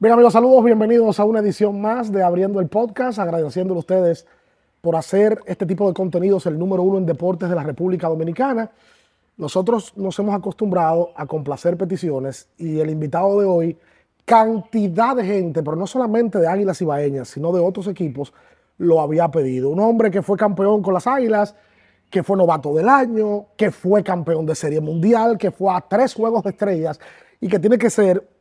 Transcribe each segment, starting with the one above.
Bien amigos, saludos, bienvenidos a una edición más de Abriendo el Podcast, agradeciéndole a ustedes por hacer este tipo de contenidos el número uno en deportes de la República Dominicana. Nosotros nos hemos acostumbrado a complacer peticiones y el invitado de hoy, cantidad de gente, pero no solamente de Águilas Ibaeñas, sino de otros equipos, lo había pedido. Un hombre que fue campeón con las Águilas, que fue novato del año, que fue campeón de Serie Mundial, que fue a tres Juegos de Estrellas y que tiene que ser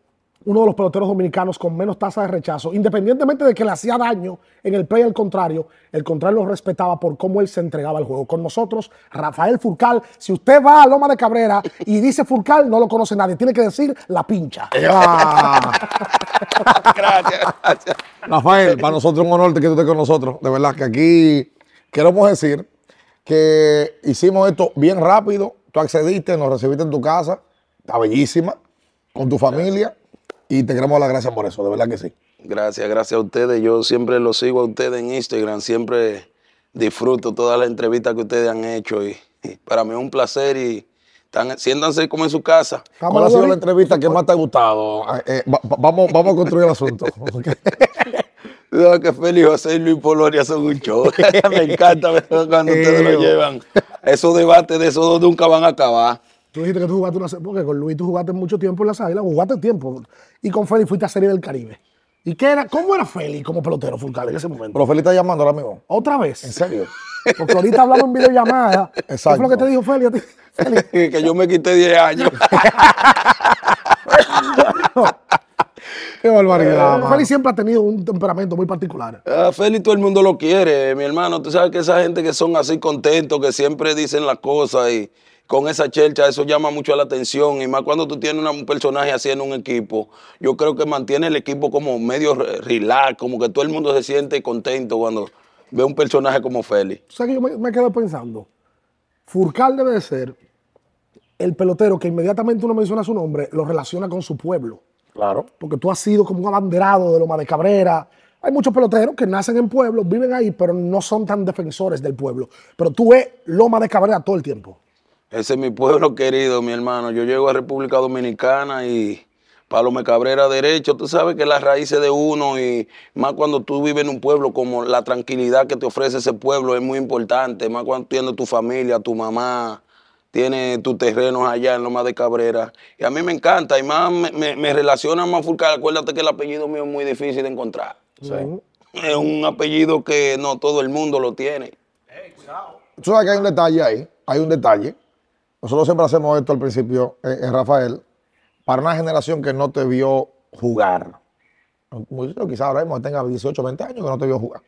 uno de los peloteros dominicanos con menos tasa de rechazo, independientemente de que le hacía daño en el play al contrario, el contrario lo respetaba por cómo él se entregaba al juego. Con nosotros, Rafael Furcal. Si usted va a Loma de Cabrera y dice Furcal, no lo conoce nadie. Tiene que decir la pincha. gracias, gracias. Rafael, para nosotros es un honor que tú estés con nosotros. De verdad que aquí queremos decir que hicimos esto bien rápido. Tú accediste, nos recibiste en tu casa. Está bellísima, con tu familia. Y te queremos dar las gracias por eso, de verdad que sí. Gracias, gracias a ustedes. Yo siempre los sigo a ustedes en Instagram, siempre disfruto todas las entrevistas que ustedes han hecho y, para mí es un placer y están, siéntanse como en su casa. ¿Cuál ha sido la entrevista que más te ha gustado? Eh, vamos, vamos a construir el asunto. que Félix José y Luis Polonia son un show. Me encanta cuando ustedes lo llevan. Esos debates de esos dos nunca van a acabar. Tú dijiste que tú jugaste una porque con Luis tú jugaste mucho tiempo en las águilas, jugaste tiempo. Y con Félix fuiste a Serie del Caribe. ¿Y qué era? ¿Cómo era Félix como pelotero Fulcal en ese momento? Pero Félix está llamando ahora mismo. ¿Otra vez? ¿En serio? Porque ahorita hablamos en videollamada. Exacto. ¿Qué fue lo que te dijo Félix? Félix? que yo me quité 10 años. Qué barbaridad. Eh, Félix siempre ha tenido un temperamento muy particular. Ah, Félix todo el mundo lo quiere, mi hermano. Tú sabes que esa gente que son así contentos, que siempre dicen las cosas y con esa chelcha, eso llama mucho la atención. Y más cuando tú tienes un personaje así en un equipo, yo creo que mantiene el equipo como medio relax, como que todo el mundo se siente contento cuando ve un personaje como Félix. O sea que yo me, me quedo pensando, Furcal debe de ser el pelotero que inmediatamente uno menciona su nombre, lo relaciona con su pueblo. Claro. Porque tú has sido como un abanderado de Loma de Cabrera. Hay muchos peloteros que nacen en pueblos, viven ahí, pero no son tan defensores del pueblo. Pero tú ves Loma de Cabrera todo el tiempo. Ese es mi pueblo querido, mi hermano. Yo llego a República Dominicana y Palome Cabrera derecho. Tú sabes que las raíces de uno y más cuando tú vives en un pueblo, como la tranquilidad que te ofrece ese pueblo es muy importante. Más cuando tienes tu familia, tu mamá, tiene tus terrenos allá en Loma de Cabrera. Y a mí me encanta y más me, relaciona más Fulcar. Acuérdate que el apellido mío es muy difícil de encontrar. Es un apellido que no todo el mundo lo tiene. Tú sabes que hay un detalle ahí, hay un detalle. Nosotros siempre hacemos esto al principio, eh, eh, Rafael, para una generación que no te vio jugar. Quizás ahora mismo tenga 18, 20 años que no te vio jugar.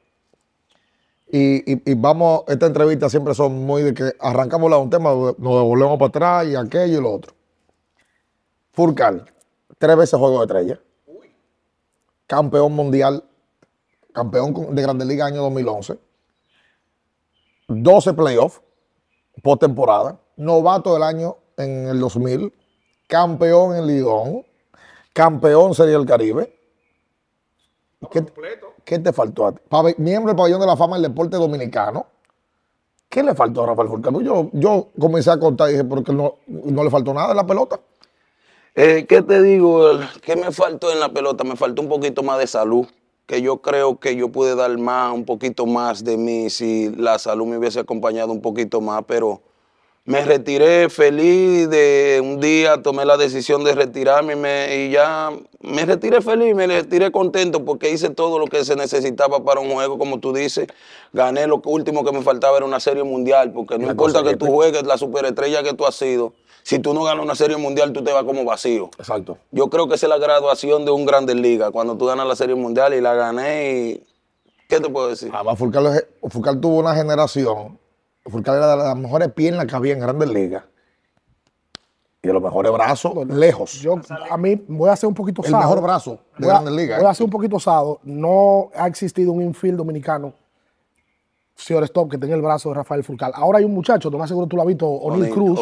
Y, vamos, esta entrevista siempre son muy de que arrancamos un tema, nos devolvemos para atrás y aquello y lo otro. Furcal, tres veces juego de estrella. Campeón mundial, campeón de Grandes Ligas año 2011. 12 playoffs, postemporada. Novato del año en el 2000. Campeón en Lidón. Campeón Serie del Caribe. ¿Qué, ¿Qué te faltó a ti? Miembro del pabellón de la fama del deporte dominicano. ¿Qué le faltó a Rafael Furcano? Yo, yo comencé a contar y dije, porque no, no le faltó nada en la pelota. Eh, ¿Qué te digo? ¿Qué me faltó en la pelota? Me faltó un poquito más de salud, que yo creo que yo pude dar más, un poquito más de mí si la salud me hubiese acompañado un poquito más, pero me retiré feliz de un día, tomé la decisión de retirarme y, ya me retiré feliz, me retiré contento porque hice todo lo que se necesitaba para un juego, como tú dices. Gané lo último que me faltaba era una serie mundial, porque no importa que tú juegues la superestrella que tú has sido, si tú no ganas una serie mundial, tú te vas como vacío. Exacto. Yo creo que esa es la graduación de un Grandes Liga, cuando tú ganas la serie mundial y la gané y... ¿Qué te puedo decir? Además, Furcal tuvo una generación Furcal era de las mejores piernas que había en Grandes Ligas. Y de los mejores brazos, lejos. Yo, a mí, voy a hacer un poquito osado. El mejor brazo de Grandes Ligas. Voy a hacer un poquito osado. No ha existido un infield dominicano, señor Stop, que tenga el brazo de Rafael Furcal. Ahora hay un muchacho, no más seguro tú lo has visto, O'Neill Cruz,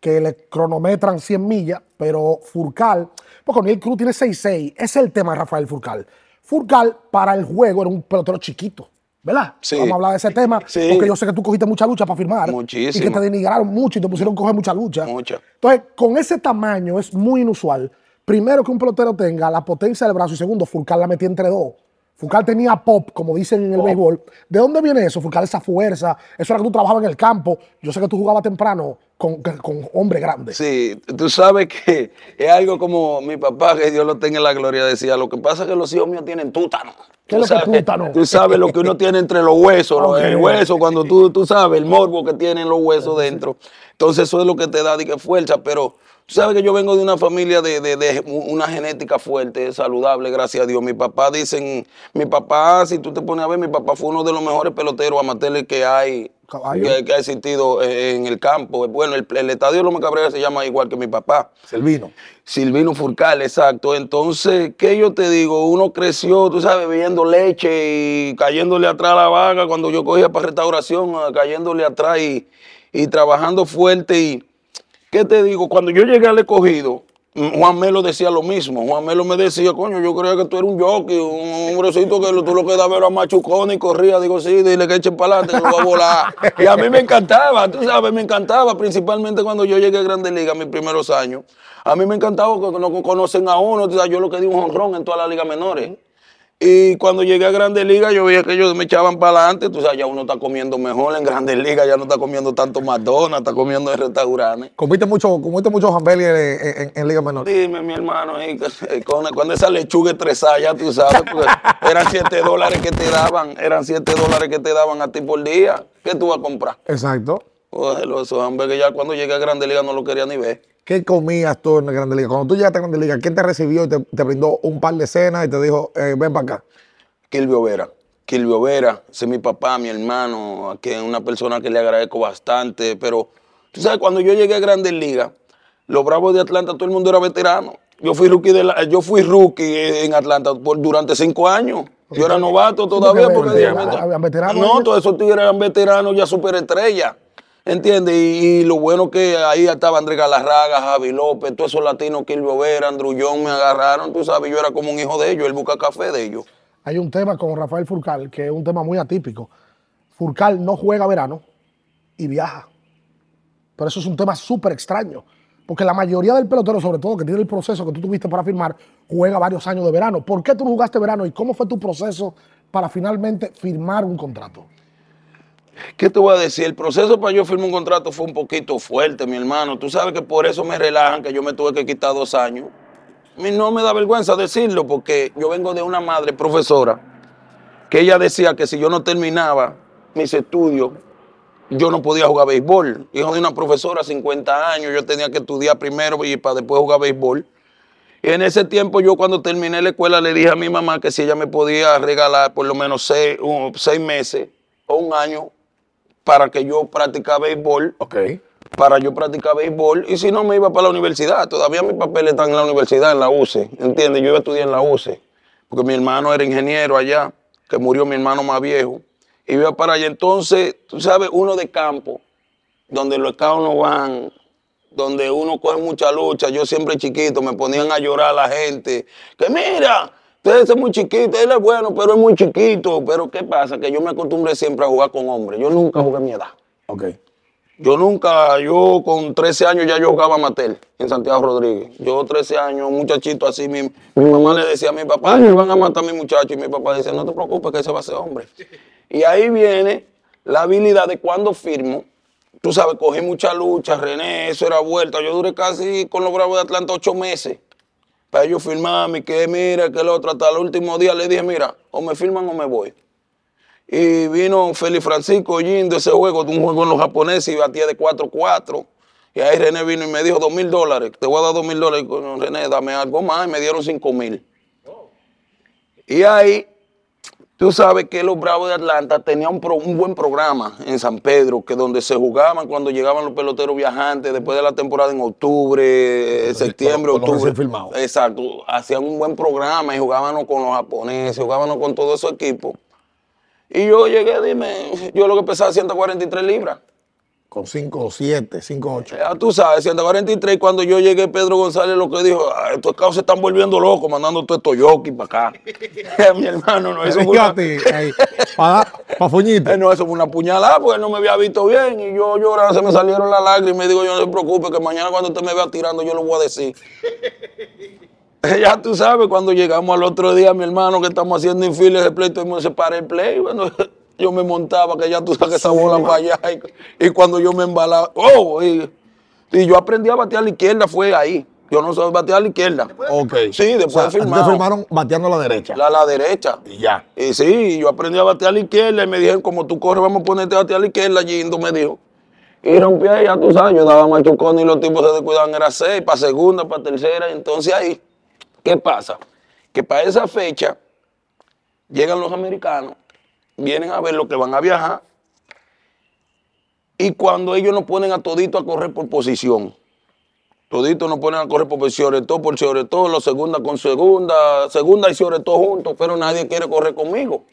que le cronometran 100 millas, pero Furcal, porque O'Neill Cruz tiene 6'6". Es el tema de Rafael Furcal. Furcal, para el juego, era un pelotero chiquito. ¿Verdad? Sí. Vamos a hablar de ese tema, porque yo sé que tú cogiste mucha lucha para firmar. Muchísimo. Y que te denigraron mucho y te pusieron a coger mucha lucha. Mucha. Entonces, con ese tamaño es muy inusual primero que un pelotero tenga la potencia del brazo y segundo, Furcal la metía entre dos. Furcal tenía pop, como dicen en el béisbol. ¿De dónde viene eso? Furcal esa fuerza. Eso era que tú trabajabas en el campo. Yo sé que tú jugabas temprano con, con hombre grande. Sí, tú sabes que es algo como mi papá, que Dios lo tenga en la gloria, decía, lo que pasa es que los hijos míos tienen tútano. ¿Qué es lo que tútano? Tú sabes lo que uno tiene entre los huesos, ¿no? el hueso, cuando tú, tú sabes, el morbo que tienen los huesos dentro. Entonces eso es lo que te da de fuerza, pero Tú sabes que yo vengo de una familia de, una genética fuerte, saludable, gracias a Dios. Mi papá, dicen, mi papá, si tú te pones a ver, mi papá fue uno de los mejores peloteros amateurs que hay, que, ha existido en el campo. Bueno, el, estadio de Loma Cabrera se llama igual que mi papá. Silvino. Silvino Furcal, exacto. Entonces, ¿qué yo te digo? Uno creció, tú sabes, bebiendo leche y cayéndole atrás a la vaga cuando yo cogía para restauración, cayéndole atrás y, y trabajando fuerte y ¿Qué te digo? Cuando yo llegué al escogido, Juan Melo decía lo mismo. Juan Melo me decía, coño, yo creía que tú eras un jockey, un hombrecito que tú lo que dabas era machucón y corría. Digo, sí, dile que echen para adelante, que lo va a volar. y a mí me encantaba, tú sabes, me encantaba, principalmente cuando yo llegué a Grandes Ligas, mis primeros años. A mí me encantaba que no conocen a uno, yo lo que di un honrón en todas las ligas menores. Y cuando llegué a Grandes Ligas, yo veía que ellos me echaban para adelante. Tú sabes, ya uno está comiendo mejor en Grandes Ligas, ya no está comiendo tanto McDonald's, está comiendo en restaurantes. ¿Comiste mucho, comiste mucho jambeli en, en, Liga Menor? Dime, mi hermano, con, esa lechuga estresada, ya tú sabes, eran 7 dólares que te daban, eran 7 dólares que te daban a ti por día. ¿Qué tú vas a comprar? Exacto. Pues, esos hamburgues ya cuando llegué a Grandes Ligas no lo quería ni ver. ¿Qué comías tú en la Grande Liga? Cuando tú llegaste a Grande Liga, ¿quién te recibió y te, brindó un par de cenas y te dijo, eh, ven para acá? Kilvio Vera. Kilvio Vera, ese es mi papá, mi hermano, que es una persona que le agradezco bastante, pero tú sabes, cuando yo llegué a Grandes Ligas, los Bravos de Atlanta, todo el mundo era veterano. Yo fui rookie, de yo fui rookie en Atlanta por, durante cinco años. Yo era novato todavía porque... No, todos esos tigres eran veteranos ya superestrellas. ¿Entiendes? Y, lo bueno que ahí estaba Andrés Galarraga, Javi López, todos esos latinos, Kilvio Vera, Andrullón, me agarraron, tú sabes, yo era como un hijo de ellos, él busca café de ellos. Hay un tema con Rafael Furcal, que es un tema muy atípico. Furcal no juega verano y viaja. Pero eso es un tema súper extraño. Porque la mayoría del pelotero, sobre todo que tiene el proceso que tú tuviste para firmar, juega varios años de verano. ¿Por qué tú no jugaste verano y cómo fue tu proceso para finalmente firmar un contrato? ¿Qué te voy a decir? El proceso para yo firmar un contrato fue un poquito fuerte, mi hermano. Tú sabes que por eso me relajan, que yo me tuve que quitar dos años. No me da vergüenza decirlo, porque yo vengo de una madre profesora que ella decía que si yo no terminaba mis estudios, yo no podía jugar béisbol. Hijo de una profesora, 50 años, yo tenía que estudiar primero y para después jugar béisbol. Y en ese tiempo yo cuando terminé la escuela le dije a mi mamá que si ella me podía regalar por lo menos seis, seis meses o un año para que yo practicara béisbol. Ok. Para yo practicar béisbol. Y si no, me iba para la universidad. Todavía mis papeles están en la universidad, en la UCE. ¿Entiendes? Yo iba a estudiar en la UCE. Porque mi hermano era ingeniero allá, que murió mi hermano más viejo. Y iba para allá. Entonces, tú sabes, uno de campo, donde los escados no van, donde uno coge mucha lucha. Yo siempre chiquito me ponían a llorar la gente. Que mira, Usted es muy chiquito, él es bueno, pero es muy chiquito. Pero ¿qué pasa? Que yo me acostumbré siempre a jugar con hombres. Yo nunca jugué a mi edad. Ok. Yo nunca, yo con 13 años ya yo jugaba Matel en Santiago Rodríguez. Yo 13 años, un muchachito así, mi, mi mamá le decía a mi papá, me van a matar a mi muchacho. Y mi papá decía, no te preocupes que ese va a ser hombre. Y ahí viene la habilidad de cuando firmo. Tú sabes, cogí mucha lucha, René, eso era vuelta. Yo duré casi con los Bravos de Atlanta ocho meses para ellos firmarme, que mira, que el otro, hasta el último día le dije, mira, o me firman o me voy. Y vino Félix Francisco yendo ese juego, un juego en los japoneses y batía de 4-4. Y ahí René vino y me dijo, dos mil dólares, te voy a dar dos mil dólares. René, dame algo más. Y me dieron cinco mil. Y ahí Tú sabes que los Bravos de Atlanta tenían un, buen programa en San Pedro, que donde se jugaban cuando llegaban los peloteros viajantes después de la temporada en octubre, septiembre, octubre. Exacto, hacían un buen programa y jugábamos con los japoneses, jugábamos con todos esos equipos. Y yo llegué, dime, yo lo que pesaba 143 libras con 5 7, 5 8. Ya tú sabes, 143, cuando yo llegué, Pedro González lo que dijo, ah, estos cabos se están volviendo locos, mandando todo esto yoki para acá. Mi hermano, no, eso fue una... para eh, No, eso fue una puñalada, porque él no me había visto bien, y yo llorando, se me salieron las lágrimas, y me digo, yo no se preocupe, que mañana cuando usted me vea tirando, yo lo voy a decir. Ya tú sabes, cuando llegamos al otro día, mi hermano, que estamos haciendo infiles de play, todo el mundo se para el play. Bueno, yo me montaba, que ya tú sabes que esa bola para allá. Y, y cuando yo me embalaba, ¡oh! Y, y yo aprendí a batear a la izquierda, fue ahí. Yo no soy batear a la izquierda. Ok. Sí, después o sea, de firmado. firmaron bateando a la derecha. La, la derecha. Y ya. Y sí, yo aprendí a batear a la izquierda y me dijeron, como tú corres, vamos a ponerte a batear a la izquierda, Gindo me dijo. Y rompí ahí, ya tú sabes, yo daba machucón y los tipos se descuidaban, era seis, para segunda, para tercera. Entonces ahí, ¿qué pasa? Que para esa fecha llegan los americanos, vienen a ver lo que van a viajar, y cuando ellos nos ponen a todito a correr por posición, todito nos ponen a correr por posición, sobre todo por sobre todo, los segunda con segunda, segunda y sobre todo juntos, pero nadie quiere correr conmigo.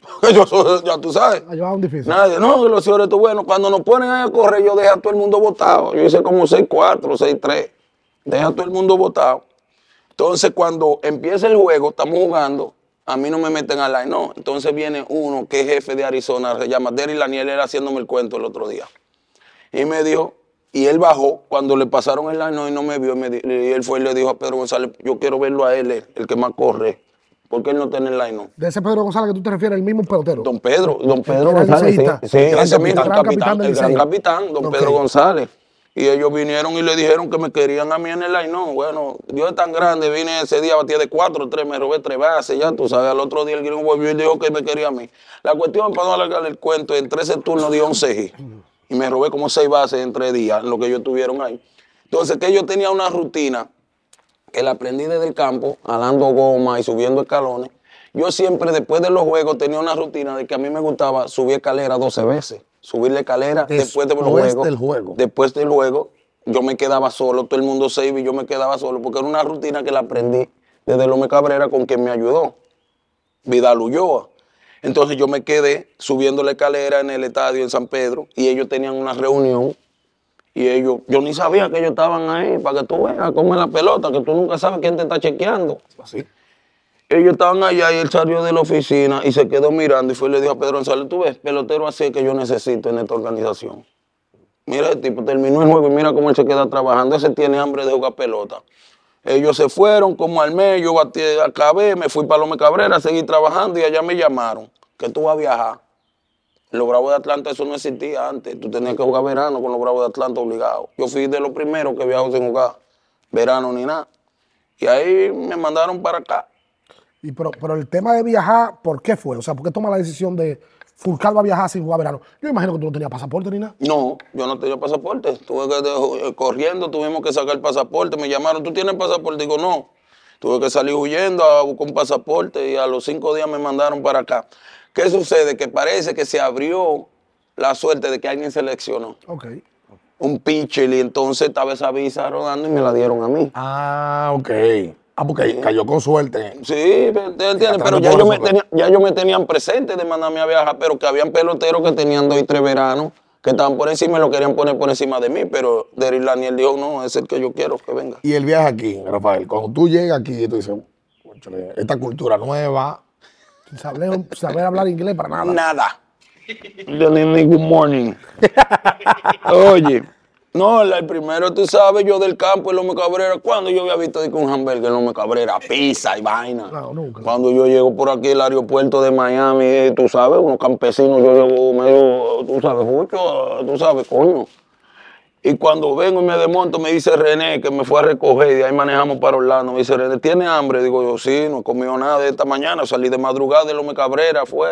Yo ya tú sabes. Difícil. Nadie, no, los sobre todo, bueno, cuando nos ponen a correr, yo dejo a todo el mundo votado. Yo hice como 6-4, 6-3. Deja a todo el mundo votado. Entonces, cuando empieza el juego, estamos jugando, a mí no me meten al line, no. Entonces viene uno que es jefe de Arizona, se llama Derry Laniel, él haciéndome el cuento el otro día. Y me dijo, y él bajó, cuando le pasaron el line y no me vio, y, me di- y él fue y le dijo a Pedro González, yo quiero verlo a él, el que más corre, porque él no tiene el line De ese Pedro González que tú te refieres, el mismo pelotero. Don Pedro, don Pedro González, sí, ese capitán, mismo, el capitán el gran capitán, don. Pedro González. Y ellos vinieron y le dijeron que me querían a mí en el line. No, bueno, Dios es tan grande, vine ese día, batí de cuatro, tres, me robé tres bases, ya tú sabes. Al otro día el gringo volvió y dijo que me quería a mí. La cuestión, para no alargar el cuento, en 13 turnos di 11 hits. Y me robé como seis bases en tres días, lo que ellos tuvieron ahí. Entonces, que yo tenía una rutina que la aprendí desde el campo, alando goma y subiendo escalones. Yo siempre, después de los juegos, tenía una rutina de que a mí me gustaba subir escalera 12 veces. Subir la escalera después de juegos. del juego. Después del juego, yo me quedaba solo, todo el mundo se iba y yo me quedaba solo, porque era una rutina que la aprendí desde Lome Cabrera con quien me ayudó, Vidal Ulloa. Entonces yo me quedé subiendo la escalera en el estadio en San Pedro y ellos tenían una reunión y ellos, yo ni sabía que ellos estaban ahí para que tú veas cómo es la pelota, que tú nunca sabes quién te está chequeando. Así. Ellos estaban allá y él salió de la oficina y se quedó mirando y fue y le dijo a Pedro González, tú ves, pelotero así que yo necesito en esta organización. Mira el tipo, terminó el juego y mira cómo él se queda trabajando. Ese tiene hambre de jugar pelota. Ellos se fueron como al mes, yo batí, acabé, me fui para Lome Cabrera, seguí trabajando y allá me llamaron que tú vas a viajar. Los Bravos de Atlanta, eso no existía antes. Tú tenías que jugar verano con los Bravos de Atlanta obligado. Yo fui de los primeros que viajó sin jugar verano ni nada. Y ahí me mandaron para acá. Y pero, pero el tema de viajar, ¿por qué fue? O sea, ¿por qué toma la decisión de Fulcal va a viajar sin jugar verano? Yo imagino que tú no tenías pasaporte ni nada. No, yo no tenía pasaporte. Tuve que, eh, corriendo, tuvimos que sacar el pasaporte. Me llamaron, ¿tú tienes pasaporte? Digo, no. Tuve que salir huyendo a buscar un pasaporte y a los cinco días me mandaron para acá. ¿Qué sucede? Que parece que se abrió la suerte de que alguien seleccionó Ok. un pitcher y entonces estaba esa visa rodando y me la dieron a mí. Ah, ok. Ah, porque cayó con suerte. Sí, ¿te entiendes? Pero ya, yo me tenía, ya yo me tenían presente de mandarme a viajar, pero que habían peloteros que tenían dos y tres veranos, que estaban por encima y lo querían poner por encima de mí, pero Derrick Laniel dijo, no, es el que yo quiero que venga. Y el viaje aquí, Rafael, cuando tú llegas aquí, tú dices, "Cónchale, esta cultura nueva, Sin saber, saber hablar inglés para nada. Nada. Yo ni, ni good morning. Oye, no, el primero, tú sabes, yo del campo en Lome Cabrera, cuando yo había visto de que un hamburger en Lome Cabrera, pizza y vaina. No, nunca. Cuando yo llego por aquí al aeropuerto de Miami, eh, tú sabes, unos campesinos, yo llevo medio, tú sabes, mucho, tú sabes, coño. Y cuando vengo y me desmonto, me dice René, que me fue a recoger, y de ahí manejamos para Orlando. Me dice René, ¿tiene hambre? Digo yo, sí, no he comido nada de esta mañana. Salí de madrugada de Lome Cabrera, fue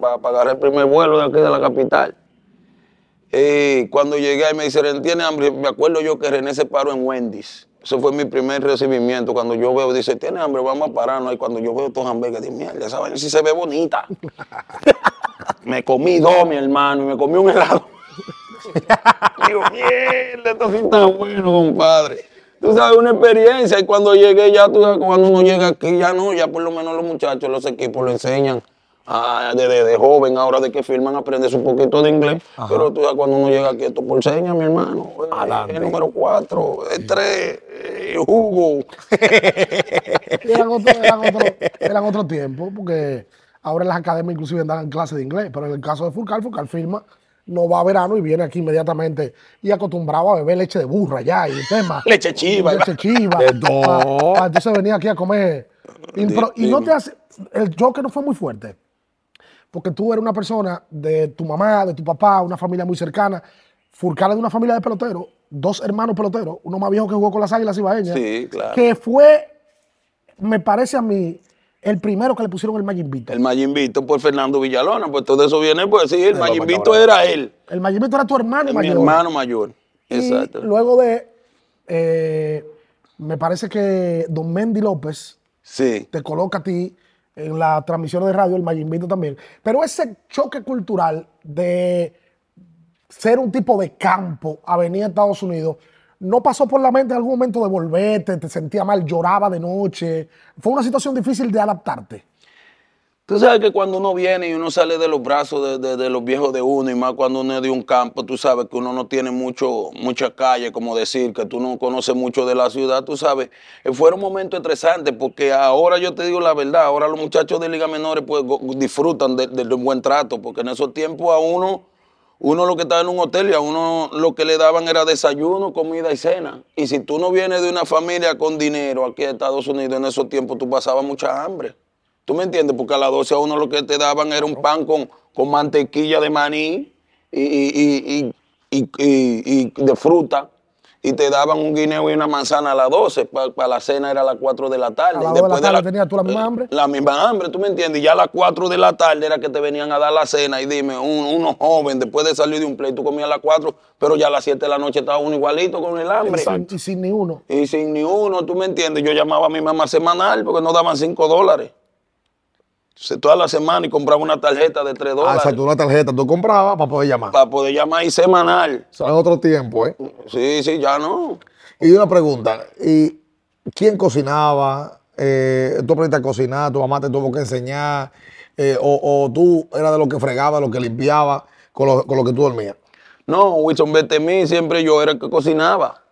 para agarrar el primer vuelo de aquí de la capital. Y cuando llegué ahí me dice, René, ¿tiene hambre? Me acuerdo yo que René se paró en Wendy's. Ese fue mi primer recibimiento. Cuando yo veo, dice, ¿tiene hambre? Vamos a pararnos. Y cuando yo veo estos hamburgues, digo, mierda, esa vaina sí se ve bonita. me comí dos, mi hermano, y me comí un helado. Digo, mierda, esto sí está bueno, compadre. Tú sabes, una experiencia. Y cuando llegué, ya tú sabes, cuando uno llega aquí, ya no, ya por lo menos los muchachos, los equipos lo enseñan. Ah, desde de joven, ahora de que firman, aprendes un poquito de inglés. Pero tú sabes, cuando uno llega aquí, esto por señas, mi hermano. eh. El número cuatro, el tres, eh, Hugo. Eran otro, eran otro, eran otro tiempo, porque ahora en las academias inclusive dan clases de inglés, pero en el caso de Fulcal, Fulcal firma no va a verano y viene aquí inmediatamente y acostumbrado a beber leche de burra ya y el tema. Leche chiva. Leche chiva. De todo. Pa- pa- entonces venía aquí a comer. Y, pero- y no te hace, el choque no fue muy fuerte. Porque tú eres una persona de tu mamá, de tu papá, una familia muy cercana. Furcal es de una familia de peloteros, dos hermanos peloteros, uno más viejo que jugó con las águilas ibaeñas. Sí, claro. Que fue, me parece a mí, el primero que le pusieron el Mayimbito. El Mayimbito por Fernando Villalona, pues todo eso viene, pues sí, el López Mayimbito era él, El Mayimbito era tu hermano mi mayor. hermano mayor. Y Exacto. luego de, eh, me parece que Don Mendy López Sí. te coloca a ti en la transmisión de radio, el Mayimbito también. Pero ese choque cultural de ser un tipo de campo a venir a Estados Unidos, ¿no pasó por la mente en algún momento de volverte, te sentía mal, lloraba de noche? Fue una situación difícil de adaptarte. Tú sabes que cuando uno viene y uno sale de los brazos de, de- los viejos de uno, y más cuando uno es de un campo, tú sabes que uno no tiene mucho, mucha calle, como decir, que tú no conoces mucho de la ciudad, tú sabes. Eh, Fueron momentos estresantes, porque ahora yo te digo la verdad, ahora los muchachos de Liga Menores pues disfrutan de- de- del buen trato, porque en esos tiempos a uno, uno lo que estaba en un hotel y a uno lo que le daban era desayuno, comida y cena. Y si tú no vienes de una familia con dinero aquí en Estados Unidos, en esos tiempos tú pasabas mucha hambre. ¿Tú me entiendes? Porque a las 12 a uno lo que te daban era un pan con, con mantequilla de maní y, y- y- y- de fruta. Y te daban un guineo y una manzana a las 12. Para la cena era a las 4 de la tarde. A Y 2 de la después tenías tú la misma eh, hambre. La misma hambre, ¿tú me entiendes? Y ya a las 4 de la tarde era que te venían a dar la cena. Y dime, un, uno joven, después de salir de un play, tú comías a las 4, pero ya a las 7 de la noche estaba uno igualito con el hambre. Y sin ni uno. Y sin ni uno, tú me entiendes, yo llamaba a mi mamá semanal porque no daban 5 dólares. Toda la semana y compraba una tarjeta de 3 Ah, dólares exacto, una tarjeta tú comprabas para poder llamar. para poder llamar y semanal. Eso en otro tiempo, ¿eh? Sí, sí, ya no. Y una pregunta, ¿y quién cocinaba? Eh, ¿Tú aprendiste a cocinar? ¿Tu mamá te tuvo que enseñar? Eh, o, o tú eras de lo que fregaba, de lo que limpiaba con lo, con lo que tú dormías? No, Wilson Betemí siempre yo era el que cocinaba.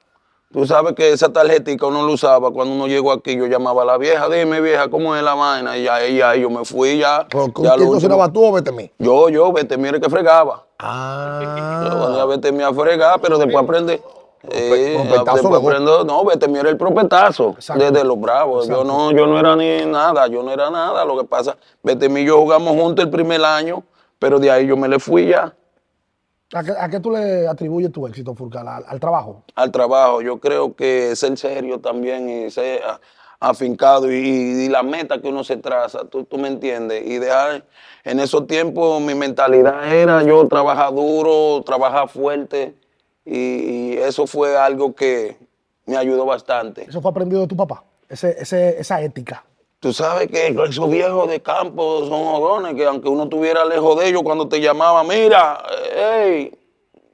Tú sabes que esa tarjetita uno lo usaba cuando uno llegó aquí. Yo llamaba a la vieja, dime vieja, ¿cómo es la vaina? Y ya, y yo me fui ya. ¿Con, con ya quién tú o vete a mí? Yo, yo, Betemí era el que fregaba. Yo Ah, ponía a Betemí a fregar, pero después aprende. Eh, aprendo- no, Betemí era el propetazo Exacto. desde los bravos. Yo no, yo no era ni nada, yo no era nada. Lo que pasa, Betemí y yo jugamos juntos el primer año, pero de ahí yo me le fui ya. ¿A qué, a qué tú le atribuyes tu éxito, Furcal? ¿Al, al trabajo? al trabajo. Yo creo que ser serio también y ser afincado y, y la meta que uno se traza, tú, tú me entiendes. Y dejar, en esos tiempos mi mentalidad era yo trabajar duro, trabajar fuerte y, y eso fue algo que me ayudó bastante. Eso fue aprendido de tu papá, ese, ese- esa ética. Tú sabes que esos viejos de campo son jodones, que aunque uno estuviera lejos de ellos, cuando te llamaba, mira, hey,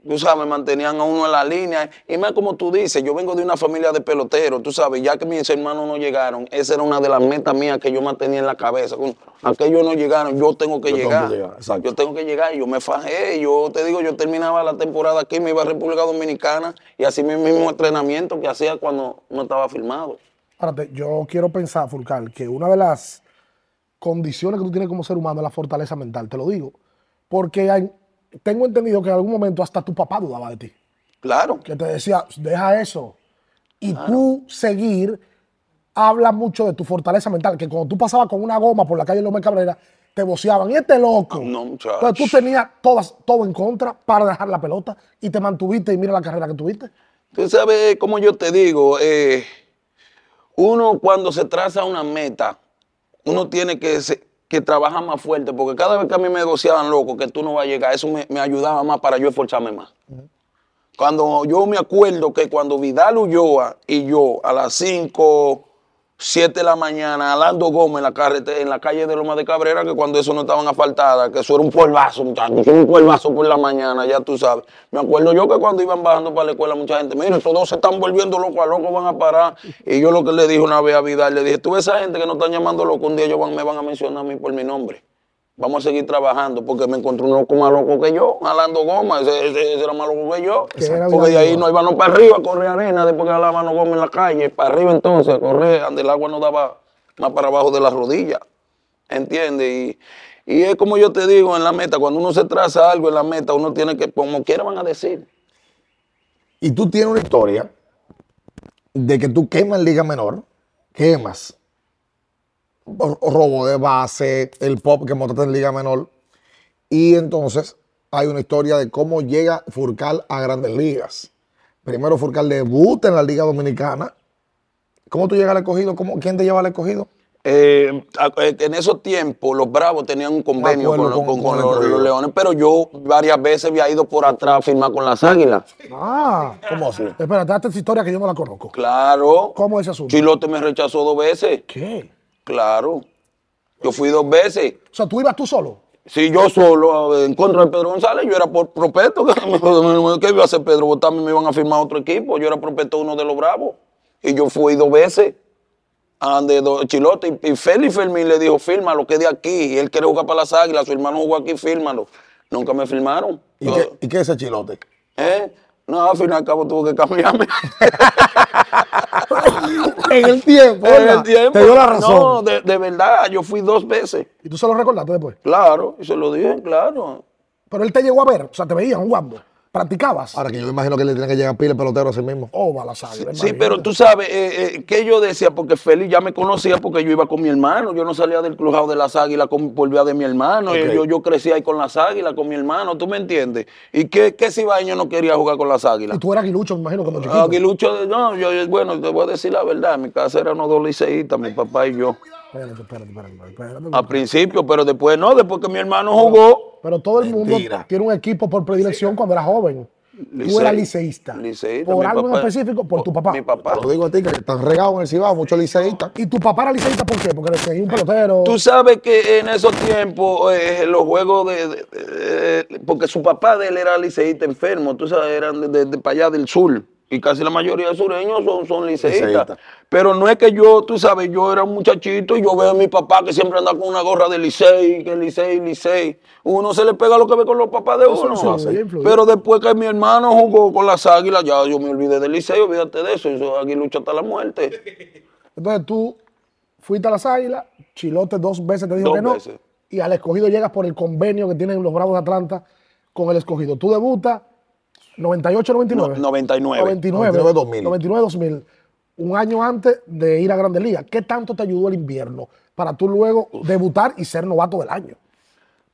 tú sabes, mantenían a uno en la línea. Y más como tú dices, yo vengo de una familia de peloteros, tú sabes, ya que mis hermanos no llegaron, esa era una de las metas mías que yo mantenía en la cabeza. Aquellos no llegaron, yo tengo que Yo tengo llegar. que llegar. Yo tengo que llegar yo me fajé. Yo te digo, yo terminaba la temporada aquí, me iba a República Dominicana y así mi mismo entrenamiento que hacía cuando no estaba filmado. Espérate, yo quiero pensar, Furcal, que una de las condiciones que tú tienes como ser humano es la fortaleza mental, te lo digo. Porque hay- tengo entendido que en algún momento hasta tu papá dudaba de ti. Claro. Que te decía, deja eso. Y tú seguir, habla mucho de tu fortaleza mental. Que cuando tú pasabas con una goma por la calle López Cabrera, te voceaban. Y este loco. No, muchacho. Entonces tú tenías todas, todo en contra para dejar la pelota y te mantuviste y mira la carrera que tuviste. Tú sabes, como yo te digo, eh, uno cuando se traza una meta, uno tiene que, se- que trabajar más fuerte, porque cada vez que a mí me negociaban loco, que tú no vas a llegar, eso me, me ayudaba más para yo esforzarme más. Cuando yo me acuerdo que cuando Vidal Ulloa y yo a las 5, 7 de la mañana, Alando Gómez en la, carrete- en la calle de Loma de Cabrera, que cuando eso no estaban asfaltadas, que eso era un polvazo, muchachos, un polvazo por la mañana, ya tú sabes. Me acuerdo yo que cuando iban bajando para la escuela, mucha gente, mira, estos dos se están volviendo locos, a locos van a parar. Y yo lo que le dije una vez a Vidal, le dije, tú ves esa gente que no están llamando loco, un día ellos van- me van a mencionar a mí por mi nombre. Vamos a seguir trabajando porque me encontré un loco más loco que yo, jalando goma, ese, ese- ese era más loco que yo. Porque de ahí Vidal no íbamos para arriba a correr arena después que jalábamos goma en la calle, para arriba entonces a correr, donde el agua no daba más para abajo de las rodillas. ¿Entiendes? Y, Y es como yo te digo en la meta, cuando uno se traza algo en la meta, uno tiene que, como quiera van a decir. Y tú tienes una historia de que tú quemas Liga Menor, quemas robo de base, el pop que montaste en Liga Menor. Y entonces hay una historia de cómo llega Furcal a grandes ligas. Primero Furcal debuta en la Liga Dominicana. ¿Cómo tú llegas al escogido? ¿Cómo, ¿Quién te lleva al escogido? Eh, a- eh, en esos tiempos los Bravos tenían un convenio acuerdo con, con- con- con con el los, Leones, pero yo varias veces había ido por atrás a firmar con las Águilas. Ah, ¿Cómo así? espera, date esa historia que yo no la conozco. Claro. ¿Cómo es ese asunto? Chilote me rechazó dos veces. ¿Qué? Claro. Yo fui dos veces. O sea, tú ibas tú solo. Si yo solo en contra de Pedro González, yo era por prospecto. ¿Qué iba a hacer Pedro? Botarme me iban a firmar otro equipo. Yo era prospecto uno de los bravos. Y yo fui dos veces do- Chilote. Y, Félix Fermín le dijo, fírmalo, que de aquí. Y él quiere jugar para las águilas. Su hermano jugó aquí, fírmalo. Nunca me firmaron. ¿Y, Yo- qué, ¿Y qué es ese chilote? ¿Eh? No, al fin y al cabo tuvo que cambiarme. En el tiempo. En el tiempo. Te dio la razón. No, de, de verdad, yo fui dos veces. Y tú se lo recordaste después. Claro, y se lo dije, claro. Pero él te llegó a ver. O sea, te veía jugando. Practicabas. Ahora que yo me imagino que le tiene que llegar pila el pelotero a sí mismo. Oh, va la sangre. Sí, pero tú sabes eh, eh, que yo decía, porque Félix ya me conocía porque yo iba con mi hermano. Yo no salía del crujado de las águilas con, por vía de mi hermano. Yo, yo crecí ahí con las águilas, con mi hermano, ¿tú me entiendes? ¿Y qué, qué cibaño no quería jugar con las águilas? Y tú eras aguilucho, me imagino, como chiquito. Aguilucho, no, yo, yo- bueno, te voy a decir la verdad. En mi casa eran unos dos liceístas, mi papá y yo. Espérate, espérate, espérate. espérate. A principio, pero después no, después que mi hermano jugó. Pero todo el mundo Mentira. tiene un equipo por predilección cuando era joven. Tú eras liceísta. Liceísta, Por algo en específico, por tu papá. Mi papá. Te lo digo a ti que están regados en el Cibao, muchos liceístas. ¿Y tu papá era liceísta por qué? Porque le seguía un pelotero. Tú sabes que en esos tiempos eh, los juegos de, de- de- Porque su papá de él era liceísta enfermo, tú sabes, eran de, de- de para allá del sur. Y casi la mayoría de sureños son, son liceístas. Pero no es que yo, tú sabes, yo era un muchachito y yo veo a mi papá que siempre anda con una gorra de licey, que licey, licey. Uno se le pega lo que ve con los papás de uno. influye. Pero después que mi hermano jugó con las águilas, ya yo me olvidé del licey, olvídate de eso. Eso aquí lucha hasta la muerte. Entonces tú fuiste a las águilas, Chilote dos veces te dijo Dos que no. veces. Y al escogido llegas por el convenio que tienen los Bravos de Atlanta con el escogido. Tú debutas 98, 99. No, 99. 99, 99, 2000. 99, 2000. Un año antes de ir a Grandes Ligas. ¿Qué tanto te ayudó el invierno para tú luego debutar y ser novato del año?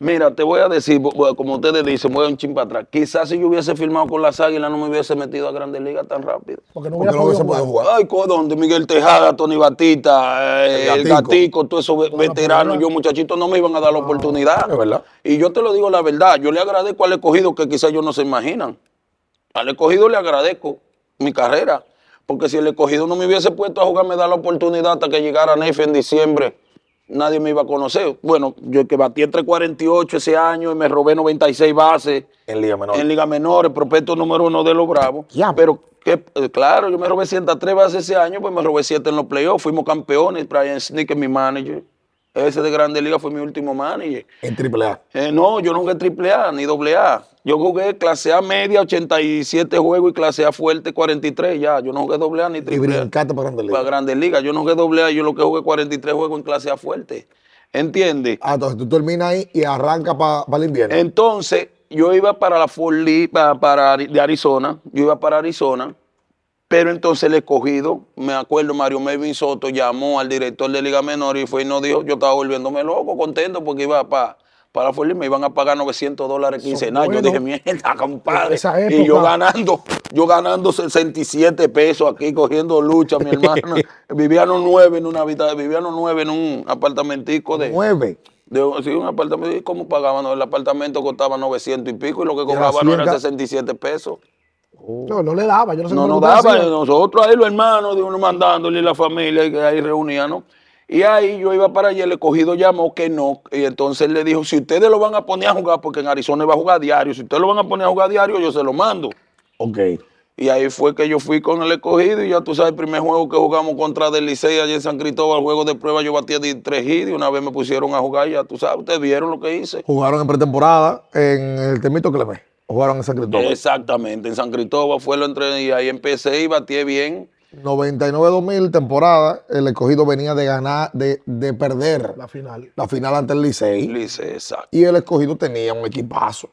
Mira, te voy a decir, como ustedes dicen, voy a un chin para atrás. Quizás si yo hubiese firmado con las águilas no me hubiese metido a Grandes Ligas tan rápido. Porque no Porque hubiera no podido hubiese podido jugar. Ay, ¿co- ¿dónde? Miguel Tejada, Tony Batista, eh, El el Gatico. Todos esos ve- veteranos, yo muchachitos no me iban a dar la oportunidad. es verdad. Y yo te lo digo la verdad, yo le agradezco al escogido que quizás ellos no se imaginan. Al escogido le agradezco mi carrera, porque si el escogido no me hubiese puesto a jugar, me da la oportunidad hasta que llegara Nefe en diciembre, nadie me iba a conocer. Bueno, yo que batí entre 48 ese año y me robé 96 bases En Liga Menor. en Liga Menores, prospecto número uno de los Bravos. Ya. Pero que, eh, claro, yo me robé 103 bases ese año, pues me robé 7 en los playoffs, fuimos campeones, Brian Sneak es mi manager. Ese de Grande Liga fue mi último manager. En AAA. Eh, no, yo no jugué triple A ni doble A. Yo jugué clase A media, 87 juegos y clase A fuerte, 43 ya. Yo no jugué doble A ni Y triple A. brincaste para Grandes Para Ligas. Grandes Ligas. Yo no jugué doble A, yo lo que jugué 43 juegos en clase A fuerte. ¿Entiendes? Ah, entonces tú terminas ahí y arranca para el invierno. Entonces, yo iba para la Fort Lee, para, para de Arizona. Yo iba para Arizona. Pero entonces el escogido, me acuerdo, Mario Melvin Soto llamó al director de Liga Menor y fue y nos dijo, yo estaba volviéndome loco, contento, porque iba para para Fort Lee, me iban a pagar 900 dólares quincenal. Yo dije, mierda, compadre. Y yo ganando, yo ganando 67 pesos aquí cogiendo lucha, mi hermano. Vivíamos nueve en una habitación, vivíamos nueve en un apartamentico de... Nueve. De, sí, un apartamento. ¿Y cómo pagaban? El apartamento costaba 900 y pico y lo que cobraban no suelta? 67 pesos. No, no le daba. Yo no sé No ustedes daba, hacían. y nosotros ahí los hermanos, de uno mandándole y la familia que ahí reuníamos. Y ahí yo iba para allá, el escogido llamó que no. Y entonces le dijo, si ustedes lo van a poner a jugar, porque en Arizona iba a jugar diario, si ustedes lo van a poner a jugar diario, yo se lo mando. Ok. Y ahí fue que yo fui con el escogido y ya tú sabes, el primer juego que jugamos contra del Licey allá en San Cristóbal, juego de prueba, yo batía de tres hits y una vez me pusieron a jugar y ya tú sabes, ustedes vieron lo que hice. Jugaron en pretemporada en el Termito Clemé. Jugaron en San Cristóbal. Exactamente, en San Cristóbal fue lo entre y ahí empecé y batí bien. 99-2000, temporada, el escogido venía de ganar, de, de perder La final. la final ante el Licey. Lice, exacto. Y el escogido tenía un equipazo.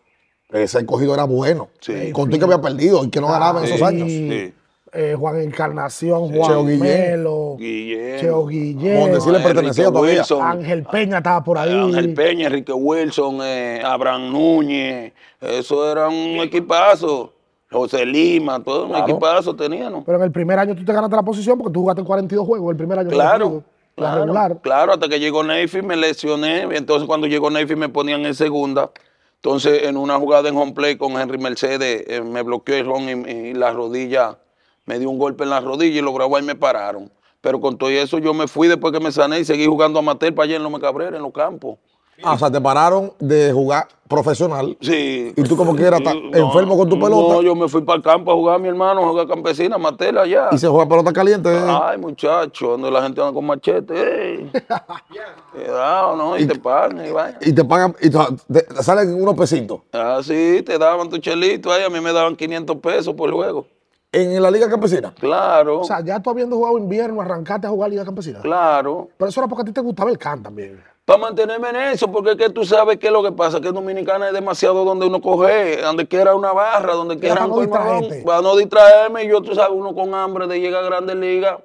Ese escogido era bueno. Sí. Con que había perdido y que no ganaba en sí, esos años. Sí. Eh, Juan Encarnación, Cheo Juan Guillén. Melo, Guillén. Cheo Guillén, Donde sí le pertenecía todavía. Wilson, Ángel Peña estaba por ahí. Ángel Peña, Enrique Wilson, eh, Abraham Núñez, eso era un equipazo. José Lima, todo un Claro. equipazo tenían. Pero en el primer año tú te ganaste la posición porque tú jugaste 42 juegos el primer año. Claro, La claro, regular. claro, hasta que llegó Neyfi me lesioné, entonces cuando llegó Neyfi me ponían en segunda, entonces en una jugada en home play con Henry Mercedes eh, me bloqueó el ron y, y la rodilla, me dio un golpe en la rodilla y los bravos ahí me pararon. Pero con todo eso yo me fui después que me sané y seguí jugando amateur para allá en Loma Cabrera, en los campos. Ah, o sea, te pararon de jugar profesional. Sí. ¿Y tú como quieras No, enfermo con tu pelota? No, yo me fui para el campo a jugar a mi hermano, a jugar campesina, amateur allá. Y se juega pelota caliente. ¿eh? Ay, muchacho, donde la gente anda con machete. Cuidado, ¿no? Y te pagan y vaya. Y te pagan, y te, te salen unos pesitos. Ah, sí, te daban tu chelito ahí, a mí me daban 500 pesos por juego. En la Liga Campesina. Claro, O sea, ya tú habiendo jugado invierno, arrancaste a jugar Liga Campesina. claro. Pero eso era porque a ti te gustaba el can también. Para mantenerme en eso, porque es que tú sabes qué es lo que pasa, que Dominicana es demasiado donde uno coge, donde quiera una barra, donde quiera para un no colmadón, para no distraerme, y yo, tú sabes, uno con hambre de llegar a Grandes Ligas.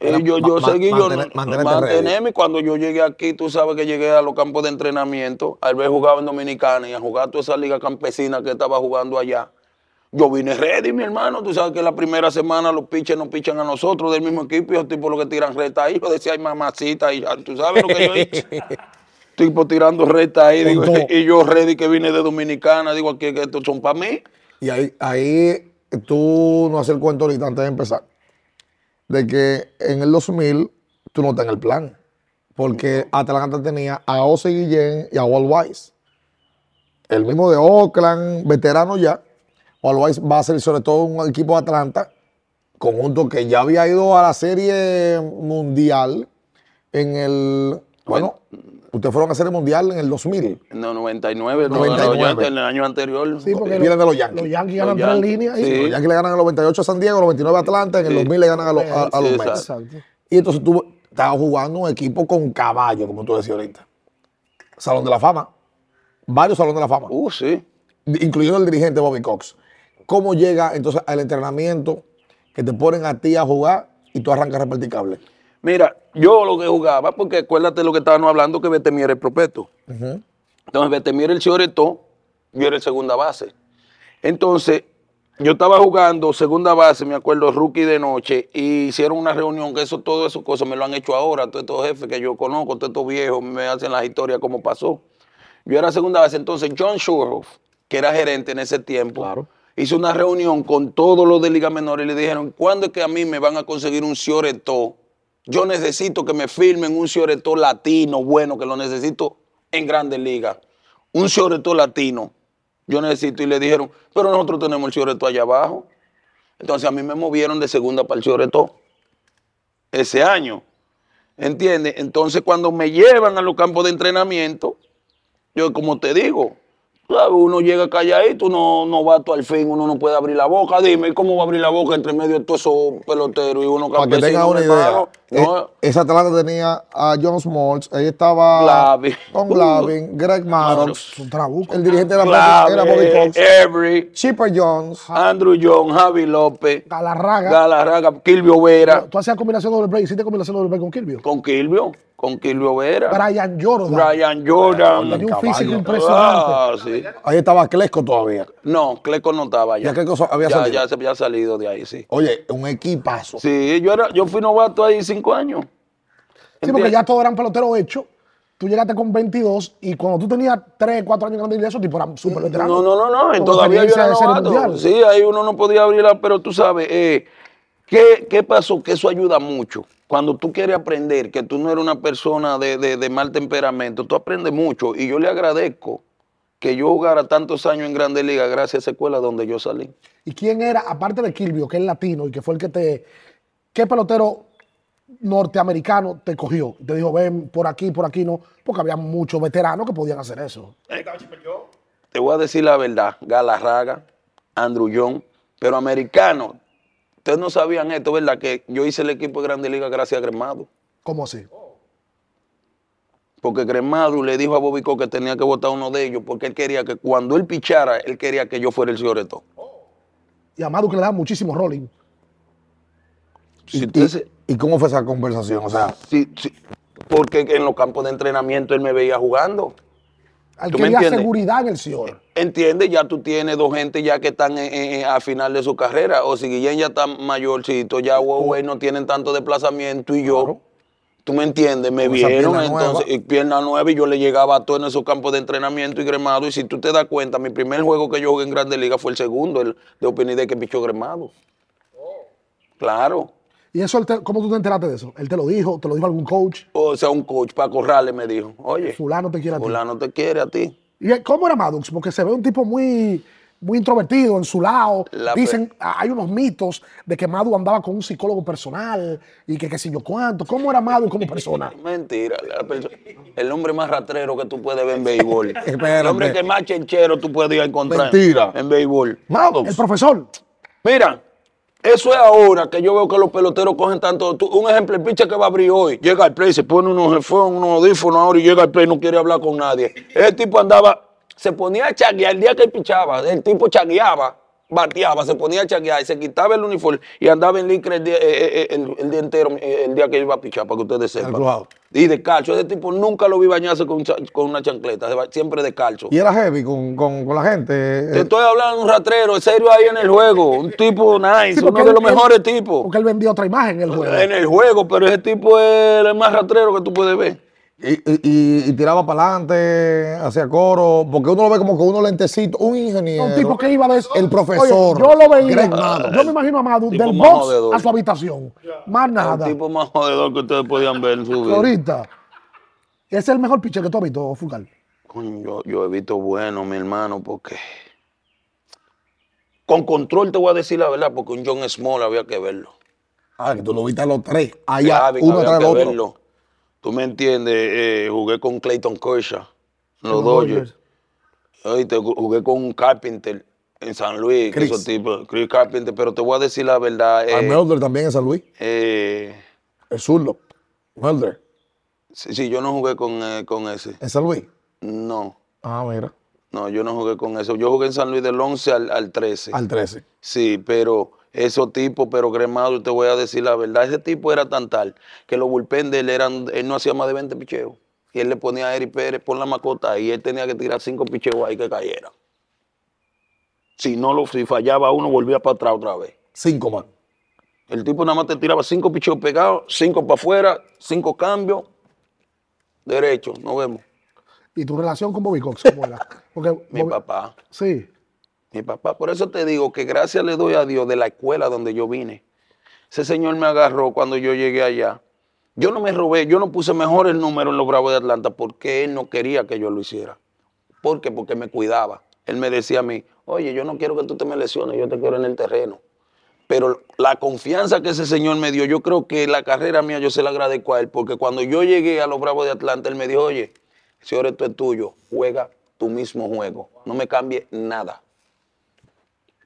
Eh, yo yo ma- seguí, yo mantenerte mantenerme. Cuando yo llegué aquí, tú sabes que llegué a los campos de entrenamiento, al ver jugaba en Dominicana y a jugar toda esa liga campesina que estaba jugando allá. Yo vine ready, mi hermano. Tú sabes que la primera semana los pitchers nos pichan a nosotros del mismo equipo y los tipos los que tiran recta ahí. Yo decía, ay, mamacita, y ya, tú sabes lo que yo hice. tipo tirando recta ahí, digo, y yo ready que vine de Dominicana, digo aquí que estos son para mí. Y ahí, ahí tú no haces el cuento ahorita antes de empezar. De que en el 2000 tú no estás en el plan. Porque Atlanta tenía a Ose Guillén y a Walt Wise. El mismo de Oakland, veterano ya. Wise va a ser sobre todo un equipo de Atlanta, conjunto que ya había ido a la serie mundial en el. Bueno, ustedes fueron a serie mundial en el 2000. No, 99, no, 99. no, en el año anterior. Sí, porque Vienen de los Yankees. Los Yankees Los ganan tres líneas. ahí. sí. Los Yankees le ganan en el 98 a San Diego, en el 99 a Atlanta, en el Sí. 2000 le ganan a, los- a- a los Sí, Mets. Exacto. Y entonces tú estabas jugando un equipo con caballo, como tú decías ahorita. Salón de la Fama. Varios Salón de la Fama. Uh, sí. Incluyendo el dirigente Bobby Cox. ¿Cómo llega entonces al entrenamiento que te ponen a ti a jugar y tú arrancas a repartir cable? Mira, yo lo que jugaba, porque acuérdate lo que estábamos hablando, que Betemier era el propeto. Entonces, Betemier el Chioretó, yo era el segunda base. Entonces, yo estaba jugando segunda base, me acuerdo, rookie de noche, y hicieron una reunión, que eso, todas esas cosas me lo han hecho ahora, todos estos jefes que yo conozco, todos estos viejos, me hacen las historias como pasó. Yo era segunda base, entonces John Shuroff, que era gerente en ese tiempo, Claro. Hizo una reunión con todos los de Liga Menor y le dijeron, ¿cuándo es que a mí me van a conseguir un Cioretó? Yo necesito que me firmen un Cioretó latino bueno, que lo necesito en Grandes Ligas. Un Cioretó latino. Yo necesito. Y le dijeron, pero nosotros tenemos el Cioretó allá abajo. Entonces a mí me movieron de segunda para el Cioretó ese año. ¿Entiendes? Entonces cuando me llevan a los campos de entrenamiento, yo como te digo, ¿sabes? uno llega calladito, uno no va al fin, uno no puede abrir la boca. Dime, ¿cómo va a abrir la boca entre medio de todos esos peloteros y uno Para que tengas una de idea? No, eh, esa Atlanta tenía a John Smoltz, ahí estaba Glavin. Con Glavin, Greg Maddox, Es un trabuco. el dirigente era, Clave, era Bobby Cox, Avery, Chipper Jones, Andrew John, Javi López, Galarraga. Galarraga, Kilvio Vera, Tú hacías combinación doble play. Hiciste combinación doble play con Kirby. con Kilvio, con Kilvio Vera, Brian Jordan. Brian Jordan. Tenía un Caballo. físico impresionante. Ah, sí. ahí estaba Clesco todavía. No, Cleco no estaba ya. Ya Cleco había ya, salido. Ya se había salido de ahí, sí. Oye, un equipazo. Sí, yo, era, yo fui novato ahí cinco años. Sí, porque ya todos eran peloteros hechos. Tú llegaste con 22 y cuando tú tenías 3, 4 años grandes esos tipos eran súper veteranos. No, no, no, no. Con Todavía yo era novato. Sí, ahí uno no podía abrirla, pero tú sabes, eh, ¿qué, qué pasó? Que eso ayuda mucho. Cuando tú quieres aprender, que tú no eres una persona de, de- de mal temperamento, tú aprendes mucho. Y yo le agradezco que yo jugara tantos años en Grande Liga gracias a esa escuela donde yo salí. ¿Y quién era, aparte de Kilvio, que es latino y que fue el que te. ¿Qué pelotero norteamericano te cogió? Te dijo, ven por aquí, por aquí no. Porque había muchos veteranos que podían hacer eso. Te voy a decir la verdad, Galarraga, Andrew John, pero americano, Ustedes no sabían esto, ¿verdad? Que yo hice el equipo de Grande Liga gracias a Gremado. ¿Cómo así? Porque Gremado le dijo a Bobico que tenía que votar uno de ellos porque él quería que cuando él pichara, él quería que yo fuera el señor de todo. Y a Madu que le da muchísimo rolling. Si ¿Y, usted se- y cómo fue esa conversación? O sea, sí, sí, porque en los campos de entrenamiento él me veía jugando. Al ¿Tú que me entiendes? seguridad en el señor. Entiende, ya tú tienes dos gente ya que están en- en- a final de su carrera. O si Guillén ya está mayorcito, ya Huawei no tienen tanto desplazamiento y yo. ¿Tú me entiendes? Me Con vieron pierna entonces, nueva. y pierna nueva y yo le llegaba a todo en esos campos de entrenamiento y gremado. Y si tú te das cuenta, mi primer juego que yo jugué en Grande Liga fue el segundo, el de Opinide que pichó gremado. Claro. ¿Y eso, cómo tú te enteraste de eso? ¿Él te lo dijo? ¿Te lo dijo algún coach? O sea, un coach, Paco Rales me dijo, oye, Fulano te quiere a ti. fulano te quiere a ti. ¿Y él- cómo era Maddox? Porque se ve un tipo muy, muy introvertido en su lado. La Dicen, ah, hay unos mitos de que Madu andaba con un psicólogo personal y que qué sé yo cuánto. ¿Cómo era Madu como persona? Mentira, la perso- el hombre más ratrero que tú puedes ver en béisbol. El hombre que más chenchero tú puedes encontrar Mentira. en béisbol. El Maddox. profesor. Mira, eso es ahora que yo veo que los peloteros cogen tanto. un ejemplo, el pitcher que va a abrir hoy, llega al play, se pone unos headphones, unos audífonos ahora y llega al play, no quiere hablar con nadie. Ese tipo andaba, se ponía a chaguear el día que él pichaba, el tipo chagueaba, bateaba, se ponía a chaguear y se quitaba el uniforme y andaba en licra el día, eh, eh, el- el día entero, eh, el día que iba a pichar, para que ustedes sepan. Y descalzo, ese tipo nunca lo vi bañarse con, con una chancleta, siempre descalzo. Y era heavy con, con, con la gente. Te eh, estoy hablando de un ratrero, en serio ahí en el juego, un tipo nice, Sí, uno de los él- mejores tipos. Porque él vendía otra imagen en el juego. En el juego, pero ese tipo es el más ratrero que tú puedes ver. Y, y- y- y tiraba para adelante, hacía coro, porque uno lo ve como que uno lentecito, un ingeniero. Un tipo que iba de El profesor. Oye, yo lo veía. Maddox. Yo me imagino a Madu del box jodedor. a su habitación. Más nada. El tipo más jodedor que ustedes podían ver en su vida. Ahorita. Ese es el mejor pitcher que tú has visto, Fulcal. Coño, Yo, yo he visto bueno, mi hermano, porque. Con control te voy a decir la verdad, porque un John Small había que verlo. Ah, que tú lo viste a los tres. Allá, uno tras el otro. verlo. Tú me entiendes, eh, jugué con Clayton Kershaw en los Dodgers. Oíste, ju- jugué con un Carpenter en San Luis, Chris. esos tipos, Chris Carpenter, pero te voy a decir la verdad. eh, Al Mulder también en San Luis. eh, El zurdo. Mulder. sí, sí, yo no jugué con, eh, con ese. En San Luis. No, Ah, mira. no, yo no jugué con eso. Yo jugué en San Luis del 11 al, al 13. Al 13. Sí, pero esos tipos, pero Gremado, te voy a decir la verdad, ese tipo era tan tal que los bullpen de él eran, él no hacía más de 20 picheos. Y él le ponía a Eric Pérez por la macota y él tenía que tirar 5 picheos ahí que cayera. Si no lo, si fallaba uno, volvía para atrás otra vez. Cinco más. El tipo nada más te tiraba 5 picheos pegados, 5 para afuera, 5 cambios, derecho, nos vemos. ¿Y tu relación con Bobby Cox cómo era? Porque Mi Bobby- papá. Sí. Mi papá, por eso te digo que gracias le doy a Dios de la escuela donde yo vine. Ese señor me agarró cuando yo llegué allá. Yo no me robé, yo no puse mejor el número en los Bravos de Atlanta porque él no quería que yo lo hiciera. ¿Por qué? Porque me cuidaba. Él me decía a mí, oye, yo no quiero que tú te me lesiones, yo te quiero en el terreno. Pero la confianza que ese señor me dio, yo creo que la carrera mía yo se la agradezco a él, porque cuando yo llegué a los Bravos de Atlanta, él me dijo, oye, señor, esto es tuyo, juega tu mismo juego, no me cambie nada.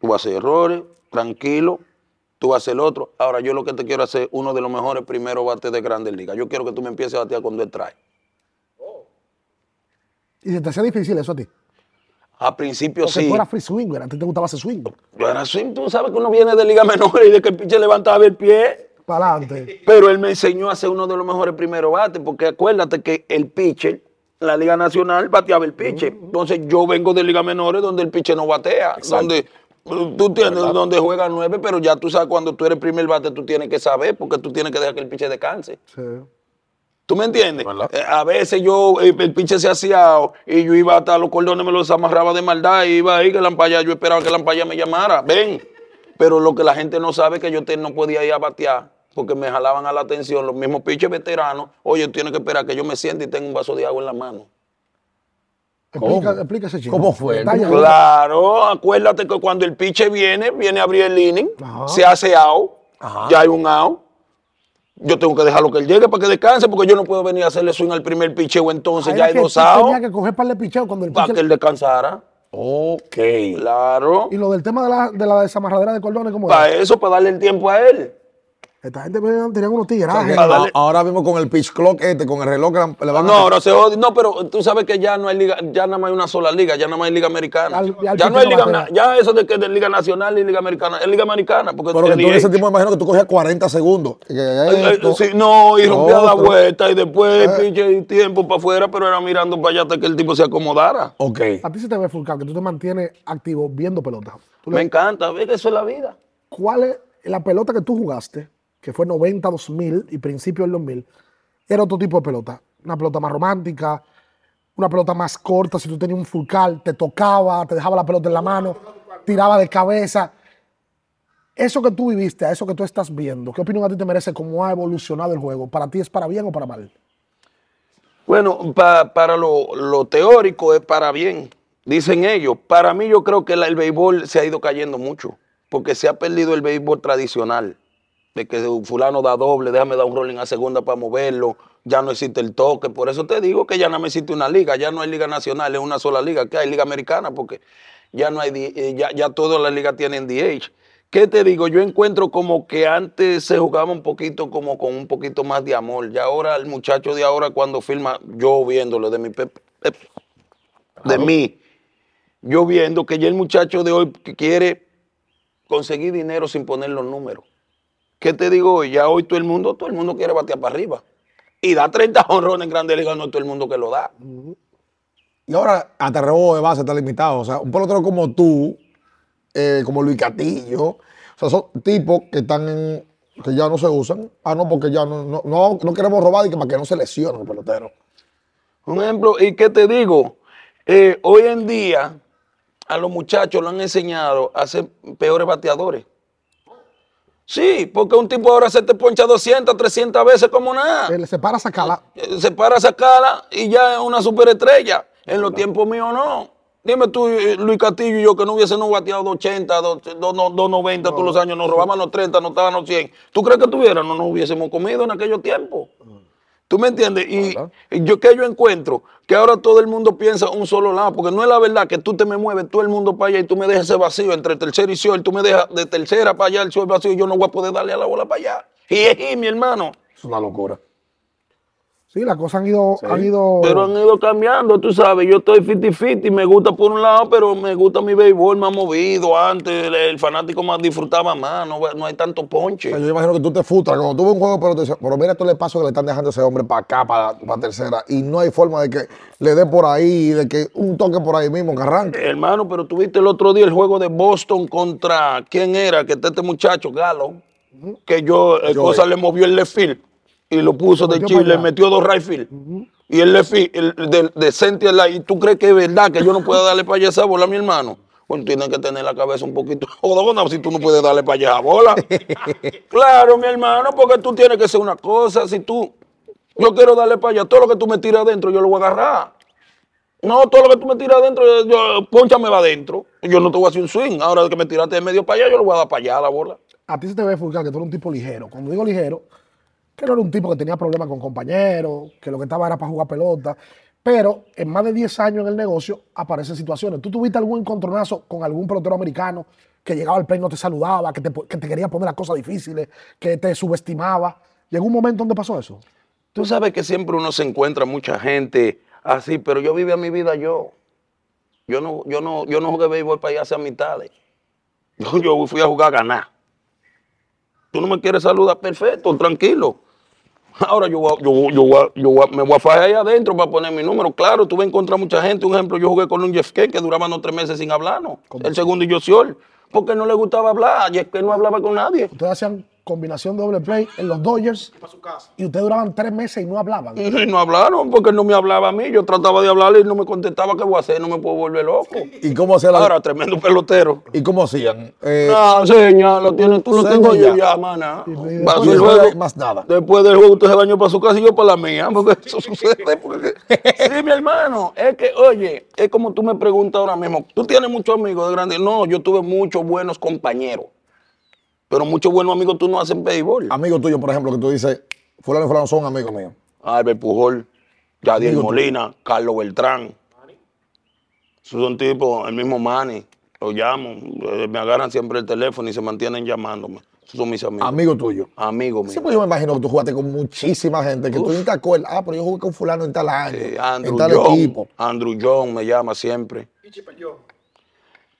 Tú vas a hacer errores, tranquilo, tú vas a hacer el otro. Ahora yo lo que te quiero hacer es uno de los mejores primeros bates de Grandes Ligas. Yo quiero que tú me empieces a batear cuando él trae. ¿Y se te hacía difícil eso a ti? A principio sí. tú eras free swinger, a ti te gustaba ese swing. Yo era swing, tú sabes que uno viene de Liga Menor y de que el pinche levantaba el pie. Para adelante. Pero él me enseñó a ser uno de los mejores primeros bates, porque acuérdate que el pitcher, la Liga Nacional, bateaba el pitcher. Entonces yo vengo de Liga Menores donde el pitcher no batea, donde tú tienes, donde juega nueve, pero ya tú sabes cuando tú eres primer bate, tú tienes que saber, porque tú tienes que dejar que el pitcher descanse. Sí. ¿Tú me entiendes? Eh, a veces yo, eh, el pinche se hacía y yo iba hasta los cordones, me los amarraba de maldad, y iba ahí que la ampalla, yo esperaba que la ampalla me llamara, ven. Pero lo que la gente no sabe es que yo te- no podía ir a batear porque me jalaban a la atención los mismos pinches veteranos. Oye, tienes que esperar que yo me siente y tenga un vaso de agua en la mano. Explica, ¿Cómo? explica ese chico. ¿Cómo fue? Claro, acuérdate que cuando el piche viene, viene a abrir el inning, Ajá. se hace out, Ajá. ya hay un out. Yo tengo que dejarlo que él llegue para que descanse, porque yo no puedo venir a hacerle swing al primer picheo, entonces Ahí ya hay dos outs Tenía que coger para el picheo cuando el para que él descansara. Ok. Claro. Y lo del tema de la, de la desamarradera de cordones, ¿cómo Para es? eso, para darle el tiempo a él. Esta gente tenían unos O sea, a- Ahora mismo con el pitch clock este, con el reloj, le van a... No, ahora se odia. No, pero tú sabes que ya no hay liga, ya nada más hay una sola liga, ya nada más hay liga americana. Al- al ya no hay liga, no na- ya eso de que de liga nacional y liga americana, es liga americana. Porque Pero que tú en ese tiempo me imagino que tú cogías 40 segundos. Eh, esto- eh, sí, no, y rompía la vuelta y después Eh. pinche tiempo para afuera, pero era mirando para allá hasta que el tipo se acomodara. Ok. A ti se te ve, Fulcar, que tú te mantienes activo viendo pelota. Tú le- Me encanta, ve que eso es la vida. ¿Cuál es la pelota que tú jugaste, que fue 90, 2000 y principio del 2000? Era otro tipo de pelota. Una pelota más romántica, una pelota más corta. Si tú tenías un fulcar, te tocaba, te dejaba la pelota en la mano, tiraba de cabeza. Eso que tú viviste, a eso que tú estás viendo, ¿qué opinión a ti te merece cómo ha evolucionado el juego? ¿Para ti es para bien o para mal? Bueno, pa- para lo, lo teórico es para bien, dicen ellos. Para mí yo creo que el béisbol se ha ido cayendo mucho, porque se ha perdido el béisbol tradicional, de que fulano da doble, déjame dar un rolling a segunda para moverlo, ya no existe el toque. Por eso te digo que ya no existe una liga, ya no hay liga nacional, es una sola liga, que hay liga americana, porque ya no hay, eh, ya, ya todas las ligas tienen DH. ¿Qué te digo? Yo encuentro como que antes se jugaba un poquito como con un poquito más de amor. Ya ahora el muchacho de ahora cuando filma, yo viéndolo de mi pe- pe- de mí, yo viendo que ya el muchacho de hoy que quiere conseguir dinero sin poner los números. ¿Qué te digo? Ya hoy todo el mundo, todo el mundo quiere batear para arriba. Y da 30 honrones en Grandes Ligas, no todo el mundo que lo da. Y ahora hasta el rebote de base está limitado. O sea, un pelotero como tú, eh, como Luis Castillo, o sea, son tipos que están en, que ya no se usan. Ah, no, porque ya no, no, no, no queremos robar y que para que no se lesionen el pelotero. Un ejemplo, ¿y qué te digo? Eh, hoy en día a los muchachos lo han enseñado a ser peores bateadores. Sí, porque un tipo ahora se te poncha 200, 300 veces como nada. Se para a sacarla. Se para a sacarla y ya es una superestrella. En los tiempos míos no. Dime tú, eh, Luis Castillo y yo, que no hubiésemos bateado 280, 2, 290 todos los años, nos robaban los 30, nos estaban los 100. ¿Tú crees que tuviéramos? No nos hubiésemos comido en aquellos tiempos. ¿Tú me entiendes? Y y yo que yo encuentro que ahora todo el mundo piensa un solo lado, porque no es la verdad que tú te me mueves todo el mundo para allá y tú me dejas ese vacío entre tercera y sol, tú me dejas de tercera para allá el sol vacío y yo no voy a poder darle a la bola para allá. Y es mi hermano. Es una locura. Sí, las cosas han ido, han ido. Pero han ido cambiando, tú sabes. Yo estoy 50-50 y me gusta por un lado, pero me gusta mi béisbol más movido. Antes el, el fanático más disfrutaba más, no, no hay tanto ponche. O sea, yo imagino que tú te frustras cuando tú ves un juego, pero, te pero mira todo el paso que le están dejando a ese hombre para acá, para, para tercera, y no hay forma de que le dé por ahí, de que un toque por ahí mismo, que arranque. Hermano, pero tuviste el otro día el juego de Boston contra quién era, que está este muchacho, Galo, que yo, el cosa le movió el left field y lo puso de Chile, allá. metió dos right field. Y el field, el de, ¿y tú crees que es verdad que yo no puedo darle para allá esa bola a mi hermano? Bueno, tienes que tener la cabeza un poquito jodona si tú no puedes darle para allá esa bola. claro, mi hermano, porque tú tienes que ser una cosa. Si tú, yo quiero darle para allá, todo lo que tú me tiras adentro, yo lo voy a agarrar. No, todo lo que tú me tiras adentro, yo, ponchame va adentro. Yo no te voy a hacer un swing. Ahora que me tiraste de medio para allá, yo lo voy a dar para allá la bola. a ti se te ve Fulcar que tú eres un tipo ligero. Cuando digo ligero, que no era un tipo que tenía problemas con compañeros, que lo que estaba era para jugar pelota. Pero en más de 10 años en el negocio aparecen situaciones. ¿Tú tuviste algún encontronazo con algún pelotero americano que llegaba al play no te saludaba, que te, que te quería poner las cosas difíciles, que te subestimaba? ¿Llegó un momento donde pasó eso? Tú sabes que siempre uno se encuentra mucha gente así, pero yo vivía mi vida yo. Yo no, yo no, yo no jugué béisbol para ir hacia mitades. Yo, yo fui a jugar a ganar. Tú no me quieres saludar, perfecto, tranquilo. Ahora yo, voy yo, voy- yo, voy yo me voy a fajar ahí adentro para poner mi número. Claro, tú vas a encontrar mucha gente. Un ejemplo, yo jugué con un Jeff Kent que duraba no tres meses sin hablarnos. El segundo y yo porque no le gustaba hablar. Jeff Kent no hablaba con nadie. Ustedes hacían combinación de doble play en los Dodgers y ustedes duraban tres meses y no hablaban. Y no hablaron porque no me hablaba a mí. Yo trataba de hablarle y no me contestaba. ¿Qué voy a hacer? No me puedo volver loco. ¿Y cómo hacían? la- Ahora, tremendo pelotero. ¿Y cómo hacían? Eh, Ah, seña, lo tienes tú, lo Seña tengo yo ya. maná. Después y de- más nada. Después del juego usted se bañó para su casa y yo para la mía, porque eso sucede. Porque... Sí, mi hermano, es que, oye, es como tú me preguntas ahora mismo, ¿tú tienes muchos amigos de grande? No, yo tuve muchos buenos compañeros, pero muchos buenos amigos tú no haces béisbol. Amigos tuyos, por ejemplo, que tú dices, fulano y fulano son amigos míos. Albert Pujol, Yadier Amigo tuyo. Molina, Carlos Beltrán. Esos son tipos, el mismo Manny, lo llamo, eh, me agarran siempre el teléfono y se mantienen llamándome. Esos son mis amigos. Amigo tuyo. Amigos Sí, míos. pues yo me imagino que tú jugaste con muchísima gente, que tú ni te acuerdas. Ah, pero yo jugué con fulano en tal año, en tal John, equipo. Andrew John me llama siempre.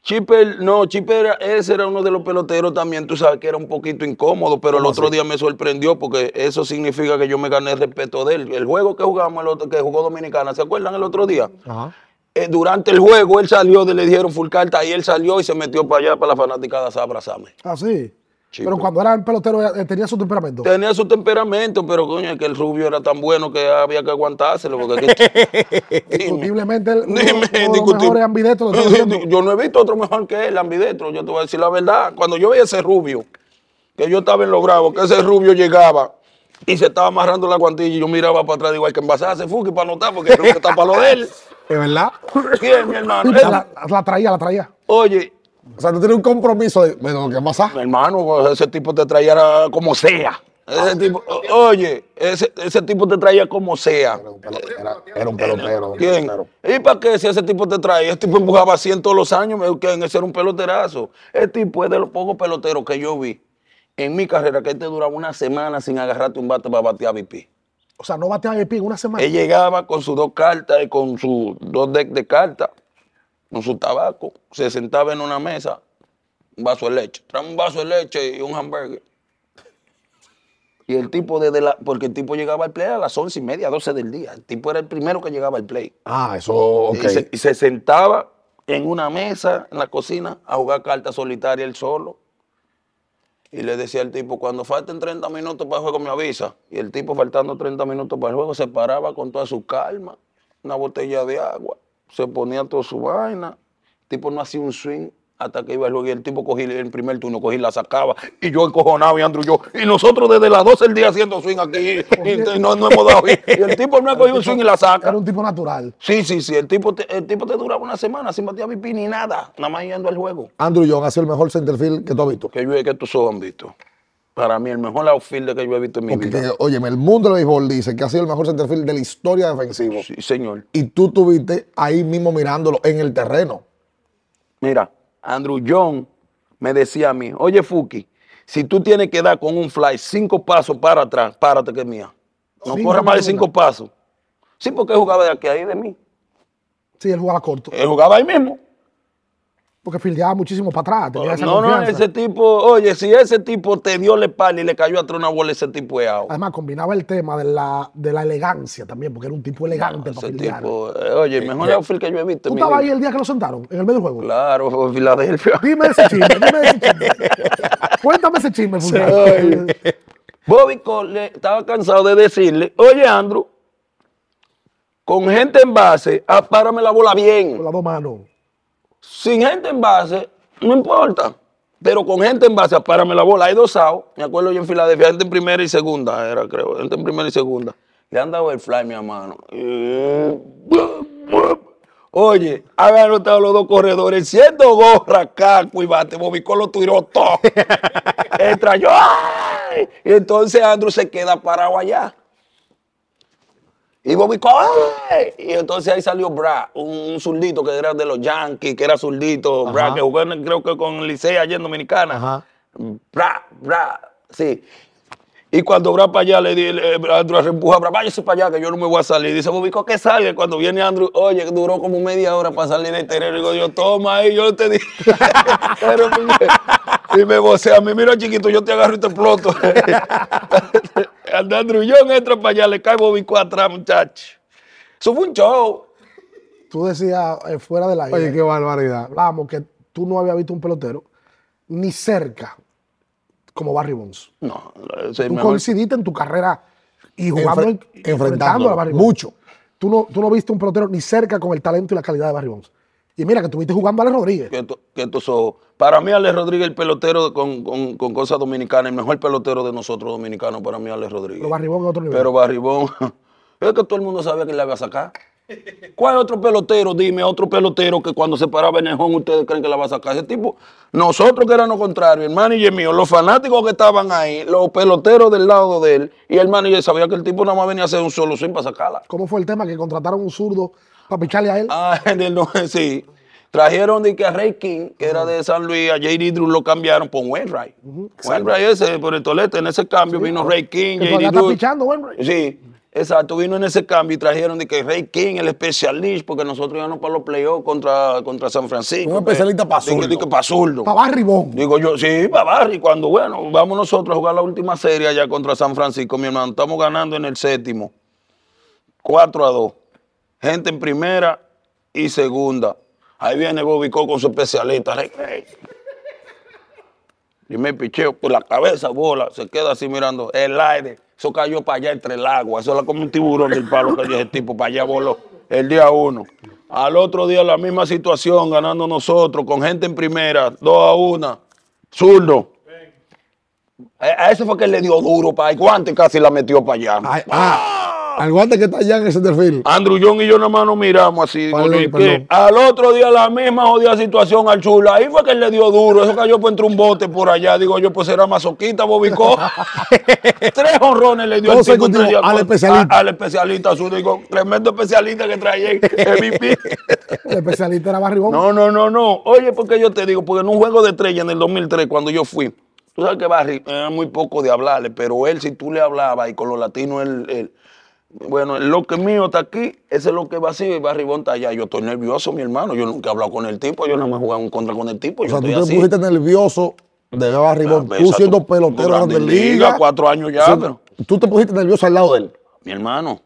Chipper, no, Chipper, ese era uno de los peloteros también, tú sabes que era un poquito incómodo, pero el otro día me sorprendió porque eso significa que yo me gané el respeto de él. El juego que jugamos, el otro, que jugó Dominicana, ¿se acuerdan el otro día? Ajá. Eh, durante el juego él salió, de- le dijeron full carta y él salió y se metió para allá, para la fanaticada a abrazarme. Ah, sí. Sí, Pero cuando era el pelotero eh, tenía su temperamento. Tenía su temperamento, pero coño, es que el rubio era tan bueno que había que aguantárselo. Porque. Indiscutiblemente, el- uno, Dime, uno de los los. Yo no he visto otro mejor que él, ambidestro. Yo te voy a decir la verdad. Cuando yo veía ese rubio, que yo estaba en lo bravo, que ese rubio llegaba y se estaba amarrando la guantilla y yo miraba para atrás, igual que envasarse Fuki para anotar, porque el rubio está para lo de él. ¿Es verdad? ¿Quién, mi hermano? Sí, la, la traía, la traía. Oye, O sea, tú tienes un compromiso de, bueno, ¿qué pasa? mi hermano, pues, ese tipo te traía como sea. Ese tipo, o- oye, ese, ese tipo te traía como sea. Era un pelotero. Era, era un pelotero. ¿Quién? ¿Y para qué si ese tipo te trae? Ese tipo empujaba 100 todos los años, me-. Ese era un peloterazo. Ese tipo es de los pocos peloteros que yo vi en mi carrera que este duraba una semana sin agarrarte un bate para batear VP. O sea, no bateaba en una semana. Él llegaba con sus dos cartas y con sus dos decks de cartas, con su tabaco, se sentaba en una mesa, un vaso de leche, trae un vaso de leche y un hamburger. Y el tipo desde la, porque el tipo llegaba al play a las once y media, 12 del día. El tipo era el primero que llegaba al play. Ah, eso, ok. Y, se, y se sentaba en una mesa en la cocina a jugar cartas solitarias él solo. Y le decía al tipo, cuando falten 30 minutos para el juego me avisa. Y el tipo faltando 30 minutos para el juego se paraba con toda su calma, una botella de agua, se ponía toda su vaina. El tipo no hacía un swing hasta que iba el juego y el tipo cogía el primer turno, cogía y la sacaba. Y yo encojonado y Andrew yo. Y nosotros desde las 12 del día haciendo swing aquí y no, no hemos dado. Y el tipo no ha cogido un swing y la saca. Era un tipo natural. Sí, sí, sí. El tipo te, el tipo te duraba una semana sin batear VP ni nada, nada más yendo al juego. Andrew John ha sido el mejor centerfield que tú has visto. Que yo que tú sos han visto. Para mí, el mejor outfielder que yo he visto en mi Porque, vida. oye, el mundo del béisbol dice que ha sido el mejor centerfield de la historia defensiva. Sí, señor. Y tú estuviste ahí mismo mirándolo en el terreno. Mira, Andrew John me decía a mí, oye, Fuki, si tú tienes que dar con un fly cinco pasos para atrás, párate que es mía. No corra más de cinco pasos. Sí, porque él jugaba de aquí ahí de mí. Sí, él jugaba corto. Él jugaba ahí mismo. Porque fildeaba muchísimo para atrás. Tenía esa No, no, ese tipo, oye, si ese tipo te dio la espalda y le cayó atrás una bola, ese tipo es out. Además, combinaba el tema de la, de la elegancia también, porque era un tipo elegante para Ese fildear. tipo, eh, oye, el mejor outfield que yo he visto. ¿Tú estabas ahí el día que lo sentaron, en el medio del juego? Claro, Filadelfia. Dime ese chisme, dime ese chisme. Cuéntame ese chisme. Bobby Cole estaba cansado de decirle, oye Andrew, con gente en base, ah, párame la bola Con bien. las dos manos. Sin gente en base, no importa. Pero con gente en base, párame la bola. Hay dos outs. Me acuerdo yo en Filadelfia, gente en primera y segunda, era creo, gente en primera y segunda. Le han dado el fly, mi hermano. Oye, han anotado los dos corredores, siendo gorra, caco y bate, Cole lo tiró todo. Entra yo, ¡ay! Y entonces Andrew se queda parado allá. Y Bobby Cole. Y entonces ahí salió Brad, un, zurdito que era de los Yankees, que era zurdito, Brad, que jugó creo que con Licey allá en Dominicana. Ajá. Brad, Brad, sí. Y cuando Brad para allá, le di, le- Andrew empuja a Brad, váyase para allá que yo no me voy a salir. Dice, Bobby, Cole, que salga. Cuando viene Andrew, oye, duró como media hora para salir del terreno. Digo yo, toma ahí, yo te dije. Pero, y me vocea a mí, mira chiquito, yo te agarro y te exploto. Andrew John entra para allá, le cae Bobby Cole atrás, muchacho. Eso fue un show. Tú decías eh, fuera del aire. Oye, qué barbaridad. Hablábamos que tú no habías visto un pelotero ni cerca como Barry Bonds. No, es el Tú mejor. coincidiste en tu carrera y jugando, Enfre- en- enfrentando a Barry Bonds. mucho. Tú no, tú no viste un pelotero ni cerca con el talento y la calidad de Barry Bonds. Y mira que tuviste jugando a Alex Rodríguez. que, que ojos. Para mí, Alex Rodríguez, el pelotero con, con, con cosas dominicanas, el mejor pelotero de nosotros dominicanos, para mí, Alex Rodríguez. Pero Barry Bonds es otro nivel. Pero Barribón, es que todo el mundo sabía que le iba a sacar. ¿Cuál otro pelotero? Dime, otro pelotero que cuando se paraba en el home ustedes creen que la va a sacar. Ese tipo, nosotros que eran lo contrario, el manager mío, los fanáticos que estaban ahí, los peloteros del lado de él, y el manager sabía que el tipo nada más venía a hacer un solo swing para sacarla. ¿Cómo fue el tema que contrataron un zurdo para picharle a él? Ah, no, sí. Trajeron de que a Ray King, que era de San Luis, a J.D. Drew lo cambiaron por Wainwright. Wainwright ese, por el tolete, en ese cambio vino Ray King, J.D. Drew. pichando, bueno. Sí, exacto, vino en ese cambio y trajeron de que Ray King, el especialista, porque nosotros íbamos para los playoffs contra, contra San Francisco. Un especialista pa' De que- de zurdo. que pa' zurdo. Para Barry Bond. Digo yo, sí, para Barry, cuando, bueno, vamos nosotros a jugar la última serie allá contra San Francisco, mi hermano, estamos ganando en el séptimo, 4 a 2. Gente en primera y segunda. Ahí viene Bobby Cole con su especialista. Rey, rey. Y me picheo por la cabeza, bola, se queda así mirando el aire. Eso cayó para allá entre el agua. Eso era como un tiburón del palo que ese tipo. Para allá voló el día uno. Al otro día la misma situación, ganando nosotros, con gente en primera, dos a una. Zurdo. A ese fue que le dio duro para el guante, casi la metió para allá. Ay, ah, al guante que está allá en ese perfil. Andrew John y yo nada más nos miramos así. Al otro día la misma jodida situación al chula. Ahí fue que él le dio duro. Eso cayó por entre un bote por allá. Digo yo, pues era masoquista, bobicó. Tres honrones le dio al tipo al especialista. a- Al especialista su Digo, tremendo especialista que traía en MVP. El especialista era Barry. No, no, no, no. Oye, porque yo te digo, porque en un juego de estrella en el 2003, cuando yo fui, tú sabes que Barry era muy poco de hablarle, pero él, si tú le hablabas y con los latinos, él, él- bueno, lo que mío está aquí, ese es lo que vacío y Barry Bond está allá. Yo estoy nervioso, mi hermano. Yo nunca he hablado con el tipo, yo nada más he jugado un contra con el tipo. O Yo sea, tú te así. pusiste nervioso de. Ah, Tú siendo pelotero de Liga, cuatro años ya, pero- Tú te pusiste nervioso al lado de él. Mi hermano,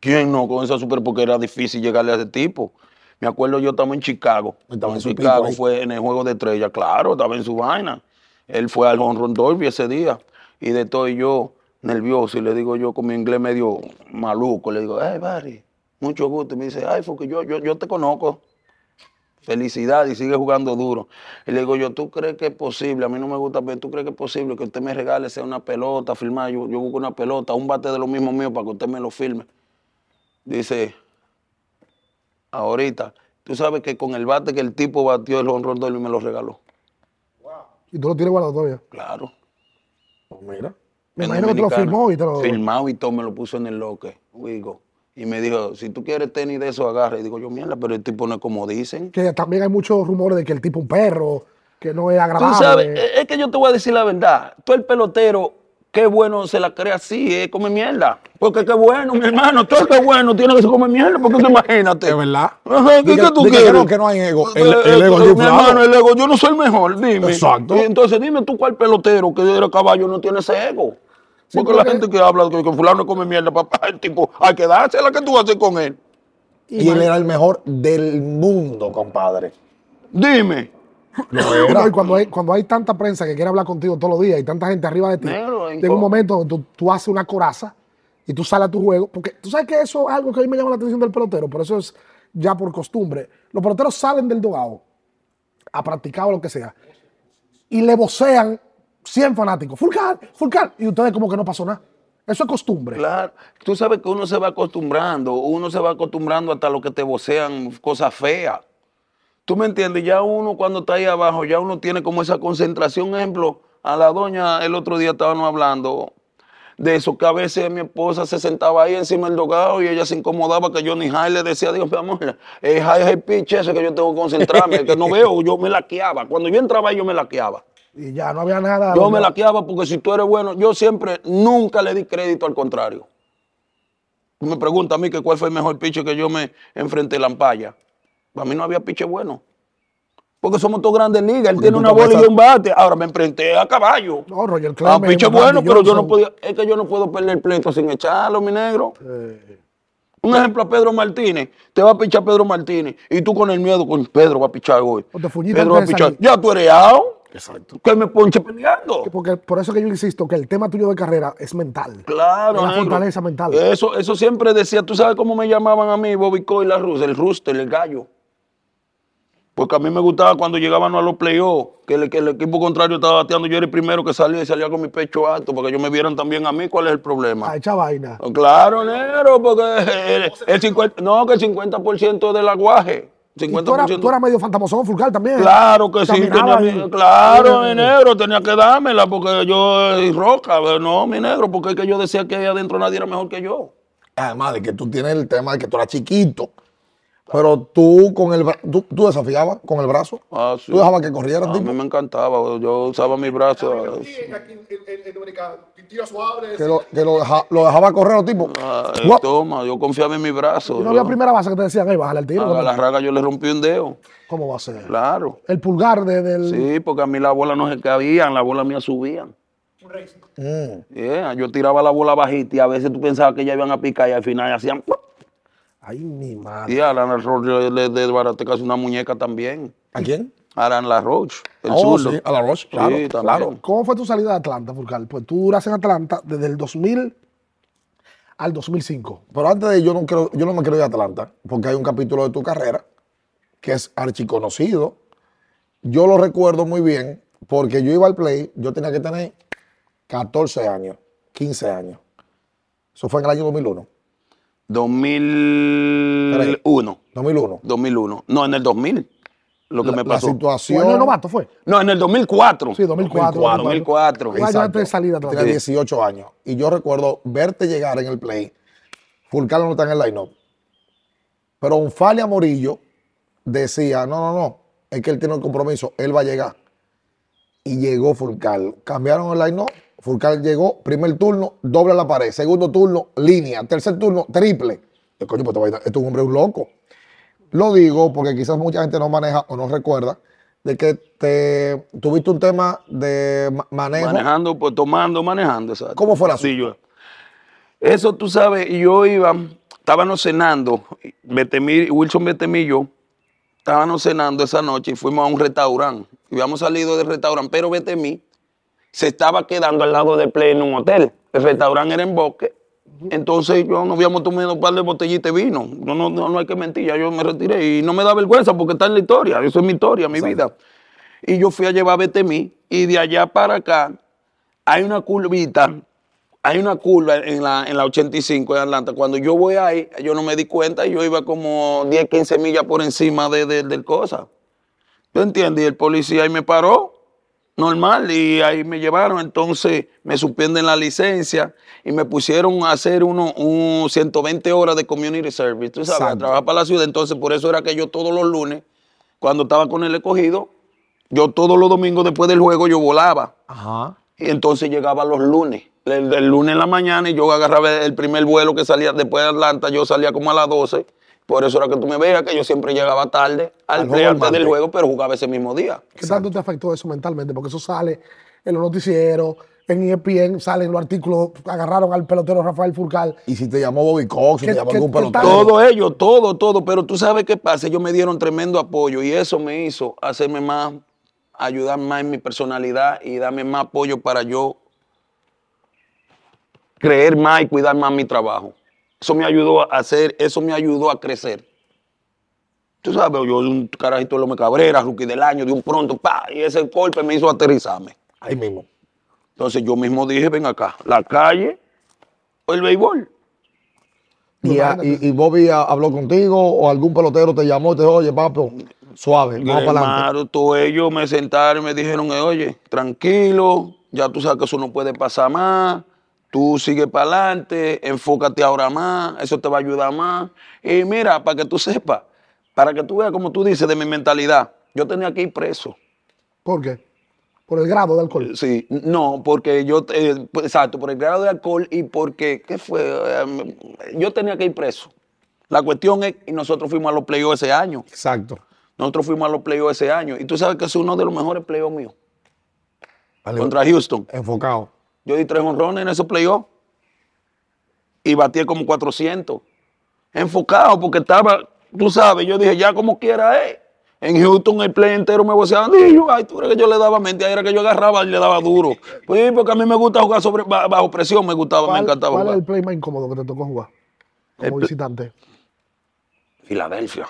¿quién no con esa super? Porque era difícil llegarle a ese tipo. Me acuerdo yo estaba en Chicago. Estaba en Chicago pico fue en el juego de estrella, claro, estaba en su vaina. Él fue al home run derby ese día. Y de todo y yo, nervioso, y le digo yo con mi inglés medio maluco, le digo, hey Barry, mucho gusto. Y me dice, ay, porque yo, yo, yo te conozco. Felicidad y sigue jugando duro. Y le digo yo, ¿tú crees que es posible? A mí no me gusta, pero ¿tú crees que es posible que usted me regale sea una pelota, firmar? Yo, yo busco una pelota, un bate de lo mismo mío para que usted me lo firme. Dice, ahorita, tú sabes que con el bate que el tipo batió el honrón y me lo regaló. Y tú lo tienes guardado todavía. Claro. Pues mira. Me imagino que te lo firmó y te lo. Firmado y todo, me lo puso en el loque, Wigo. Y me dijo, si tú quieres tenis de eso, agarra. Y digo yo, mierda, pero el tipo no es como dicen. Que también hay muchos rumores de que el tipo es un perro, que no es Tú agradable. sabes, eh, es que yo te voy a decir la verdad. Tú el pelotero, qué bueno se la cree así, eh, come mierda. Porque qué bueno, mi hermano, todo el que es bueno tiene que se come mierda, porque tú imagínate. Es verdad. Ajá, ¿qué, que- tú que quieres? no, que no hay ego. El- Eh, el eh, ego eh, es Mi hermano, el ego, yo no soy el mejor, dime. Exacto. Y entonces dime tú cuál pelotero que era caballo no tiene ese ego. Sí, Porque la gente que habla que, que fulano come mierda, papá, el tipo, hay que dársela que tú haces con él. Y él era el mejor del mundo, compadre. Dime. No, y cuando hay, cuando hay tanta prensa que quiere hablar contigo todos los días y tanta gente arriba de ti, llega un momento donde tú, tú haces una coraza y tú sales a tu juego. Porque tú sabes que eso es algo que a mí me llama la atención del pelotero, por eso es ya por costumbre. Los peloteros salen del dogado a practicar o lo que sea y le vocean 100 fanáticos. Fulcar, Fulcar. Y ustedes como que no pasó nada. Eso es costumbre. Claro, tú sabes que uno se va acostumbrando, uno se va acostumbrando hasta lo que te vocean cosas feas. ¿Tú me entiendes? Ya uno cuando está ahí abajo, ya uno tiene como esa concentración. Ejemplo, a la doña el otro día estábamos hablando de eso, que a veces mi esposa se sentaba ahí encima del dogado y ella se incomodaba que yo ni le decía, Dios mi amor, es es el pitch ese que yo tengo que concentrarme, que no veo, yo me laqueaba. Cuando yo entraba ahí, yo me laqueaba. Y ya no había nada. Yo me laqueaba porque si tú eres bueno, yo siempre, nunca le di crédito al contrario. Tú me preguntas a mí que cuál fue el mejor piche que yo me enfrenté en la ampalla. Para mí no había piche bueno. Porque somos todos grandes ligas. Él Porque tiene una bola y un bate. Ahora me enfrenté a caballo. No, Roger A Clemens, piche Randy bueno, pero yo no podía. Es que yo no puedo perder el pleito sin echarlo, mi negro. Un ejemplo a Pedro Martínez. Te va a pichar Pedro Martínez. Y tú con el miedo, con Pedro va a pichar hoy. O te fuñiste Pedro va a pichar. Ya tú eres out. Exacto. Que me ponche peleando. Porque por eso que yo insisto que el tema tuyo de carrera es mental. Claro, Es la fortaleza mental. Eso, eso siempre decía, tú sabes cómo me llamaban a mí, Bobby Coy, la Rus, el rooster, el gallo. Porque a mí me gustaba cuando llegaban a los playoffs, que el, que el equipo contrario estaba bateando, yo era el primero que salía y salía con mi pecho alto, para que ellos me vieran también a mí cuál es el problema. A echar vaina. Claro, negro, porque el, el 50, no, que el 50% del aguaje. Y 50%. tú eras, tú eras medio fantamosón, Fulcar también. Claro que sí, tenía y- mi- claro, mi negro, tenía que dármela porque yo eh, roca, pero no, mi negro, porque es que yo decía que ahí adentro nadie era mejor que yo. Además de que tú tienes el tema de que tú eras chiquito. Pero tú con el bra- tú, tú desafiabas con el brazo. Ah, sí. Tú dejabas que corrieran, A tipo. mí me encantaba. Yo usaba mi brazo. Que lo, que lo, deja- lo dejaba correr los tipos. Ah, eh, toma, yo confiaba en mi brazo. Y no había yo- primera base que te decían, hey, bájale el tiro. a ¿cómo- la raga yo le rompí un dedo. ¿Cómo va a ser? Claro. El pulgar de- del. Sí, porque a mí las bolas no se cabían, las bolas mías subían. Mm. Yeah, yo tiraba la bola bajita y a veces tú pensabas que ya iban a picar y al final hacían. ¡pum! Ay, mi madre. Y a Alan Roach le, le desbaraté casi una muñeca también. ¿A quién? Alan La Roach, el Oh, sí, a la Roche, claro, Sí, claro. ¿Cómo fue tu salida de Atlanta, Furcal? Pues tú duras en Atlanta desde el 2000 al 2005. Pero antes de yo no creo, yo no me quiero ir a Atlanta, porque hay un capítulo de tu carrera que es archiconocido. Yo lo recuerdo muy bien, porque yo iba al play, yo tenía que tener 14 años, 15 años. Eso fue en el año 2001. 2001. 2001. 2001. No, en el 2000. Lo que La, me la pasó. ¿Tu situación. de novato fue? No, en el 2004. Sí, 2004. 2004. Un año antes de salir de Tenía Atlanta. 18 años. Y yo recuerdo verte llegar en el play. Fulcano no está en el line-up. Pero Unfalia Morillo decía: No, no, no. Es que él tiene un compromiso. Él va a llegar. Y llegó Fulcal. Cambiaron el line-up. Fulcal llegó. Primer turno, doble a la pared. Segundo turno, línea. Tercer turno, triple. Yo, coño, pues esta vaina- este hombre es un loco. Lo digo porque quizás mucha gente no maneja o no recuerda de que te tuviste un tema de ma- manejo. Manejando, pues tomando, manejando. exacto. ¿Cómo fue la Sí, yo. Eso tú sabes, yo iba, estábamos cenando, Betemir, Wilson yo, estábamos cenando esa noche y fuimos a un restaurante. Y habíamos salido del restaurante, pero Betemir se estaba quedando al lado del play en un hotel. El restaurante era en Bosque. Entonces yo nos habíamos tomado un par de botellitas de vino. No, no, no, no hay que mentir, ya yo me retiré y no me da vergüenza porque está en la historia. Eso es mi historia, mi vida. Y yo fui a llevar a Betemí y de allá para acá hay una curvita, hay una curva en la, en la 85 de Atlanta. Cuando yo voy ahí, yo no me di cuenta y yo iba como 10, 15 millas por encima de, de- del cosa. ¿Tú entiendes? Y el policía ahí me paró, normal, y ahí me llevaron. Entonces me suspenden la licencia y me pusieron a hacer uno, un 120 horas de community service, tú sabes, a Exacto. trabajar para la ciudad. Entonces por eso era que yo todos los lunes, cuando estaba con el escogido, yo todos los domingos después del juego yo volaba. Ajá. Y entonces llegaba los lunes. El, el lunes en la mañana y yo agarraba el primer vuelo que salía después de Atlanta, yo salía como a las 12. Por eso era que tú me veas que yo siempre llegaba tarde al, Al play juego antes del martes. juego, pero jugaba ese mismo día. ¿Qué tanto te afectó eso mentalmente? Porque eso sale en los noticieros, en ESPN, salen los artículos, agarraron al pelotero Rafael Furcal. Y si te llamó Bobby Cox, si ¿Qué- te llamó algún pelotero. Todo ello, todo, todo. Pero tú sabes qué pasa. Ellos me dieron tremendo apoyo y eso me hizo hacerme más, ayudar más en mi personalidad y darme más apoyo para yo creer más y cuidar más mi trabajo. Eso me ayudó a hacer, eso me ayudó a crecer. Tú sabes, yo un carajito de Lome Cabrera, rookie del año, de un pronto, pa, y ese golpe me hizo aterrizarme. Ahí mismo. Entonces yo mismo dije, ven acá, la calle o el béisbol. Y, a- y- y Bobby habló contigo o algún pelotero te llamó y te dijo, oye, papo, suave, vamos para adelante. Todos ellos me sentaron y me dijeron, oye, tranquilo, ya tú sabes que eso no puede pasar más, tú sigue para adelante, enfócate ahora más, eso te va a ayudar más. Y mira, para que tú sepas, para que tú veas como tú dices de mi mentalidad, yo tenía que ir preso. ¿Por qué? Por el grado de alcohol. Sí, no, porque yo, eh, pues, exacto, por el grado de alcohol y porque, ¿qué fue? Eh, yo tenía que ir preso. La cuestión es, y nosotros fuimos a los playoffs ese año. Exacto. Nosotros fuimos a los playoffs ese año. Y tú sabes que es uno de los mejores playoffs míos. Vale, Contra Houston. Enfocado. Yo di tres honrones en esos playoffs. Y batí como 400. Enfocado porque estaba, tú sabes, yo dije, ya como quiera, eh. En Houston el play entero me voceaban. Y yo, ay, tú eres que yo le daba mente, era que yo agarraba y le daba duro. Pues porque a mí me gusta jugar sobre, ba- bajo presión, me gustaba, me ¿Cuál, encantaba cuál es jugar. el play más incómodo que te tocó jugar como El visitante? Filadelfia.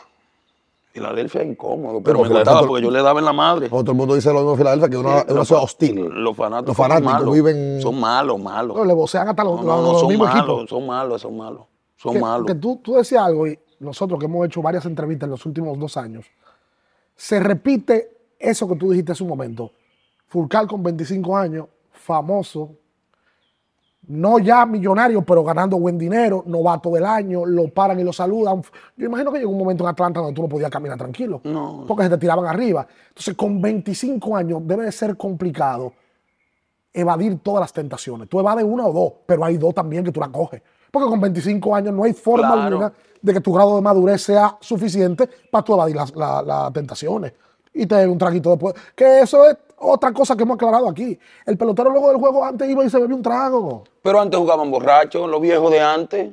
Filadelfia es incómodo, Pero pero me Filadelfia gustaba to- porque yo le daba en la madre. Todo el mundo dice lo mismo de Filadelfia, que es una, ciudad hostil. Los fanáticos, Los fanáticos malos. viven- Son malos, malos. No, le vocean hasta los, No, no, los- no, los son mismos malos, equipos. son malos, son malos. Son que, malos. que tú, tú decías algo y nosotros que hemos hecho varias entrevistas en los últimos dos años, se repite eso que tú dijiste hace un momento. Furcal con 25 años, famoso, no ya millonario, pero ganando buen dinero, novato del año, lo paran y lo saludan. Yo imagino que llegó un momento en Atlanta donde tú no podías caminar tranquilo, No. porque se te tiraban arriba. Entonces, con 25 años debe de ser complicado evadir todas las tentaciones. Tú evades una o dos, pero hay dos también que tú la coges. Porque con 25 años no hay forma Claro. alguna de que tu grado de madurez sea suficiente para tú evadir las, la- las tentaciones. Y te bebe un traguito después. Que eso es otra cosa que hemos aclarado aquí. El pelotero luego del juego antes iba y se bebía un trago. Pero antes jugaban borrachos, los viejos de antes.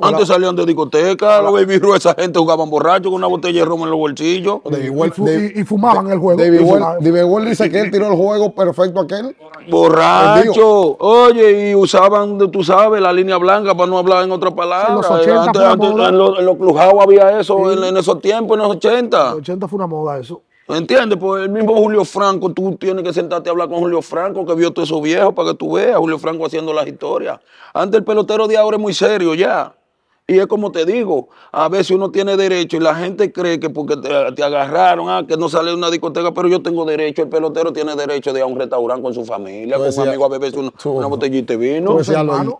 Antes salían de discoteca, los baby Ruth, esa gente jugaban borrachos con una botella de ron en los bolsillos. David Y, Well- fu- David- y- y fumaban el juego. David Y Well- fumaban. David Well dice que él tiró el juego perfecto aquel. Borracho, oye, y usaban, tú sabes, la línea blanca para no hablar en otra palabra. En los 80 antes, fue la antes, moda. en los, los clubhouse había eso en, en esos tiempos, en los 80. En los 80 fue una moda eso. ¿Entiendes? Pues el mismo Julio Franco, tú tienes que sentarte a hablar con Julio Franco, que vio todos esos viejos para que tú veas, Julio Franco haciendo las historias. Antes el pelotero de ahora es muy serio ya. Y es como te digo, a veces uno tiene derecho y la gente cree que porque te, te agarraron, ah, que no sale de una discoteca, pero yo tengo derecho, el pelotero tiene derecho de ir a un restaurante con su familia, con un amigo a beberse una, tú- una botellita de vino.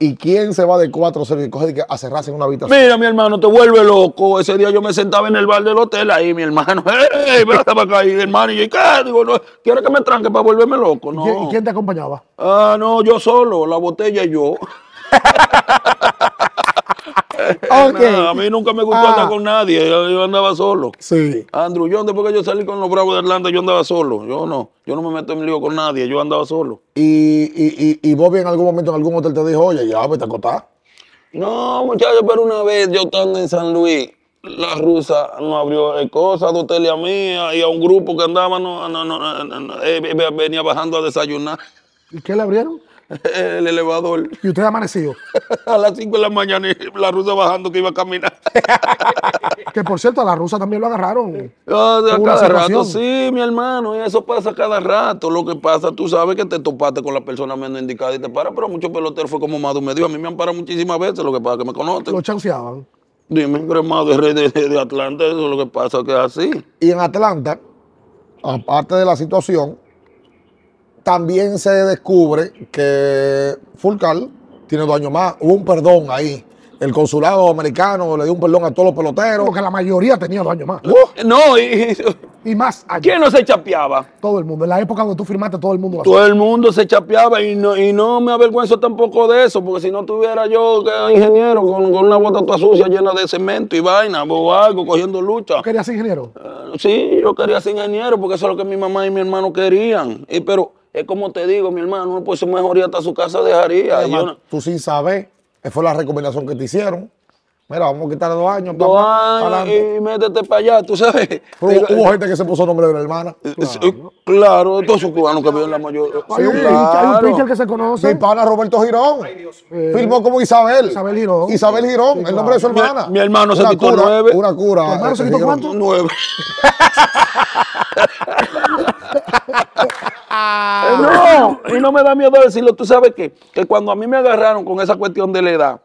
¿y, y quién se va de 4-0 y coge de que a cerrarse en una habitación? Mira, mi hermano, te vuelve loco. Ese día yo me sentaba en el bar del hotel ahí, mi hermano. ¡Ey, para acá! Y hermano, y yo, ¿qué? Digo, no, ¿quiere que me tranque para volverme loco? ¿Y No. quién- ¿Y quién te acompañaba? Ah, no, yo solo, la botella y yo. A mí nunca me gustó Ah. andar con nadie, yo, yo andaba solo. Sí. Andrew, yo después que yo salí con los Bravos de Atlanta, yo andaba solo. Yo no, yo no me meto en lío con nadie, yo andaba solo. Y, y, y, y Bobby en algún momento en algún hotel te dijo, oye, ya vete a acotar. No, muchachos, pero una vez yo estando en San Luis, la rusa nos abrió cosas de hotel y a mí y a un grupo que andaba, no, no, no, no, no, eh, venía bajando a desayunar ¿Y qué le abrieron? el elevador. Y usted amanecido. A las 5 de la mañana y la rusa bajando que iba a caminar. Que por cierto, a la rusa también lo agarraron. Ah, Hubo una cada rato, sí, mi hermano, y eso pasa cada rato. Lo que pasa, tú sabes que te topaste con la persona menos indicada y te para, pero muchos peloteros fue como Madu me dijo, a mí me han parado muchísimas veces, lo que pasa es que me conocen. Lo chanceaban. Dime, cremado de rey de, de- de Atlanta, eso es lo que pasa, que es así. Y en Atlanta, aparte de la situación, también se descubre que Fulcal tiene dos años más. Hubo un perdón ahí. El consulado americano le dio un perdón a todos los peloteros. Porque la mayoría tenía dos años más. No, y, y- más años. ¿quién no se chapeaba? Todo el mundo. En la época donde tú firmaste, todo el mundo lo hacía. Todo el mundo se chapeaba y no, y no me avergüenzo tampoco de eso, porque si no tuviera yo que ingeniero con, con una bota toda sucia llena de cemento y vaina o algo, cogiendo lucha. ¿Tú querías ser ingeniero? Eh, Sí, yo quería ser ingeniero porque eso es lo que mi mamá y mi hermano querían. Y, pero es como te digo, mi hermano, uno pues mejoría hasta su casa dejaría. Además, tú sin saber, esa fue la recomendación que te hicieron. Mira, vamos a quitarle dos años. dos papá, años y métete para allá, tú sabes. Pero Digo, hubo, hubo gente que se puso nombre de la hermana. eh, eh, Claro, todos esos cubanos que viven la mayoría. Hay un, Sí, hay un claro. pitcher que se Mi conoce. pana Roberto Girón. Eh, Firmó como Isabel. Isabel Girón. Isabel Girón, Sí, el nombre de su Mi- hermana. mi hermano se Una quitó cura, nueve. Una cura. ¿Tu hermano se quitó cuánto? Nueve. No, y no me da miedo decirlo. Tú sabes que, que cuando a mí me agarraron con esa cuestión de la edad,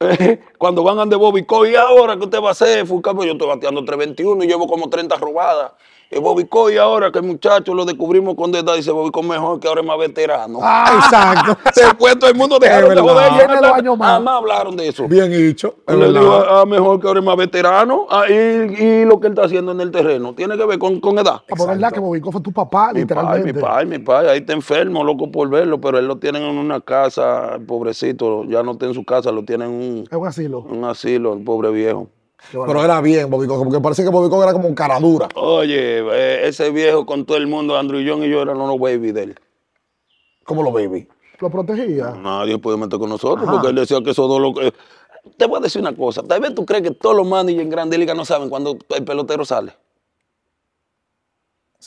cuando van de Bobby ¿y ahora qué usted va a hacer? Fulcar? Pues yo estoy bateando 321 y llevo como 30 robadas. Y Bobby Coy, ahora que el muchacho lo descubrimos con edad, dice Bobby Coy mejor que ahora es más veterano. Ah, exacto. Después todo el mundo dejaron de joder. y Tiene él- dos años más. Hablaron de eso. Bien hecho. Le digo, ah, mejor que ahora es más veterano. Ah, y, y lo que él está haciendo en el terreno tiene que ver con, con edad. Ah, pues verdad que Bobico fue tu papá, Mi literalmente. mi pai, mi pai, ahí está enfermo, loco por verlo, pero él lo tienen en una casa, pobrecito, ya no está en su casa, lo tienen en un, Es un asilo. un asilo, el pobre viejo. Pero era bien, Bobby Cox, porque parece que Bobby Cox era como un cara dura. Oye, eh, ese viejo con todo el mundo, Andrew John y yo éramos los baby de él. Como los baby. Lo protegía. Nadie puede meter con nosotros Ajá. porque él decía que esos dos lo que... Te voy a decir una cosa, tal vez tú crees que todos los managers en Grande Liga no saben cuando el pelotero sale.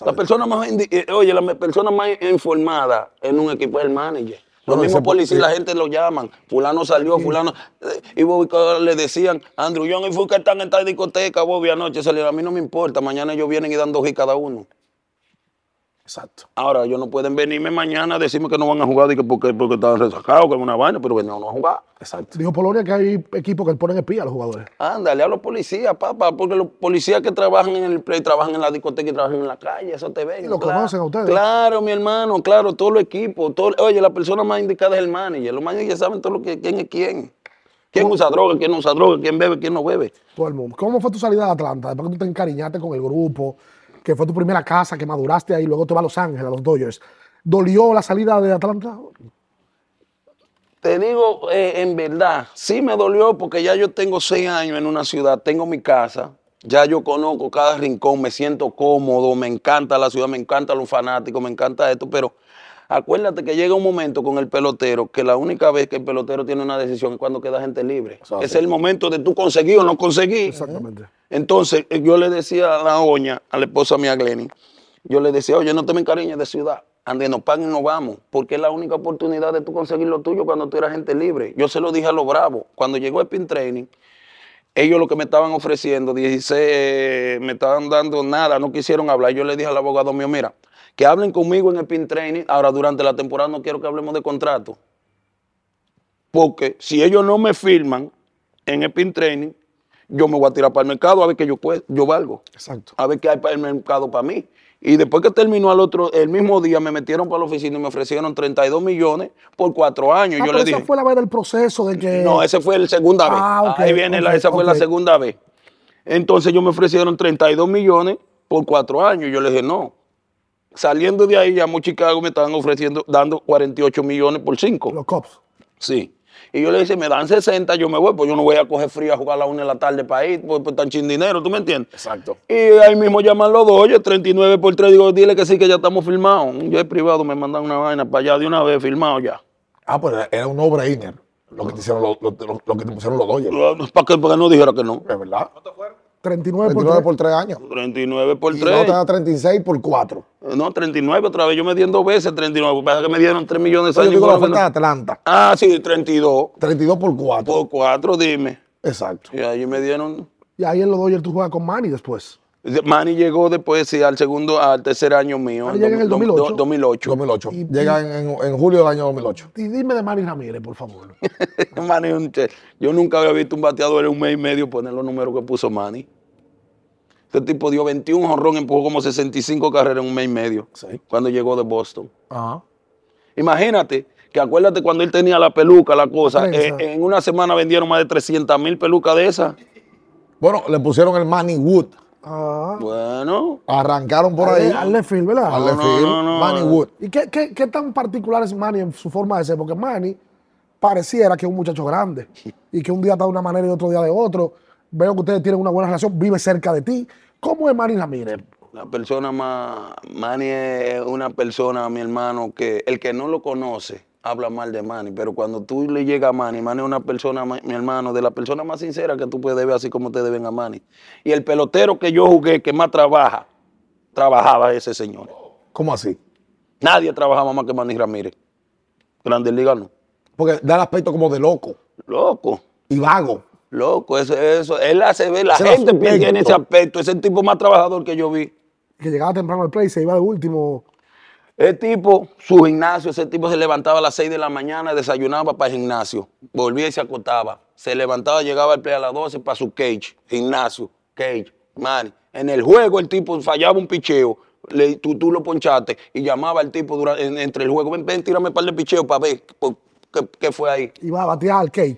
La persona más, eh, oye, la persona más informada en un equipo es el manager. Los mismos policías, la gente lo llaman. Fulano salió, fulano. eh, Y Bobby le decían, Andrew John y Fulcar están en esta discoteca, Bobby anoche salieron. A mí no me importa, mañana ellos vienen y dan dos y cada uno. Exacto. Ahora, ellos no pueden venirme mañana a decirme que no van a jugar y que porque, porque estaban resacados, que es una vaina, pero venimos a jugar. Exacto. Dijo Polonia que hay equipos que ponen espía a los jugadores. Ándale a los policías, papá, porque los policías que trabajan en el play, trabajan en la discoteca y trabajan en la calle, eso te ven. Y lo claro. conocen a ustedes. Claro, mi hermano, claro, todos los equipos. todo- oye, la persona más indicada es el manager. Los managers saben todo lo que, quién es quién. Quién usa droga, quién no usa droga, quién bebe, quién no bebe. Todo el mundo. ¿Cómo fue tu salida de Atlanta? Después que tú te encariñaste con el grupo, que fue tu primera casa, que maduraste ahí, luego te vas a Los Ángeles, a los Dodgers. ¿Dolió la salida de Atlanta? Te digo, eh, en verdad, sí me dolió porque ya yo tengo seis años en una ciudad, tengo mi casa, ya yo conozco cada rincón, me siento cómodo, me encanta la ciudad, me encantan los fanáticos, me encanta esto, pero acuérdate que llega un momento con el pelotero que la única vez que el pelotero tiene una decisión es cuando queda gente libre. Es el momento de tú conseguir o no conseguir. Exactamente. Entonces, eh, yo le decía a la doña, a la esposa mía, Glenny, yo le decía, oye, no te me encariñes de ciudad, ande, nos paguen, nos vamos, porque es la única oportunidad de tú conseguir lo tuyo cuando tú eras gente libre. Yo se lo dije a los bravos. Cuando llegó el pin training, ellos lo que me estaban ofreciendo, 16, eh, me estaban dando nada, no quisieron hablar. Yo le dije al abogado mío, mira, que hablen conmigo en el pin training, ahora durante la temporada no quiero que hablemos de contrato. Porque si ellos no me firman en el pin training, yo me voy a tirar para el mercado a ver que yo, cue- yo valgo. Exacto. A ver qué hay para el mercado para mí. Y después que terminó al otro, el mismo día me metieron para la oficina y me ofrecieron 32 millones por cuatro años. Ah, yo pero le esa dije, fue la vez del proceso de que... no, ese fue la segunda vez. Ah, ok, Ahí viene la, esa fue la segunda vez. Entonces ellos me ofrecieron 32 millones por cuatro años. Yo le dije, no. Saliendo de ahí, ya a Chicago me estaban ofreciendo, dando 48 millones por cinco. Los Cops. Sí. Y yo le dije, me dan 60, yo me voy, pues yo no voy a coger frío a jugar a la una de la tarde para ir, pues, pues tan chin dinero, ¿tú me entiendes? Exacto. Y ahí mismo llaman los dos, oye, 39 por 3, digo, dile que sí, que ya estamos filmados. Un jet privado me mandan una vaina para allá de una vez, filmado ya. Ah, pues era un no-brainer lo que te hicieron los, lo, lo- lo que te pusieron los Dodgers. ¿Para que, para que no dijera que no? Es verdad. 39 por 29 tres. por 3 años. 39 por Y luego 3. te da 36 por 4. No, 39 otra vez. Yo me dieron dos veces 39. Pasa que me dieron 3 millones de Yo años. digo la oferta de no- Atlanta. Ah, sí, 32 32 por 4. por 4, dime. Exacto. Y ahí me dieron. Y ahí en los Dodgers tú juegas con Manny después. Manny llegó después, sí, al segundo, al tercer año mío. Manny llega en el do- do- 2008. 2008. 2008. Y- Llega en, en- en julio del año 2008. Y dime de Manny Ramírez, por favor. Manny, un che- yo nunca había visto un bateador en un mes y medio poner los números que puso Manny. Este tipo dio 21 jonrón, empujó como 65 carreras en un mes y medio. Sí. Cuando llegó de Boston. Ajá. Imagínate que acuérdate cuando él tenía la peluca, la cosa. Eh, en una semana vendieron más de 300 mil pelucas de esas. Bueno, le pusieron el Manny Wood. Ah. Bueno, Arrancaron por ahí. Al field, ¿verdad? Al no, no, no. Manny Wood. ¿Y qué, qué- qué tan particular es Manny en su forma de ser? Porque Manny pareciera que es un muchacho grande y que un día está de una manera y otro día de otro. Veo que ustedes tienen una buena relación, vive cerca de ti. ¿Cómo es Manny Ramírez? la persona más. Manny es una persona, mi hermano, que el que no lo conoce habla mal de Manny, pero cuando tú le llegas a Manny, Manny es una persona, mi hermano, de la persona más sincera que tú puedes ver, así como te deben a Manny. Y el pelotero que yo jugué, que más trabaja, trabajaba ese señor. ¿Cómo así? Nadie trabajaba más que Manny Ramírez. Grandes Ligas no. Porque da el aspecto como de loco Loco. y vago. Loco, eso, eso, él hace ver, la gente aspecto. tiene ese aspecto, es el tipo más trabajador que yo vi. Que llegaba temprano al play, se iba de último. El tipo, su gimnasio, ese tipo se levantaba a las 6 de la mañana, desayunaba para el gimnasio, volvía y se acostaba. Se levantaba, llegaba al play a las 12 para su cage, gimnasio, cage, man. En el juego el tipo fallaba un picheo, le- tú, tú lo ponchaste y llamaba al tipo dura- en- entre el juego, ven, ven, tírame un par de picheos para ver por- qué, qué fue ahí. Iba a batear al cage.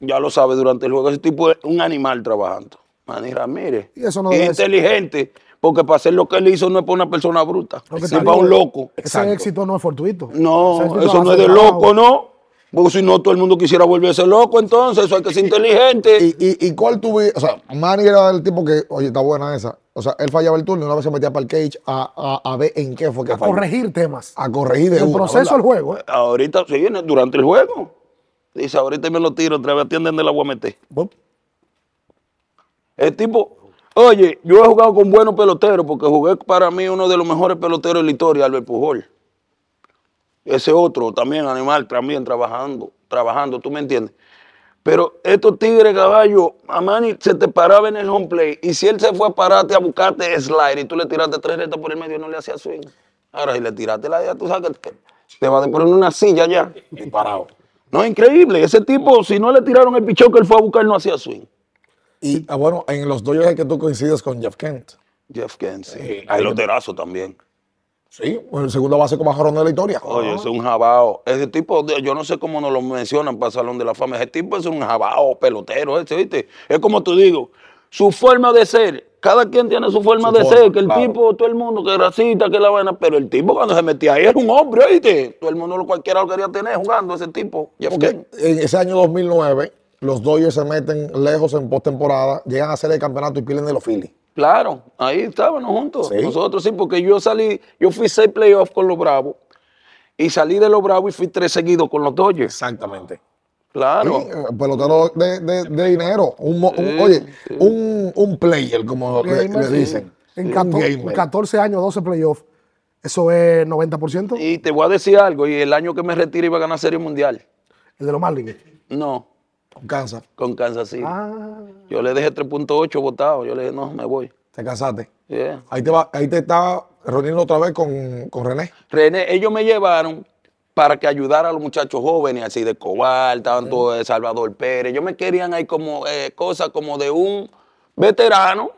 Ya lo sabe durante el juego, ese tipo es un animal trabajando. Manny Ramírez. Y eso no es inteligente, porque para hacer lo que él hizo no es para una persona bruta, es para un loco. Ese Exacto. éxito no es fortuito. No, eso no es de loco, ¿no? Porque si no, todo el mundo quisiera volverse loco, entonces eso hay que ser inteligente. ¿Y, y, y cuál tuve? O sea, Manny era el tipo que, oye, está buena esa. O sea, él fallaba el turno y una vez se metía para el cage a, a, a ver en qué fue que A falló. corregir temas. A corregir de el una, proceso del juego. ¿eh? Ahorita se viene durante el juego. Dice, ahorita me lo tiro, otra vez atienden de la voy a meter. El tipo, oye, yo he jugado con buenos peloteros porque jugué para mí uno de los mejores peloteros de la historia, Albert Pujol. Ese otro también, animal, también trabajando, trabajando, ¿tú me entiendes? Pero estos tigres caballo, a Manny se te paraba en el home play y si él se fue a pararte a buscarte slide y tú le tiraste tres retas por el medio, no le hacía swing. Ahora, si le tiraste la idea, tú sabes que te, te va a poner una silla ya, disparado. No, es increíble. Ese tipo, si no le tiraron el pichón que él fue a buscar, no hacía swing. Y ah, bueno, en los Dodgers es que tú coincides con Jeff Kent. Jeff Kent, sí. Sí, Hay loterazo también. Sí, el segundo base con más jorrones de la historia. Oye, ese es un jabao. Ese tipo, yo no sé cómo nos lo mencionan para el Salón de la Fama. Ese tipo es un jabao, pelotero, ese, ¿viste? Es como tú digo, su forma de ser. Cada quien tiene su forma Su de forma, ser. Que el claro. tipo, todo el mundo, que racista, que la vaina. Pero el tipo cuando se metía ahí era un hombre, ¿viste? Todo el mundo, lo cualquiera lo quería tener jugando ese tipo. Porque en ese año 2009, los Dodgers se meten lejos en postemporada, llegan a hacer el campeonato y pierden de los Phillies. Claro, ahí estábamos juntos. Sí. Nosotros sí, porque yo salí, yo fui seis playoffs con los Bravos. Y salí de los Bravos y fui tres seguidos con los Dodgers. Exactamente. Claro. Sí, eh, pelotero de, de- de dinero. Un, Sí, oye, sí. un, un player, como le, dicen. En Un 14, en gamer. 14 años, 12 playoffs. Eso es 90%. Y te voy a decir algo, y el año que me retire iba a ganar Serie Mundial. El de los Marlins. No, Con Kansas. con Kansas City. Ah, Yo le dejé 3.8 votado. Yo le dije, no, me voy. Te cansaste. Yeah. Ahí te, va, ahí te está reuniendo otra vez con, con René. René, ellos me llevaron para que ayudara a los muchachos jóvenes, así de Cobal, todos de Salvador Pérez. Ellos me querían ahí como eh, cosas como de un veterano,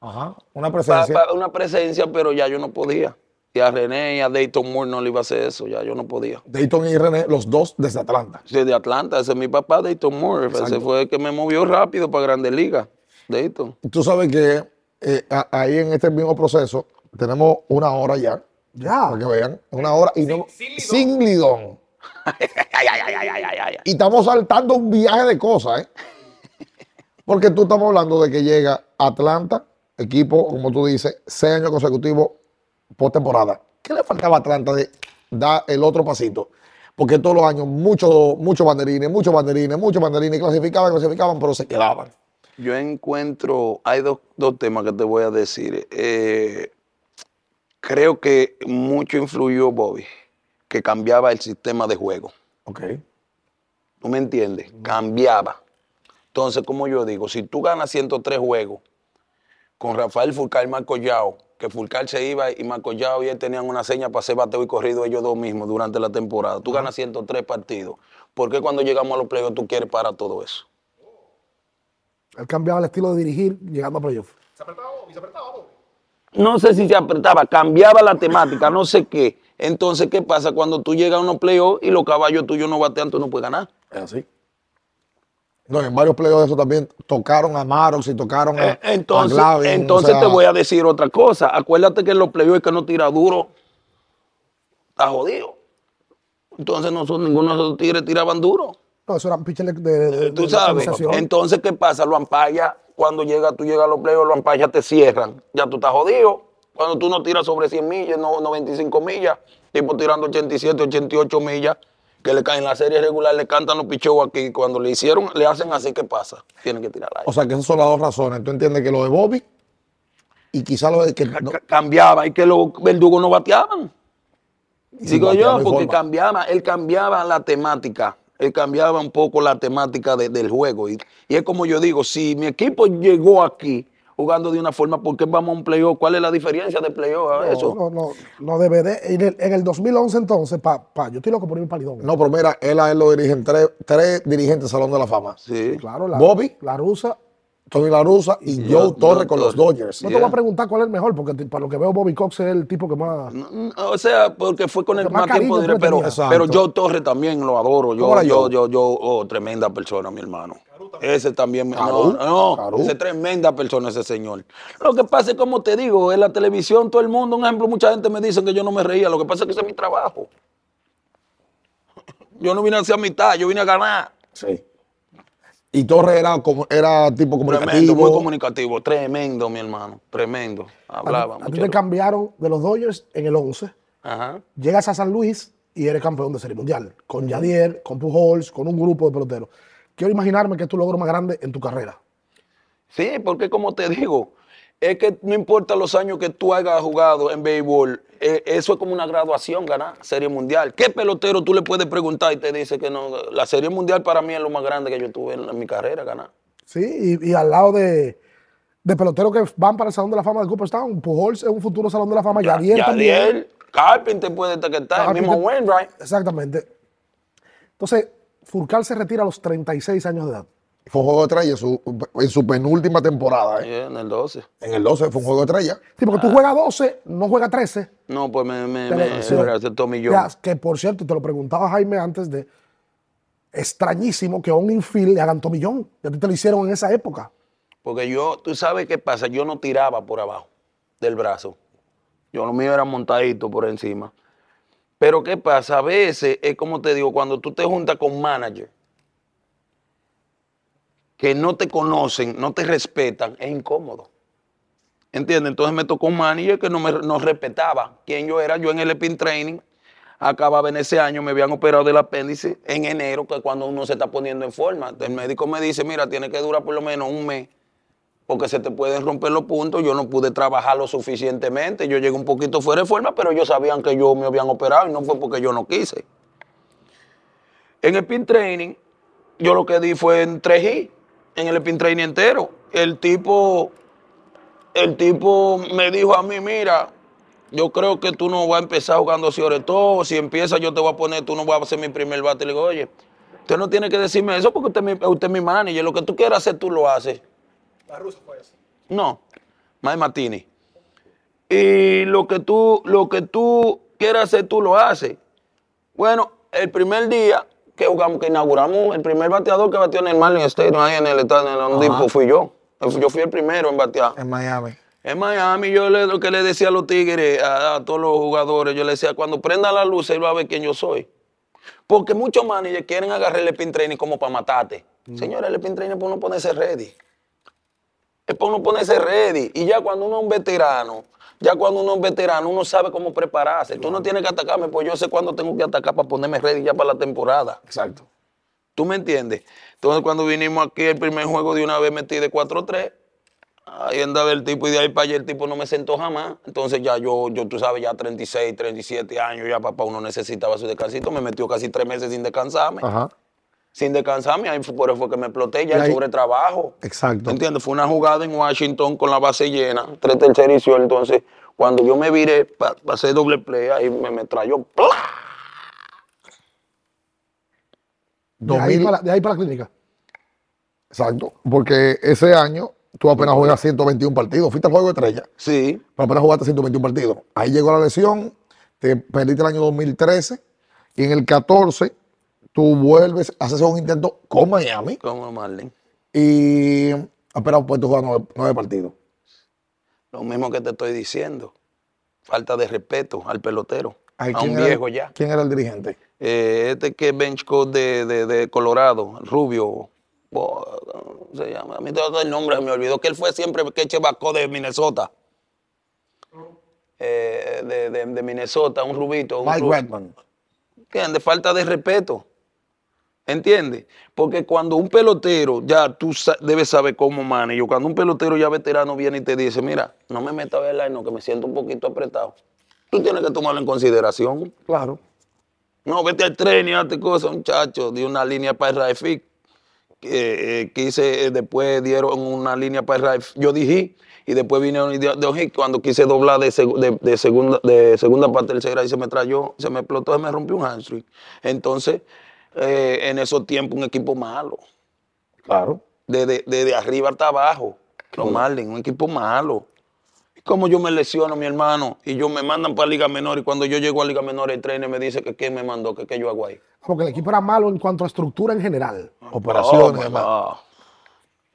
Ajá. Una presencia. pa- una presencia, pero ya yo no podía. Y a René y a Dayton Moore no le iba a hacer eso, ya yo no podía. Dayton y René, los dos desde Atlanta. Soy de Atlanta, ese es mi papá, Dayton Moore. Ese fue el que me movió rápido para Grandes Ligas. Dayton. Tú sabes que eh, ahí en este mismo proceso tenemos una hora ya, ya. para que vean, una hora y no, sin lidón. Ay, ay, ay, ay, ay, ay, ay. Y estamos saltando un viaje de cosas, ¿eh? Porque tú estamos hablando de que llega Atlanta, equipo, como tú dices, seis años consecutivos postemporada. ¿Qué le faltaba a Atlanta de dar el otro pasito? Porque todos los años muchos muchos banderines, muchos banderines, muchos banderines, clasificaban, clasificaban, pero se quedaban. Yo encuentro, hay dos, dos temas que te voy a decir. Eh, creo que mucho influyó Bobby, que cambiaba el sistema de juego. Ok. ¿Tú me entiendes? Cambiaba. Entonces, como yo digo, si tú ganas 103 juegos con Rafael Fulcar y Marco Yao, que Fulcar se iba y Marco Yao y él tenían una seña para hacer bateo y corrido ellos dos mismos durante la temporada. Tú ganas 103 partidos. ¿Por qué cuando llegamos a los playoffs tú quieres parar todo eso? Él cambiaba el estilo de dirigir llegando a playoffs. No sé si se apretaba, cambiaba la temática, no sé qué. Entonces, ¿qué pasa cuando tú llegas a unos playoffs y los caballos tuyos no batean, tú no puedes ganar? Es así. No, en varios playoffs de eso también tocaron a Marox y tocaron a, Eh, Entonces, a entonces o sea, te voy a decir otra cosa. Acuérdate que en los playoffs que no tira duro está jodido. Entonces, nosotros, ninguno de esos tigres tiraban duro. No, eso eran pitchers de, de, Tú de sabes. Entonces, ¿qué pasa? Los ampallas, cuando llega, tú llegas a los playoffs, los ampallas te cierran. Ya tú estás jodido. Cuando tú no tiras sobre 100 millas, no, 95 millas, tipo tirando 87, 88 millas, que le caen la serie regular, le cantan los pichos aquí. Cuando le hicieron, le hacen así, ¿qué pasa? Tienen que tirar ahí. O sea, que esas son las dos razones. Tú entiendes que lo de Bobby y quizá lo de que... no- cambiaba y que los verdugos no bateaban. Digo yo, porque forma. cambiaba, él cambiaba la temática, él cambiaba un poco la temática de- del juego. Y, y es como yo digo, si mi equipo llegó aquí jugando de una forma, ¿por qué vamos a un playoff? ¿Cuál es la diferencia de playoff a eso? No, no, no, no debe de. En el, en el 2011 entonces, pa, pa, yo estoy loco por ir un palidón. No, pero mira, él a él lo dirigen tres, tres dirigentes del Salón de la Fama. Sí. Claro, la, Bobby. la rusa. Tony La Russa y Joe Joe Torre con los Torre. Dodgers. No te voy a preguntar cuál es el mejor, porque para lo que veo, Bobby Cox es el tipo que más. No, no, O sea, porque fue con el más más tiempo tú le pero, pero yo Torres también lo adoro. Yo, ¿Cómo era yo, Joe? yo, yo, oh, tremenda persona, mi hermano. Ese también, me- Caru, no, no, ese es tremenda persona ese señor. Lo que pasa es, como te digo, en la televisión todo el mundo, un ejemplo, mucha gente me dice que yo no me reía. Lo que pasa es que ese es mi trabajo. Yo no vine a hacer mitad, yo vine a ganar. Sí. Y Torre era, como, era tipo Tremendo, comunicativo. muy comunicativo, tremendo, mi hermano, tremendo. Hablaba a ti mucho. te cambiaron de los Dodgers en el 11. Ajá. Llegas a San Luis y eres campeón de Serie Mundial. Con Yadier, con Pujols, con un grupo de peloteros. Quiero imaginarme que es tu logro más grande en tu carrera. Sí, porque como te digo, es que no importa los años que tú hayas jugado en béisbol, eh, eso es como una graduación ganar Serie Mundial. ¿Qué pelotero tú le puedes preguntar y te dice que no? La Serie Mundial para mí es lo más grande que yo tuve en, en mi carrera ganar. Sí, y, y al lado de, de peloteros que van para el Salón de la Fama de Cooperstown, Pujols es un futuro Salón de la Fama. Yadier también. Yadier, Carpenter puede está, el mismo Wainwright. Exactamente. Entonces, Furcal se retira a los 36 años de edad. Fue un juego de estrella en su, en su penúltima temporada. ¿eh? Sí, en el 12. En el 12 fue un juego de estrella. Sí, porque tú juegas 12, no juegas 13. No, pues me, me, me, millón. Ya, que por cierto, te lo preguntaba Jaime antes de. Extrañísimo que a un infield le hagan tomillón. Y a ti te lo hicieron en esa época. Porque yo, tú sabes qué pasa, yo no tiraba por abajo del brazo. Yo lo mío era montadito por encima. Pero qué pasa, a veces es como te digo, cuando tú te juntas con manager que no te conocen, no te respetan, es incómodo. ¿Entiendes? Entonces me tocó un manager que no me no respetaba quién yo era. Yo en el spin training acababa en ese año, me habían operado del apéndice en enero, que es cuando uno se está poniendo en forma. El médico me dice, mira, tiene que durar por lo menos un mes, porque se te pueden romper los puntos. Yo no pude trabajar lo suficientemente. Yo llegué un poquito fuera de forma, pero ellos sabían que yo me habían operado y no fue porque yo no quise. En el spin training, yo lo que di fue en 3G, en el spin training entero. El tipo el tipo me dijo a mí, mira, yo creo que tú no vas a empezar jugando sobre todo, si empiezas yo te voy a poner, tú no vas a ser mi primer bate. Le digo, oye, usted no tiene que decirme eso porque usted, es mi- usted es mi manager, lo que tú quieras hacer tú lo haces. La rusa fue esa. No, Mike Martini. Y lo que tú, lo que tú quieras hacer, tú lo haces. Bueno, el primer día que jugamos, que inauguramos, el primer bateador que batió en el Marlin Stadium, ahí en el estadio, en el Hondipo, fui yo. Yo fui el primero en batear. En Miami. En Miami yo le, lo que le decía a los tigres, a, a todos los jugadores, yo le decía, cuando prenda la luz, él va a ver quién yo soy. Porque muchos managers quieren agarrar el spin training como para matarte. Señores, el spin training es para uno ponerse ready. Es para uno ponerse ready. Y ya cuando uno es un veterano, ya cuando uno es veterano, uno sabe cómo prepararse. Tú no tienes que atacarme, pues yo sé cuándo tengo que atacar para ponerme ready ya para la temporada. Exacto. ¿Tú me entiendes? Entonces, cuando vinimos aquí, el primer juego de una vez metí de 4-3. Ahí andaba el tipo y de ahí para allá el tipo no me sentó jamás. Entonces ya yo, yo tú sabes, ya 36, 37 años, ya papá uno necesitaba su descansito. Me metió casi tres meses sin descansarme. Ajá. Sin descansarme, ahí fue, por eso fue que me exploté ya ahí- sobretrabajo. Exacto. ¿Entiendes? Fue una jugada en Washington con la base llena, tres terceros y Entonces, cuando yo me viré para hacer doble play, ahí me, me trayó. ¡plá! De ahí, 2000 para, de ahí para la clínica. Exacto. Porque ese año tú apenas juegas 121 partidos. Fuiste al juego de estrella, Sí, pero apenas jugaste 121 partidos. Ahí llegó la lesión, te perdiste el año 2013 y en el 14 tú vuelves, haces un intento con Miami como Marlin. y apenas puedes jugar nueve, nueve partidos. Lo mismo que te estoy diciendo. Falta de respeto al pelotero. Ay, a un ¿quién era- viejo ya. ¿Quién era el dirigente? Eh, este que es bench coach de, de- de Colorado, Rubio. ¿cómo se llama? A mí todo el nombre me olvidó que él fue siempre que chevacó de Minnesota. Eh, de, de- de Minnesota, un rubito. un Mike Redman. ¿Entiendes? Falta de respeto. ¿Entiendes? Porque cuando un pelotero, ya tú debes saber cómo manejo, cuando un pelotero ya veterano viene y te dice, mira, no me metas a ver no, que me siento un poquito apretado. Tú tienes que tomarlo en consideración. Claro. No, vete al tren y hazte cosas, muchacho. Di una línea para el field. Eh, eh, quise, eh, después dieron una línea para el. Yo dije, y después vinieron y de hit. Cuando quise doblar de, seg- de- de segunda, de segunda para tercera y se me trayó, se me explotó, se me rompió un hamstring. Entonces, eh, en esos tiempos, un equipo malo. Claro. Desde, desde arriba hasta abajo. Los Marlins, un equipo malo. Y como yo me lesiono, mi hermano, y yo me mandan para Liga Menor, y cuando yo llego a Liga Menor, el trainer me dice que qué me mandó, que qué yo hago ahí. Porque el equipo era malo en cuanto a estructura en general. Operaciones no.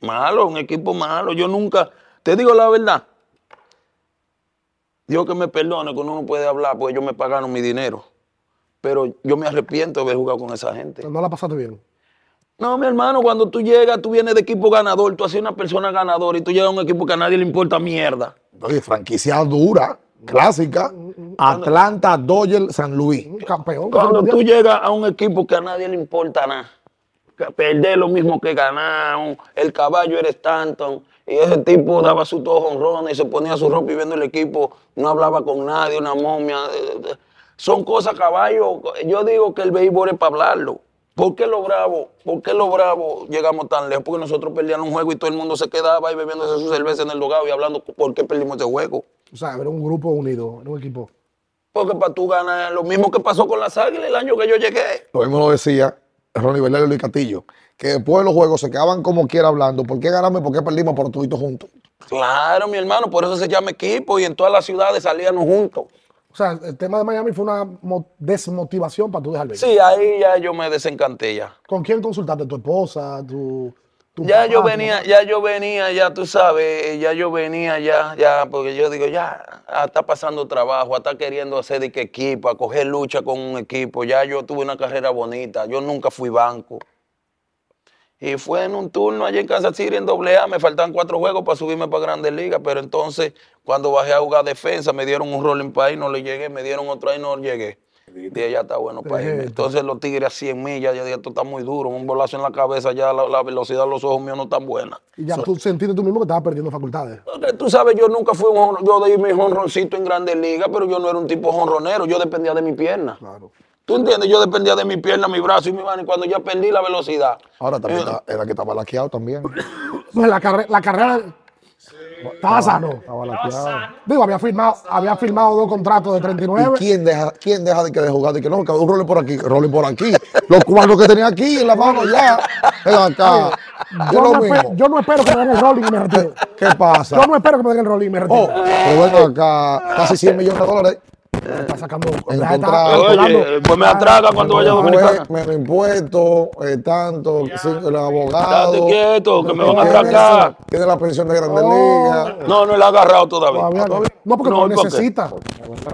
Malo, un equipo malo. Yo nunca, te digo la verdad. Dios que me perdone que uno no puede hablar, porque ellos me pagaron mi dinero. Pero yo me arrepiento de haber jugado con esa gente. No la pasaste bien. No, mi hermano, cuando tú llegas, tú vienes de equipo ganador, tú haces una persona ganadora y tú llegas a un equipo que a nadie le importa mierda. Oye, franquicia dura, clásica. Atlanta, Dodgers, San Luis. Un campeón. Cuando tú llegas a un equipo que a nadie le importa nada, perder lo mismo que ganar, el caballo era Stanton, y ese tipo daba sus dos honrones y se ponía su ropa y viendo el equipo, no hablaba con nadie, una momia. eh, eh, Son cosas, caballo. Yo digo que el béisbol es para hablarlo. ¿Por qué los bravos, por qué los bravos llegamos tan lejos? Porque nosotros perdíamos un juego y todo el mundo se quedaba ahí bebiéndose su cerveza en el lugar y hablando por qué perdimos ese juego. O sea, era un grupo unido, era un equipo. Porque para tú ganar, lo mismo que pasó con las águilas el año que yo llegué. Lo mismo lo decía Ronnie Bernal y Luis Castillo, que después de los juegos se quedaban como quiera hablando. ¿Por qué ganamos y por qué perdimos por todos juntos? Claro, mi hermano, por eso se llama equipo y en todas las ciudades salíamos juntos. O sea, el tema de Miami fue una mo- desmotivación para tú dejar béisbol. Sí, ahí ya yo me desencanté ya. ¿Con quién consultaste? ¿Tu esposa? ¿Tu, tu Ya papá, yo venía, ya yo venía, ya tú sabes, ya yo venía, ya, ya, porque yo digo, ya, ah, está pasando trabajo, está queriendo hacer de que equipo, a coger lucha con un equipo. Ya yo tuve una carrera bonita, yo nunca fui banco. Y fue en un turno allá en Kansas City en doble A, me faltaban cuatro juegos para subirme para Grandes Ligas, pero entonces cuando bajé a jugar defensa me dieron un rolling para ahí, no le llegué, me dieron otro ahí, no llegué. Dije, ya está bueno para irme. Entonces los tigres a 100 millas, ya dije, esto está muy duro, un bolazo en la cabeza, ya la, la velocidad de los ojos míos no es tan buena. Y ya tú sentiste tú mismo que estabas perdiendo facultades. Tú sabes, yo nunca fui un yo di mi jonroncito en Grandes Ligas, pero yo no era un tipo jonronero, yo dependía de mi pierna. Claro. ¿Tú entiendes? Yo dependía de mi pierna, mi brazo y mi mano, y cuando ya perdí la velocidad. Ahora también eh, era que estaba laqueado también. Entonces, la, carre- la carrera estaba sano. Estaba laqueado. Digo, había firmado, había firmado dos contratos de ¿Y 39. quién deja, quién deja de que de jugar? De que no, que un rolling por aquí, rolling por aquí. Los cubanos que tenía aquí en la mano ya. Acá. Yo no, yo espero que me den el rolling y me retiro. ¿Qué pasa? Yo no espero que me den el rolling y me retiro. Oh, pero ven acá, casi 100 millones de dólares. Está sacando. En ya está contra- calculando. Oye, pues me atraga cuando vaya a Pues, Dominicana. menos impuestos, eh, tanto, el abogado. Estate quieto, que me van a tiene- atracar. Tiene la pensión de Grandes Oh. Ligas. No, no la he agarrado todavía. Todavía no. No, porque No, necesita.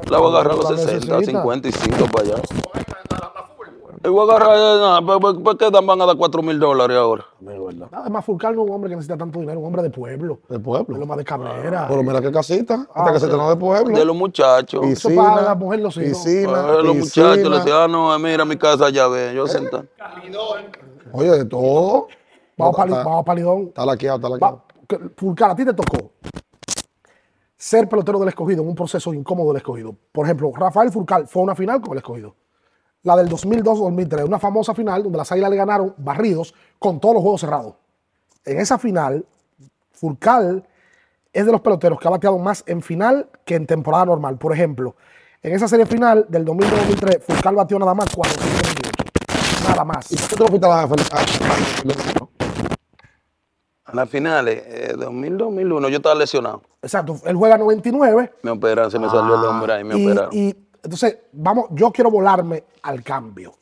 La voy a agarrar a los La 60, necesita. 55 para allá. Y voy a agarrar, eh, nada, ¿por- por- ¿por qué dan- van a dar 4 mil dólares ahora? Además, Fulcar no es un hombre que necesita tanto dinero, un hombre de pueblo. De pueblo. lo más de Cabrera. Pero mira qué casita. Ah, Esta casita no es de pueblo. De los muchachos. Eso para la mujer, los hijos. piscina, Eh, los muchachos le piscina. decían, ah, no, mira mi casa ya ve, yo sentar. Oye, de todo. Vamos para Está- vamos pa Lidón. Está laqueado, está laqueado. Que- Fulcar, a ti te tocó ser pelotero del escogido en un proceso incómodo del escogido. Por ejemplo, Rafael Fulcar fue a una final con el escogido. La del 2002-2003, una famosa final donde las águilas le ganaron barridos con todos los juegos cerrados. En esa final, Fulcar es de los peloteros que ha bateado más en final que en temporada normal. Por ejemplo, en esa serie final del 2002-2003, Fulcar batió nada más 428. Nada más. ¿Y por qué tú lo fuiste a la a- A las finales, eh, 2000, 2001, yo estaba lesionado. Exacto, él juega 99 Me operaron, se me salió el hombre ahí, me y, operaron. y entonces, vamos, yo quiero volarme al cambio.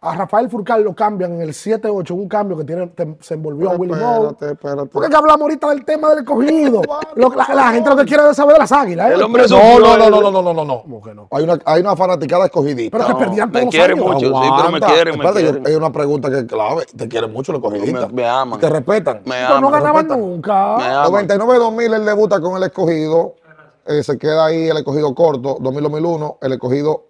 A Rafael Furcal lo cambian en el 7-8, un cambio que tiene, te- se envolvió a Willy. Espérate, espérate. Porque es que hablamos ahorita del tema del cogido. Lo- la, la gente lo que quiere es saber de las águilas. ¿eh? El hombre No, no, no, no, no, no, no, no, no. ¿Cómo que no? Hay una, hay una fanaticada escogidita. Pero que No, perdían me todos los quiere años. mucho. sí, pero me quieren, me Espérate, yo- quieren. Hay una pregunta que es clave. Te quieren mucho los escogidistas. Me- me aman. Te respetan. Me Pero no aman. ganaban nunca. Me aman. 99-2000 él debuta con el escogido. Eh, se queda ahí el escogido corto. 2000-2001 el escogido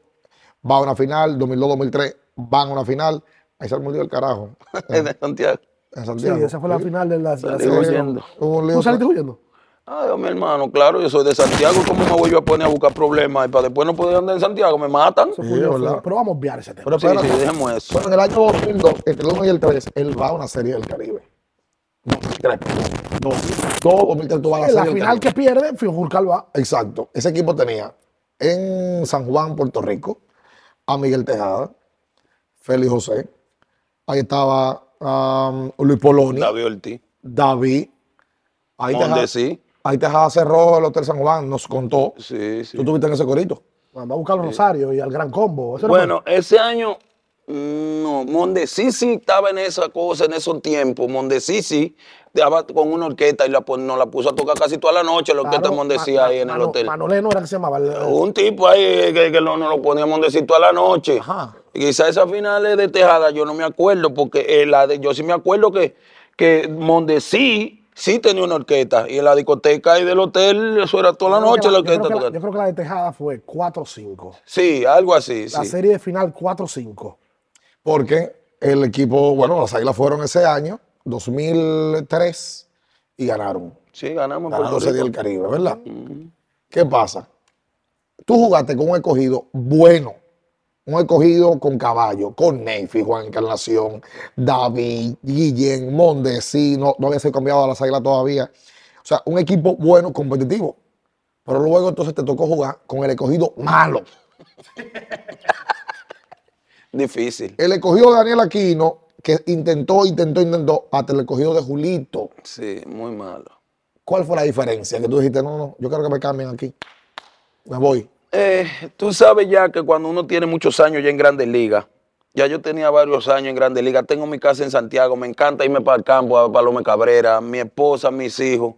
va a una final. 2002-2003 van a una final. Ahí se murió el carajo. En, de Santiago. en Sí, Santiago. esa fue la final de la, de la lío. ¿Tú saliste huyendo? Ay, mi hermano, claro, yo soy de Santiago. ¿Cómo me voy yo a poner a buscar problemas? Y para después no poder andar en Santiago, me matan. Sí, Sí, pero vamos a obviar ese tema. Pero sí, espérate. dejemos eso. Bueno, en el año 2002, entre el 1 y el 3, él va a una serie del Caribe. 2003, perdón. 2002, 2003 tú vas a la En la final que pierde, Furcal va. Exacto. Ese equipo tenía en San Juan, Puerto Rico, a Miguel Tejada, Félix José. Ahí estaba um, Luis Poloni, David Ortiz. David. Ahí Tejada, Mondesi. ahí Tejada cerró el Hotel San Juan, nos contó. Sí, sí. Tú estuviste en ese corito. Mandó a buscar a Rosario y al Gran Combo. Bueno, ese año, mm, no, Mondesisi estaba en esa cosa, en esos tiempos. Mondesisi estaba con una orquesta y la, nos la puso a tocar casi toda la noche, la orquesta Claro, Mondesi Ma- ahí en el hotel. Manoleno era que se llamaba. el- Un tipo ahí que, que no, nos lo ponía Mondesi toda la noche. Ajá. Y quizás esas finales de Tejada yo no me acuerdo, porque eh, la de, yo sí me acuerdo que, que Mondesi sí tenía una orquesta. Y en la discoteca ahí del hotel, eso era toda la Yo creo noche la yo creo orquesta que la- tocando. Yo creo que la de Tejada fue 4-5. Sí, algo así. La sí. serie de final 4-5. Porque el equipo, bueno, las águilas fueron ese año, 2003, y ganaron. Sí, ganamos Ganaron Serie Rico. del Caribe, ¿verdad? ¿Qué pasa? Tú jugaste con un escogido bueno, un escogido con caballo, con Neyfi, Juan Encarnación, David, Guillén, Mondesi, no, no había sido cambiado a las águilas todavía. O sea, un equipo bueno, competitivo. Pero luego entonces te tocó jugar con el escogido malo. Difícil. El escogido de Daniel Aquino, que intentó, intentó, intentó, hasta el escogido de Julito. Sí, muy malo. ¿Cuál fue la diferencia? Que tú dijiste, no, no, yo quiero que me cambien aquí. Me voy. Eh, tú sabes ya que cuando uno tiene muchos años ya en Grandes Ligas, ya yo tenía varios años en Grandes Ligas, tengo mi casa en Santiago, me encanta irme para el campo, a Palome Cabrera, mi esposa, mis hijos.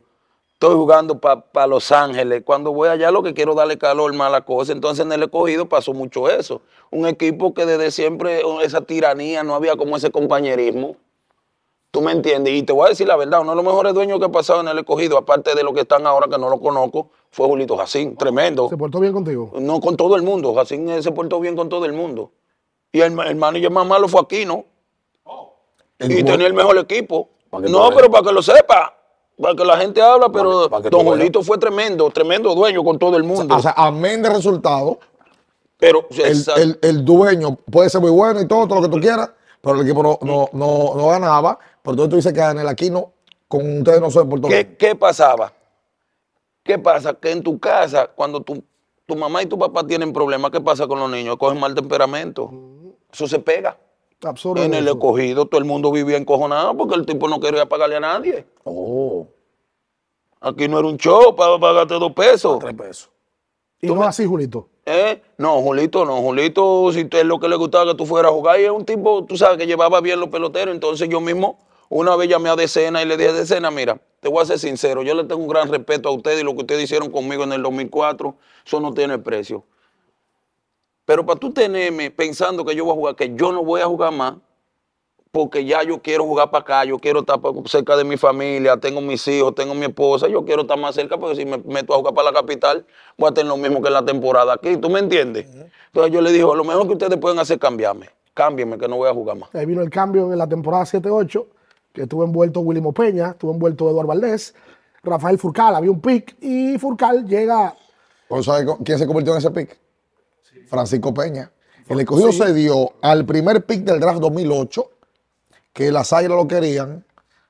Estoy jugando para Los Ángeles. Cuando voy allá lo que quiero es darle calor, mala cosa. Entonces en el escogido pasó mucho eso. Un equipo que desde siempre, esa tiranía, no había como ese compañerismo. ¿Tú me entiendes? Y te voy a decir la verdad, uno de los mejores dueños que ha pasado en el escogido, aparte de los que están ahora que no lo conozco, fue Julito Jacín. Tremendo. ¿Se portó bien contigo? No, con todo el mundo. Jacín eh, se portó bien con todo el mundo. Y el, el manager más malo fue Aquino. El y tenía el mejor equipo. No, pero para que lo sepa. Para que la gente habla, pero para que tú Don. Julito fue tremendo, tremendo dueño con todo el mundo. O sea, amén de resultado, pero el, el- el dueño puede ser muy bueno y todo, todo lo que tú quieras, pero el equipo no, no, no, no ganaba. Por todo tú dices que Daniel Aquino con ustedes no portó bien. ¿Qué, qué pasaba? ¿Qué pasa? Que en tu casa, cuando tu, tu mamá y tu papá tienen problemas, ¿qué pasa con los niños? Cogen mal temperamento. Eso se pega. Absurdo. En el escogido todo el mundo vivía encojonado porque el tipo no quería pagarle a nadie. Oh, Aquí no era un show para pagarte dos pesos. tres pesos. Y no así, Julito. ¿Eh? No, Julito, no. Julito, si es lo que le gustaba que tú fueras a jugar, y es un tipo, tú sabes, que llevaba bien los peloteros. Entonces yo mismo, una vez llamé a Decena y le dije, Decena, mira, te voy a ser sincero, yo le tengo un gran respeto a ustedes y lo que ustedes hicieron conmigo en el 2004, eso no tiene precio. Pero para tú tenerme pensando que yo voy a jugar, que yo no voy a jugar más, porque ya yo quiero jugar para acá, yo quiero estar cerca de mi familia, tengo mis hijos, tengo mi esposa, yo quiero estar más cerca porque si me meto a jugar para la capital, voy a tener lo mismo que en la temporada aquí, ¿tú me entiendes? Entonces yo le dije, lo mejor que ustedes pueden hacer es cambiarme, cámbienme que no voy a jugar más. Ahí vino el cambio en la temporada 7-8, que estuvo envuelto Willy Mopeña, estuvo envuelto Eduardo Valdés, Rafael Furcal, había un pick, y Furcal llega ¿Vos sabés co- quién se convirtió en ese pick? Francisco Peña. El escogido se dio al primer pick del draft 2008, que las águilas lo querían,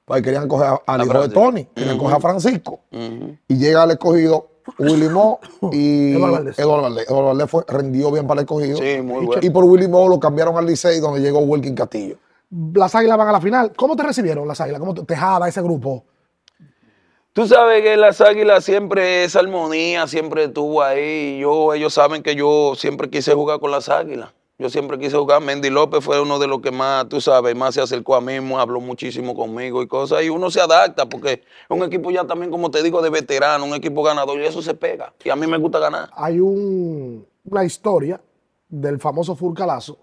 porque querían coger al hijo de. Tony, querían coger a Francisco. Y llega al escogido Willy Mo y Eduardo Valdés. Eduardo Valdés. Eduardo Valdés fue, rendió bien para el escogido. Sí, muy bueno. Y por Willy Mo lo cambiaron al Licey, donde llegó Wilkin Castillo. las águilas van a la final. ¿Cómo te recibieron las águilas? ¿Cómo te, Tejada, ese grupo? Tú sabes que las águilas siempre esa armonía, siempre estuvo ahí. Yo, ellos saben que yo siempre quise jugar con las águilas. Yo siempre quise jugar. Mendy López fue uno de los que más, tú sabes, más se acercó a mí, habló muchísimo conmigo y cosas. Y uno se adapta porque es un equipo ya también, como te digo, de veterano, un equipo ganador y eso se pega. Y a mí me gusta ganar. Hay un- una historia del famoso Furcalazo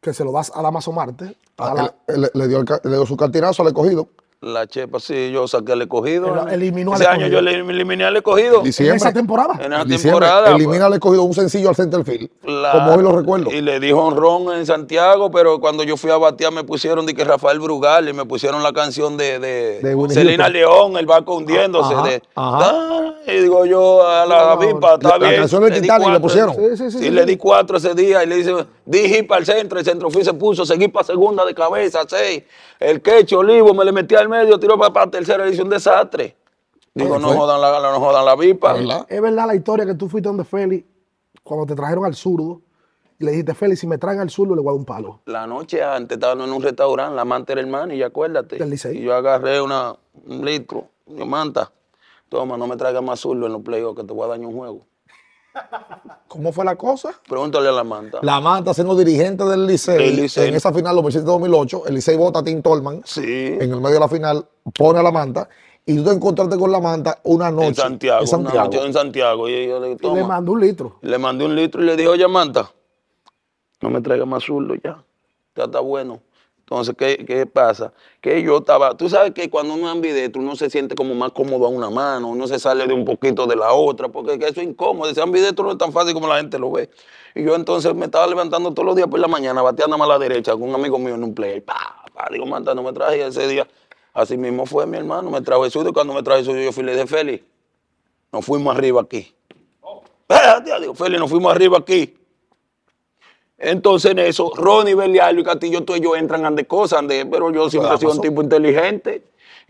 que se lo das a Damaso Marte. a la- Él- él- le, dio el le dio su cartinazo al escogido. La chepa, sí, yo saqué el escogido. Él eliminó al Ese año escogido. yo le- eliminé al escogido. En en diciembre. esa temporada. En esa diciembre, temporada. pues. elimina al escogido un sencillo al center field. La- Como hoy lo recuerdo. Y le dijo honrón en Santiago, pero cuando yo fui a batear me pusieron de que Rafael Brugal y me pusieron la canción de, de, Houston. León, el barco hundiéndose. Ajá, de, ajá. "Ah", y digo yo a la No, está la bien. canción del Titanic le pusieron. Sí, sí, sí, Y sí. le di cuatro ese día y le dice, dije para el centro, el centro fui se puso, seguí para segunda de cabeza, seis. El quecho, olivo, me le metí al medio, tiró para, para tercera, le hizo un desastre. Digo, no jodan la, no jodan la. ¿Verdad? Es verdad la historia que tú fuiste donde Félix cuando te trajeron al zurdo y le dijiste, Félix, si me traen al zurdo le voy a dar un palo. La noche antes estábamos en un restaurante, la manta era hermana, y acuérdate. Del. Y yo agarré una, un litro, yo manta, toma, no me traigas más zurdo en los playoffs que te voy a dañar un juego. ¿Cómo fue la cosa? Pregúntale a la manta. La Manta siendo dirigente del Licey, en esa final 2007-2008, el Licey vota a Tim Tolman Sí, en el medio de la final, pone a la Manta y tú te encontraste con la Manta una noche en Santiago, en una Santiago. noche en Santiago. Y yo le Y le mandó un litro. Le mandé un litro y le dije, oye, manta, no me traigas más zurdo ya, ya está bueno. Entonces, ¿qué, ¿qué pasa? Que yo estaba, tú sabes que cuando uno es ambidestro, uno se siente como más cómodo a una mano, uno se sale de un poquito de la otra, porque que eso es incómodo. Ser ambidestro no es tan fácil como la gente lo ve. Y yo entonces me estaba levantando todos los días por la mañana, bateando más a la derecha con un amigo mío en un play. Pa, pa, digo, manta, no me traje ese día. Así mismo fue mi hermano, me trajo el zurdo y cuando me trajo el zurdo yo fui y le dije, Félix, nos fuimos arriba aquí. Espérate, digo, Félix, nos fuimos arriba aquí. Entonces en eso, Ronnie, Belial y Castillo, tú y yo entran ande cosas, ande, pero yo siempre he sido un tipo inteligente.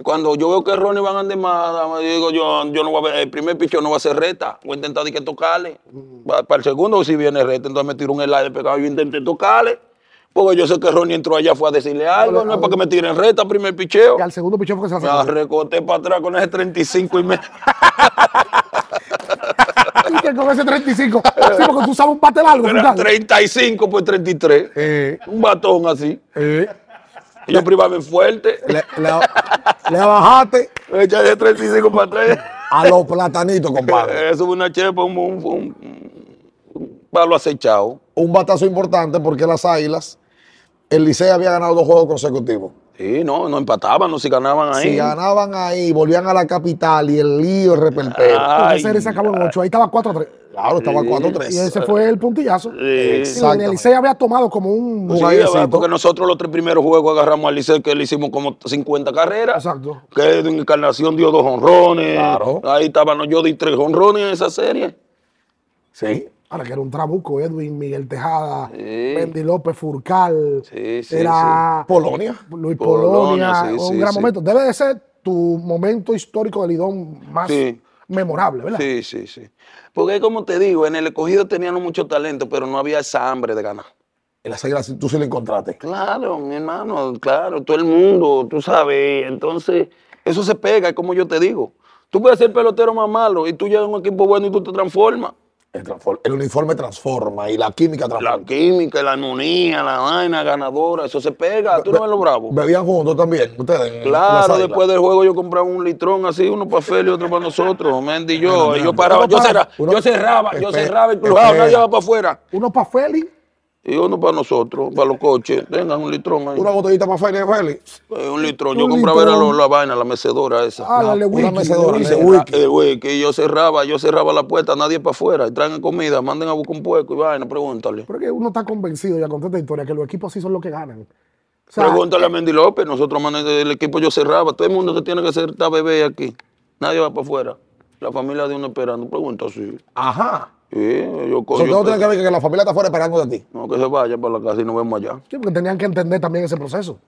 Cuando yo veo que Ronnie van a más, me digo yo, yo no voy a ver, el primer picho no va a ser reta. Voy a intentar de que tocarle. Va- Para el segundo, si viene reta, entonces me tiro un helado de pecado. Yo intenté tocarle. Porque yo sé que Ronnie entró allá, fue a decirle algo. No es para que me tiren reta, primer picheo. Y al segundo picheo fue que se Me sacó. recoté para atrás con ese 35 y medio. Que con ese 35. Sí, porque tú sabes un bate largo, Era Furcal. 35 por 33. Eh, Un batón así. eh, Y yo privaba fuerte. le, le- le bajaste Me eché de 35 para atrás. a los platanitos, compadre. Eso fue una chepa, un, un- un- un palo acechado. Un batazo importante porque las águilas, el Licey había ganado dos juegos consecutivos. Sí, no, no empataban, no si ganaban ahí. Si ganaban ahí, volvían a la capital y el lío, el reperpero. Ese serie se acabó en 8. Ahí estaba 4 a 3. claro, estaba Y 4-3. ese fue el puntillazo. Sí. Y el Licey había tomado como un. Un Sí, porque nosotros los tres primeros juegos agarramos al Licey, que le hicimos como 50 carreras. Exacto. Que en Encarnación dio dos honrones. Claro. Ahí estaban, yo di tres honrones en esa serie. Sí. Ahora que era un trabuco, Edwin, Miguel Tejada, Sí. Bendy López, Furcal. Sí, sí, era Polonia. Luis Polonia, Polonia. sí, un sí, gran sí. momento. Debe de ser tu momento histórico de Lidón más Sí. memorable, ¿verdad? Sí, sí, sí. Porque como te digo, en el escogido teníamos mucho talento, pero no había esa hambre de ganar. En las águilas tú sí lo encontraste. Claro, mi hermano, claro, todo el mundo, tú sabes. Entonces, eso se pega, es como yo te digo. Tú puedes ser pelotero más malo y tú llegas a un equipo bueno y tú te transformas. El, uniforme transforma y la química transforma. La química, la armonía, la vaina ganadora, eso se pega. Tú no ves lo bravo. Bebían juntos también, ustedes. Claro, después del juego yo compraba un litrón así, uno para Feli y otro para nosotros, Mendy y yo. Y yo paraba, yo, cerraba, uno- yo cerraba, yo cerraba el espera. nadie va para afuera. Uno para Félix, Y uno para nosotros, para los coches. Tengan un litrón ahí. Una botellita para Félix, Félix. Eh, un litrón. Un Yo compraba era lo- la vaina, la mecedora esa. ah, la, una Lewicki, mecedora, ese Eh, wiki. que yo cerraba, yo cerraba la puerta, nadie para afuera. Y traen comida, manden a buscar un pueco y vaina, pregúntale. Pero es que uno está convencido, ya conté esta historia, que los equipos así son los que ganan. O sea, Pregúntale a Mendy López, nosotros man- el equipo yo cerraba, todo el mundo que tiene que ser está bebé aquí. Nadie va para afuera. La familia de uno esperando, pregunta así. Ajá. Sí, yo, O sea, todo tiene que ver que la familia está afuera esperando de ti. no, que se vaya para la casa y nos vemos allá. sí, porque tenían que entender también ese proceso.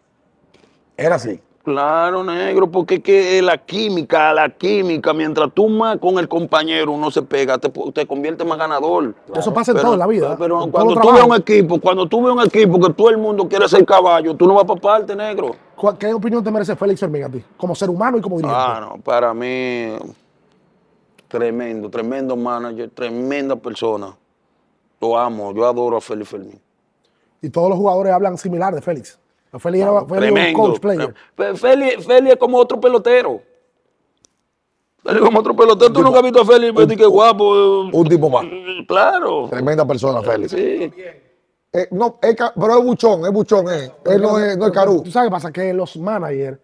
Era así. Claro, negro, porque es que la química, la química, mientras tú más con el compañero uno se pega, te, te convierte más ganador. Eso pasa en todo en la vida. Pero cuando tú ves un equipo, cuando tú ves un equipo que todo el mundo quiere ser caballo, tú no vas para parte, negro. ¿Cuál- ¿Qué opinión te merece Félix Fermín a ti? Como ser humano y como dirigente. Ah, no, para mí, tremendo, tremendo manager, tremenda persona. Lo amo, yo adoro a Félix Fermín. Y todos los jugadores hablan similar de Félix. Félix era, Félix un Tremendo. coach player. Félix, Félix es como otro pelotero. Félix es como otro pelotero. Tú nunca has visto a Félix, pero di que guapo. eh, Un tipo más. Claro. Tremenda persona, Félix. Sí. Eh, no, es pero es buchón, es buchón, eh. Él no es, no es carú. ¿Tú sabes qué pasa? Que los managers,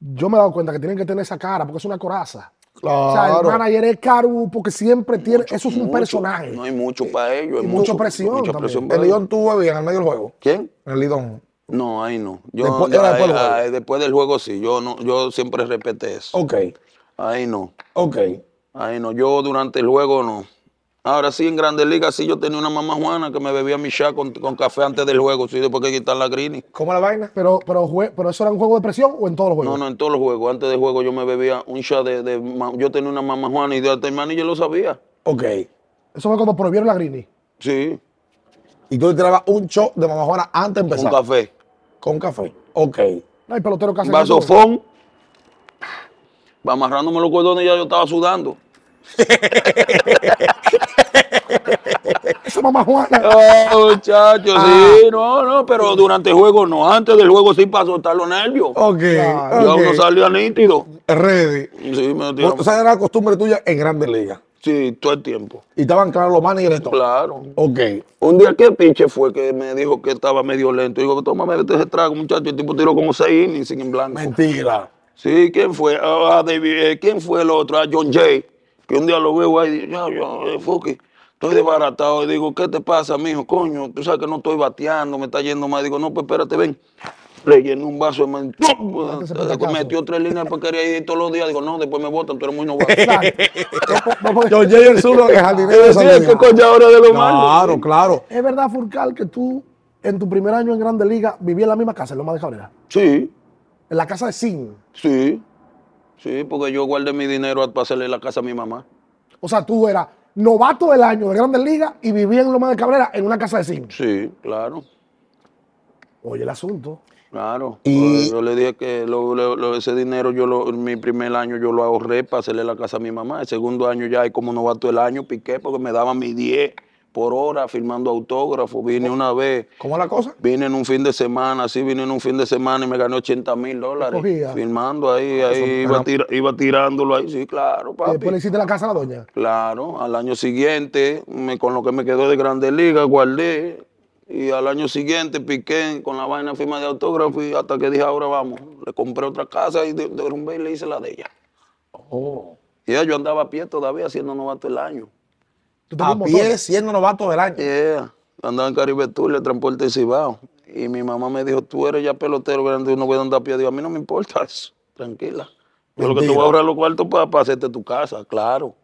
yo me he dado cuenta que tienen que tener esa cara porque es una coraza. O sea, el manager es caro porque siempre tiene. Eso es un Mucho. personaje. No hay mucho para ellos. hay Y mucha presión Mucha presión El. Lidón tuvo bien en el medio del juego. ¿Quién? El Lidón. No, ahí no. Yo, Después- yo- era después ahí- del juego. ahí, después del juego sí. Yo, no, yo siempre respeté eso. Ok, Ahí no. ok. Ahí no. Yo durante el juego no. Ahora sí, en Grandes Ligas sí yo tenía una mamá Juana que me bebía mi chá con, con café antes del juego, sí, después que quitar la greenie. ¿Cómo la vaina? Pero, pero, eso era un juego de presión o en todos los No, juegos. no, en todos los juegos. Antes del juego yo me bebía un shot de, Yo tenía una mamá Juana y de hasta el manager lo sabía. Ok. Eso fue cuando prohibieron la Grini. Sí, Y tú tirabas un shot de mamá Juana antes de empezar. café. Con café. Ok. No hay pelotero que hacen eso. Vasofón. Va amarrándome los cordones y ya yo estaba sudando. Esa mamá Juana. Oh, muchachos, Ah. sí, no, no, pero durante el juego no. Antes del juego sí para soltar los nervios. Ok. Ya uno salía nítido. Ready. Sí, me tiró- O sea, era la costumbre tuya en Grandes Ligas. sí, todo el tiempo. Y estaban claros los managers. Claro. Ok. Un día que pinche fue que me dijo que estaba medio lento. Digo, tómame este trago, muchacho. El tipo tiró como seis innings sin en blanco. Mentira. Sí, ¿quién fue? Ah, David, eh, ¿quién fue el otro? Ah, John Jay. Que un día lo veo ahí y digo, ya, ya, eh, Fuki, estoy desbaratado. Y digo, ¿qué te pasa, mijo? Coño, tú sabes que no estoy bateando, me está yendo mal. Digo, no, pues espérate, ven. Le llené un vaso de man-. Metió tres líneas porque quería ir todos los días. Digo, no, después me votan, tú eres muy novato. John Jay el Zulo, el jardinero de ¿Qué Luis. coño ahora de lo malo? Claro, claro. Es verdad, Furcal, que tú en tu primer año en Grande Liga vivías en la misma casa, en Loma de Cabrera. Sí, En la casa de Sin. sí. Sí, porque yo guardé mi dinero para hacerle la casa a mi mamá. O sea, tú eras novato del año de Grandes Ligas y vivías en Loma de Cabrera en una casa de zinc. Sí, claro. Oye, el asunto. Claro. Y- Yo le dije que lo- lo- lo- ese dinero, yo lo, mi primer año yo lo ahorré para hacerle la casa a mi mamá. El segundo año ya hay como novato del año, piqué porque me daban mi 10 por hora firmando autógrafos. Vine una vez, ¿Cómo la cosa? vine en un fin de semana, sí, vine en un fin de semana y me gané 80 mil dólares. Firmando ahí, ahí iba, era- tira- iba tirándolo ahí, sí, claro, Y papi. después le hiciste la casa a la doña. Claro, al año siguiente, me- con lo que me quedó de Grandes Ligas, guardé. Y al año siguiente piqué con la vaina firma de autógrafo y hasta que dije, ahora vamos. Le compré otra casa y de- derrumbé y le hice la de ella. Oh. Y ya yo andaba a pie todavía haciendo novato el año. Tú A pie siendo novato del año. Yeah. Andaba en Caribe Tour, le transporte Cibao. Y mi mamá me dijo, tú eres ya pelotero grande, no voy a andar a pie. Digo, a mí no me importa eso, tranquila. Yo lo que te Mentira. voy a ahorrar los cuartos para hacerte tu casa, claro.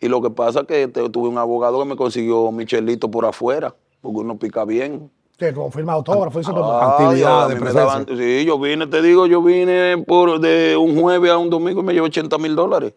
Y lo que pasa es que te- tuve un abogado que me consiguió Michelito por afuera, porque uno pica bien. Que con firma de autógrafo. te- Ah, Actividades, yo- a mí me presencia. daban- sí, yo vine, te digo, yo vine por de un jueves a un domingo y me llevé 80 mil dólares.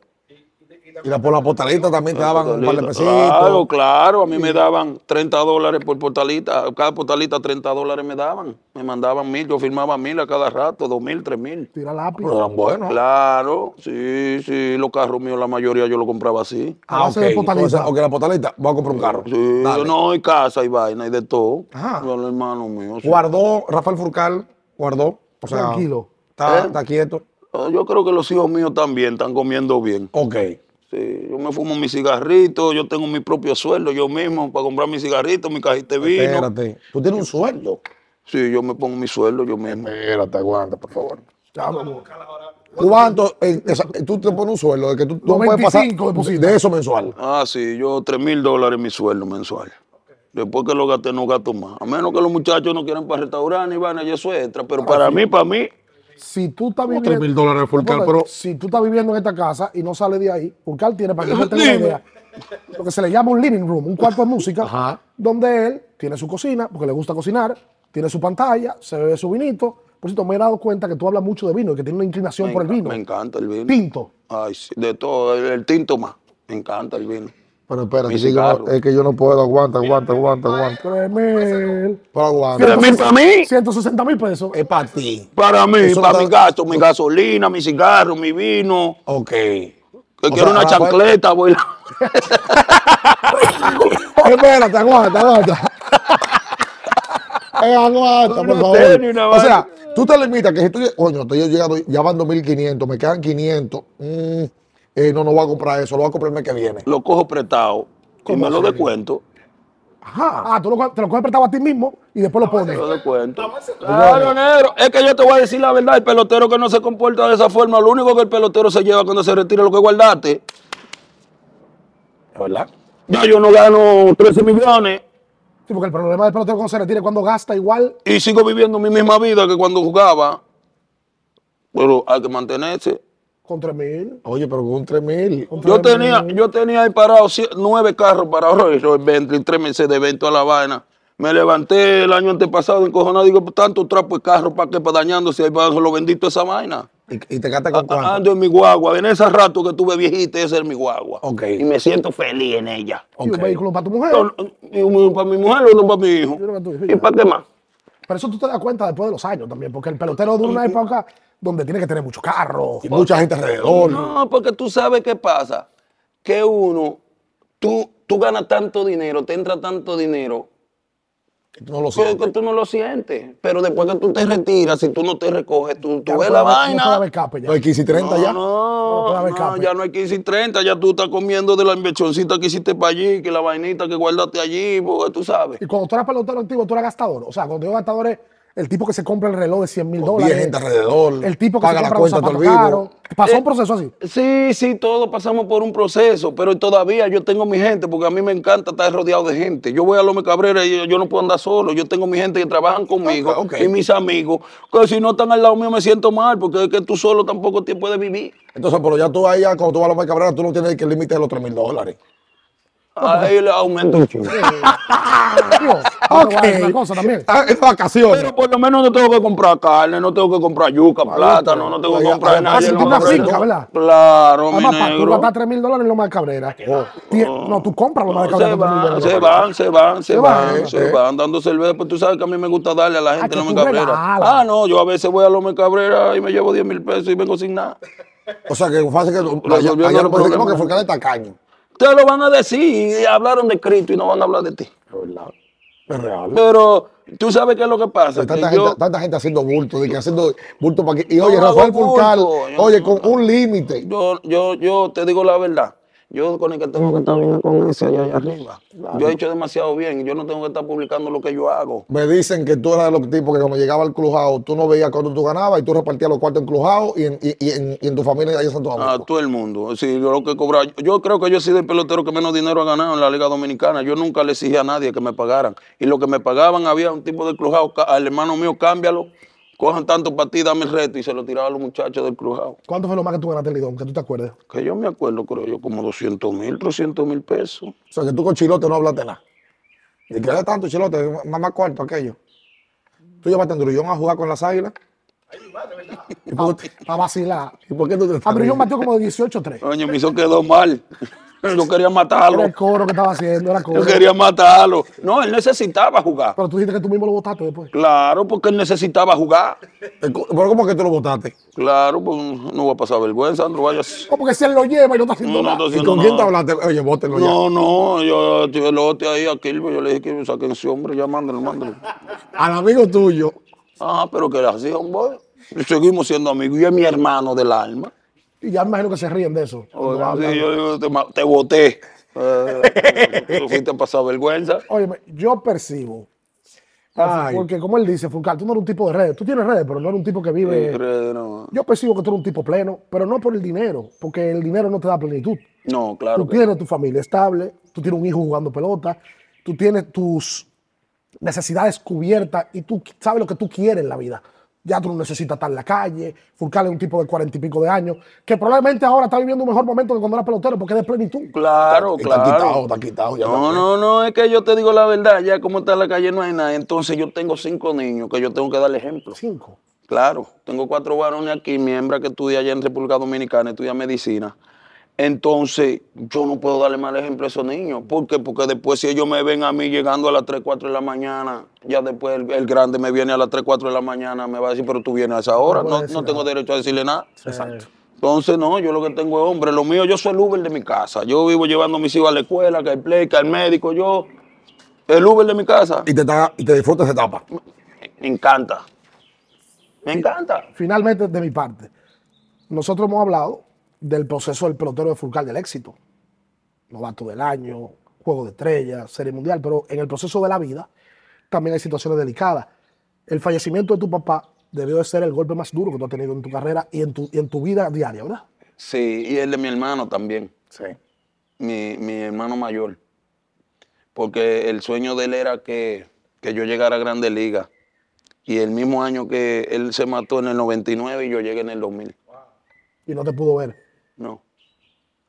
Y la, por la portalita también te daban un par de pesitos. Claro, claro, a mí me daban 30 dólares por portalita, cada portalita 30 dólares me daban, me mandaban mil, yo firmaba mil a cada rato, dos mil, tres mil. Tira lápiz. Pero eran buenos. Claro, sí, sí, los carros míos la mayoría yo los compraba así. Ah, ok. de portalita. Entonces, ok, la portalita, voy a comprar un carro. Sí, Dale. no, y casa y vaina y de todo. Ajá. Los hermanos míos. sí. Guardó, Rafael Furcal, guardó. O sea, Tranquilo. Está, ¿Eh? está quieto. Ah, Yo creo que los hijos míos también están comiendo bien. Ok. Sí, yo me fumo mi cigarrito, yo tengo mi propio sueldo yo mismo para comprar mi cigarrito, mi cajita de vino. Espérate. Tú tienes un sueldo. Sí, yo me pongo mi sueldo yo mismo. Espérate, aguanta, por favor. ¿Cuánto? eh, esa- tú te pones un sueldo de que tú no puedes pasar 95 deposita. de eso mensual. Ah, sí, yo 3 mil dólares mi sueldo mensual. Después que lo gasté, no gasto más. A menos que los muchachos no quieran para restaurantes y van y eso es extra. Pero para mí, para mí, Si tú estás viviendo. 3 mil dólares de Fulcar, No, pero- Si tú estás viviendo en esta casa y no sales de ahí, Fulcar tiene, para que usted tenga idea, lo que se le llama un living room, un cuarto de música, Ajá. donde él tiene su cocina, porque le gusta cocinar, tiene su pantalla, se bebe su vinito. Por cierto, me he dado cuenta que tú hablas mucho de vino y que tienes una inclinación me, por el vino. me encanta el vino. Tinto. Ay, sí, de todo, el, el tinto más. Me encanta el vino. Pero yo no- es que yo no puedo. Aguanta, aguanta, aguanta, aguanta. Créeme. Pero aguanta. ¿Tres mil para mí? 160 mil pesos. Es para ti. Para mí, Eso para está- mi gasto, mi gasolina, mi cigarro, mi vino. Ok. Que O quiero sea, una Rafael- chancleta, voy. Espérate, aguanta, aguanta. Eh, aguanta, por favor. O sea, tú te limitas que si tú, coño, estoy llegando, ya van 2.500, me quedan 500. mm, eh, no, no voy a comprar eso, lo voy a comprar el mes que viene. Lo cojo prestado y me lo descuento. Ajá. Ah, tú lo, te lo coges prestado a ti mismo y después lo pones. Lo descuento. Claro, negro. Es que yo te voy a decir la verdad. El pelotero que no se comporta de esa forma, lo único que el pelotero se lleva cuando se retira es lo que guardaste. ¿Es verdad? Ya yo no gano 13 millones Sí, porque el problema del pelotero cuando se retira es cuando gasta igual. y sigo viviendo mi misma vida que cuando jugaba. Pero hay que mantenerse. Con 3 mil. Oye, pero con 3.000. Yo tenía, yo tenía ahí parados sie- nueve carros parados, Rolls Royce Bentley, tres meses de evento a la vaina. Me levanté el año antepasado encojonado, digo, pues, tanto trapo de carro, ¿para qué? Para dañándose, ahí para lo bendito esa vaina. ¿Y, y te gastas con A- cuánto? Ando en mi guagua, en ese rato que tuve viejita, esa es mi guagua. Ok. Y me siento feliz en ella. Y un vehículo para tu mujer. No, no, y uno para mi mujer, uno para mi hijo. Que ¿Y para qué más? Pero eso tú te das cuenta después de los años también, porque el pelotero de una época donde tiene que tener muchos carros. Y mucha gente alrededor. No, porque tú sabes qué pasa. Que uno, tú, tú ganas tanto dinero, te entra tanto dinero, que tú no lo sabes. que tú no lo sientes. Pero después que tú te retiras, si tú no te recoges, tú, tú Ya no ves la haber- No puede haber vaina. escape ya. No hay 15 y 30 ya. No, puede haber no, escape. ya no hay 15 y 30, ya tú estás comiendo de la inversioncita que hiciste para allí, que la vainita que guardaste allí, porque tú sabes. Y cuando tú eras pelotero antiguo, tú eras gastador. O sea, cuando digo gastador es el tipo que se compra el reloj de 100 mil dólares. 10 gente alrededor. El tipo que paga se la compra los cuenta vivo. caros. Pasó Eh, un proceso así. Sí, sí, todos pasamos por un proceso, pero todavía yo tengo mi gente, porque a mí me encanta estar rodeado de gente. Yo voy a Lome Cabrera y yo, yo no puedo andar solo. Yo tengo mi gente que trabajan conmigo y mis amigos, que si no están al lado mío me siento mal, porque es que tú solo tampoco te puedes vivir. Entonces, pero ya tú ahí, ya cuando tú vas a la Cabrera, tú no tienes que límite de los 3 mil dólares. Ahí le aumento un chingo. Digo, una cosa también. Ah, es vacaciones. Pero por lo menos no tengo que comprar carne, no tengo que comprar yuca, plátano, no tengo que comprar nada. lo una finca, ¿verdad? Claro, mi Además, tú gastar 3 mil dólares en Loma de Cabrera. No, tú compras Loma de Cabrera. por 3.000 van, dólares. se van, se van, se van, van, se eh. van dando cerveza. Pues tú sabes que a mí me gusta darle a la gente que Loma tú Cabrera. Ah, no, yo a veces voy a Loma Cabrera y me llevo 10 mil pesos y vengo sin nada. O sea, que fácil que Resolviendo el problema. que Fulcán es tacaño. Te lo van a decir y hablaron de Cristo y no van a hablar de ti. Es real. Pero tú sabes qué es lo que pasa. Tanta, Que gente, yo, tanta gente haciendo bulto, de que haciendo bulto para que. Y No oye, Rafael yo oye, con un límite. yo, yo, yo te digo la verdad. Yo con el que tengo que estar bien con ese allá, allá arriba. Yo he hecho demasiado bien. Yo no tengo que estar publicando lo que yo hago. Me dicen que tú eras de los tipos que cuando llegaba al clujado, tú no veías cuánto tú ganabas y tú repartías los cuartos en clujado y en, y, y en, y en tu familia allá en Santo A Domingo. todo el mundo. Sí, yo lo que cobraba. Yo creo que yo soy el pelotero que menos dinero ha ganado en la Liga Dominicana. Yo nunca le exigí a nadie que me pagaran. Y lo que me pagaban había un tipo de crujado. Al hermano mío, cámbialo. Cojan tanto para ti, dame el reto. Y se lo tiraba a los muchachos del crujado. ¿Cuánto fue lo más que tú ganaste en Lidón? Que tú te acuerdes. Que yo me acuerdo, creo yo, como 200 mil, 300 mil pesos. O sea, que tú con Chilote no hablaste nada. ¿Y qué era tanto Chilote? Más, más cuarto aquello. Tú llevaste a Andrullón a jugar con las águilas. ¿Y por, qué- A vacilar. y por qué tú te Andrillón batió como de 18-3. Coño, me hizo quedó mal. Yo quería Era matarlo. el coro que estaba haciendo, era coro. Yo quería matarlo. No, él necesitaba jugar. Pero tú dijiste que tú mismo lo votaste después. Claro, porque él necesitaba jugar. ¿Pero cómo que tú lo votaste? Claro, pues no va a pasar vergüenza, Andro, vayas. ¿Cómo que si él lo lleva y no está haciendo No, no nada? estoy ¿Y haciendo con quién te hablaste? Oye, bótenlo ya. No, no, yo tuve el lote ahí a Kilbo, yo le dije que saquen ese hombre, ya mándalo, mándalo. Al amigo tuyo. Ah, pero que así, hombre. Y Seguimos siendo amigos y es mi hermano del alma. Y ya me imagino que se ríen de eso. Oye, sí, yo digo, te, voté. Eh, tú fuiste a pasar vergüenza. Oye, yo percibo. Ay. Porque como él dice, Fulcar, tú no eres un tipo de redes. Tú tienes redes, pero no eres un tipo que vive. Eh, No, Yo percibo que tú eres un tipo pleno, pero no por el dinero, porque el dinero no te da plenitud. no claro. tú que- tienes tu familia estable, tú tienes un hijo jugando pelota, tú tienes tus necesidades cubiertas y tú sabes lo que tú quieres en la vida. Ya tú no necesitas estar en la calle. Fulcal es un tipo de cuarenta y pico de años, que probablemente ahora está viviendo un mejor momento que cuando era pelotero, porque es de plenitud. Claro, Está claro. quitado, está quitado. Ya No, no, no, es que yo te digo la verdad, ya como está la calle no hay nada. Entonces yo tengo cinco niños que yo tengo que darle ejemplo. Cinco. Claro, tengo cuatro varones aquí, mi hembra que estudia allá en República Dominicana, estudia medicina. Entonces, yo no puedo darle mal ejemplo a esos niños. ¿Por qué? Porque después si ellos me ven a mí llegando a las 3, 4 de la mañana, ya después el, el grande me viene a las 3, 4 de la mañana, me va a decir, pero tú vienes a esa hora. No No, tengo derecho a decirle nada. Exacto. Entonces, no, yo lo que tengo es hombre. Lo mío, yo soy el Uber de mi casa. Yo vivo llevando a mis hijos a la escuela, que el play, que el médico, yo. El Uber de mi casa. Y te, y te disfrutas esa etapa. Me encanta. Me encanta. Finalmente, de mi parte, nosotros hemos hablado del proceso del pelotero de Fulcal del éxito. Novato del año, juego de estrellas, serie mundial, pero en el proceso de la vida también hay situaciones delicadas. El fallecimiento de tu papá debió de ser el golpe más duro que tú has tenido en tu carrera y en tu, y en tu vida diaria, ¿verdad? Sí, y el de mi hermano también. Sí. mi, mi hermano mayor. Porque el sueño de él era que, que yo llegara a Grandes Ligas. Y el mismo año que él se mató en el 99 y yo llegué en el 2000. Y no te pudo ver. No.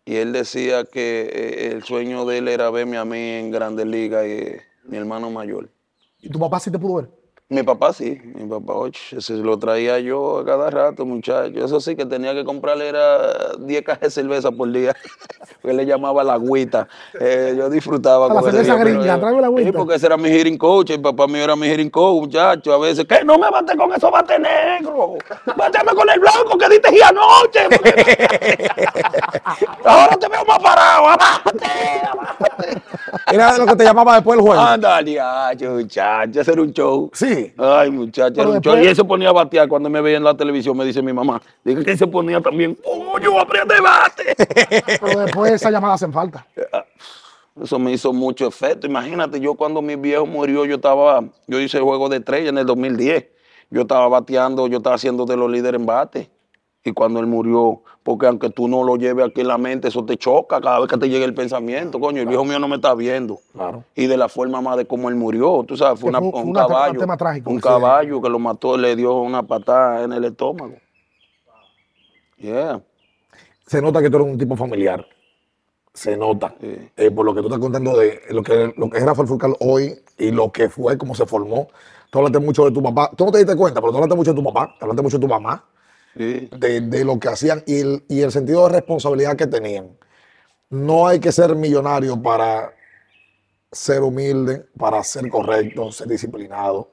Y él decía que eh, el sueño de él era verme a mí en Grandes Ligas y eh, mi hermano mayor. ¿Y tu papá sí te pudo ver? Mi papá sí, mi papá, oye, se lo traía yo a cada rato, muchacho. Eso sí, que tenía que comprarle era 10 cajas de cerveza por día. Él le llamaba la agüita. Eh, yo disfrutaba A la con ese cerveza día, pero gringa, tráeme la agüita. Sí, porque ese era mi hearing coach, el papá mío era mi hearing coach, muchacho. A veces, ¿qué? No me bate con eso, bate negro. Báteme con el blanco que diste anoche. porque- Ahora te veo más parado, abate, abate. Era lo que te llamaba después del juego. Ándale, ay, muchacho, ese era un show. Sí. Ay, muchacho, Pero era un después- show. Y él se ponía a batear cuando me veía en la televisión, me dice mi mamá. Dice que él se ponía también, ¡Coño, apriete bate! Pero después esas llamadas hacen falta. Eso me hizo mucho efecto. Imagínate, yo cuando mi viejo murió, yo estaba, yo hice el juego de estrella en el 2010. Yo estaba bateando, yo estaba haciendo de los líderes en bate. Y cuando él murió, porque aunque tú no lo lleves aquí en la mente, eso te choca cada vez que te llegue el pensamiento. Coño, el viejo mío no me está viendo. Claro. Y de la forma más de cómo él murió, tú sabes, fue, una- un una- un caballo. tema trágico, Un caballo que lo mató, le dio una patada en el estómago. Yeah. Se nota que tú eres un tipo familiar. se nota. Eh, por lo que tú estás contando de lo que, lo que es Rafael Furcal hoy y lo que fue, cómo se formó. Tú hablaste mucho de tu papá. Tú no te diste cuenta, pero tú hablaste mucho de tu papá, te hablaste mucho de tu mamá, De, de lo que hacían y el, y el sentido de responsabilidad que tenían. No hay que ser millonario para ser humilde, para ser correcto, ser disciplinado.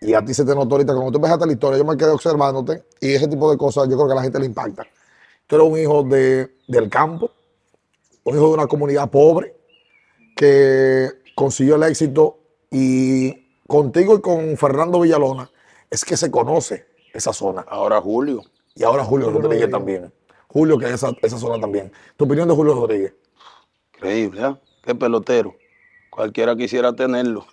Y a ti se te notó ahorita, cuando tú empezaste la historia, yo me quedé observándote y ese tipo de cosas yo creo que a la gente le impacta. Tú eres un hijo de, del campo, un hijo de una comunidad pobre que consiguió el éxito y contigo y con Fernando Villalona es que se conoce esa zona. Ahora Julio. Y ahora Julio Rodríguez también. Julio, que es esa, esa zona también. Tu opinión de Julio Rodríguez. Increíble, ¿eh? Qué pelotero. Cualquiera quisiera tenerlo.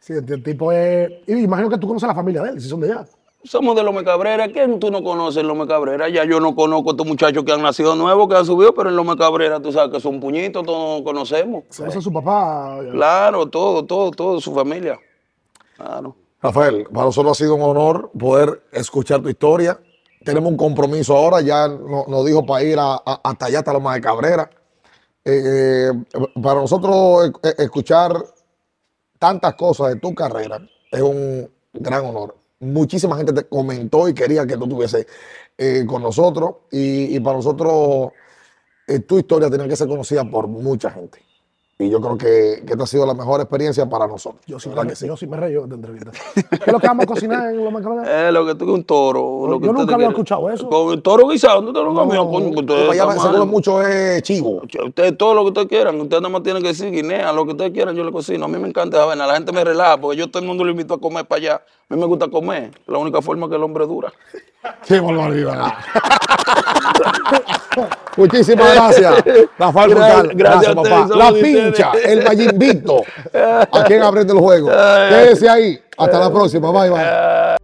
Sí, el, el tipo es. Y imagino que tú conoces a la familia de él, si son de allá. Somos de Lome Cabrera. ¿Quién tú no conoces en Lome Cabrera? Ya yo no conozco a estos muchachos que han nacido nuevos, que han subido, pero en Lome Cabrera tú sabes que son puñitos, todos conocemos. Conoce a su papá. Claro, todo, todo, todo, su familia. Claro. Rafael, para nosotros ha sido un honor poder escuchar tu historia. Tenemos un compromiso ahora, ya no- nos dijo para ir a, hasta allá, hasta Loma de Cabrera. Eh, para nosotros eh, eh, escuchar tantas cosas de tu carrera es un gran honor. Muchísima gente te comentó y quería que tú estuviese eh, con nosotros y, y para nosotros eh, tu historia tiene que ser conocida por mucha gente. Y yo creo que, que esta ha sido la mejor experiencia para nosotros. Yo sí, ¿Verdad me, que sí? yo sí me reí de esta entrevista. ¿Qué es lo que vamos a cocinar en Loma Cabrera? Eh, lo que tú un toro. lo que yo nunca había escuchado eso. Con el toro guisado, ¿no te lo comió? Coño, ustedes Para allá se come mucho es chivo. Ustedes todo lo que ustedes quieran, ustedes nada más tienen que decir guinea, lo que ustedes quieran, yo le cocino. A mí me encanta esa vaina, la gente me relaja porque yo todo el mundo lo invito a comer para allá. A mí me gusta comer, la única forma que el hombre dura. Qué barbaridad. Muchísimas gracias, Rafael Brutal. gracias papá. La pincha, ustedes. el Mayín Victo. ¿A quién aprende el juego? Quédese ahí. Hasta la próxima. Bye, bye.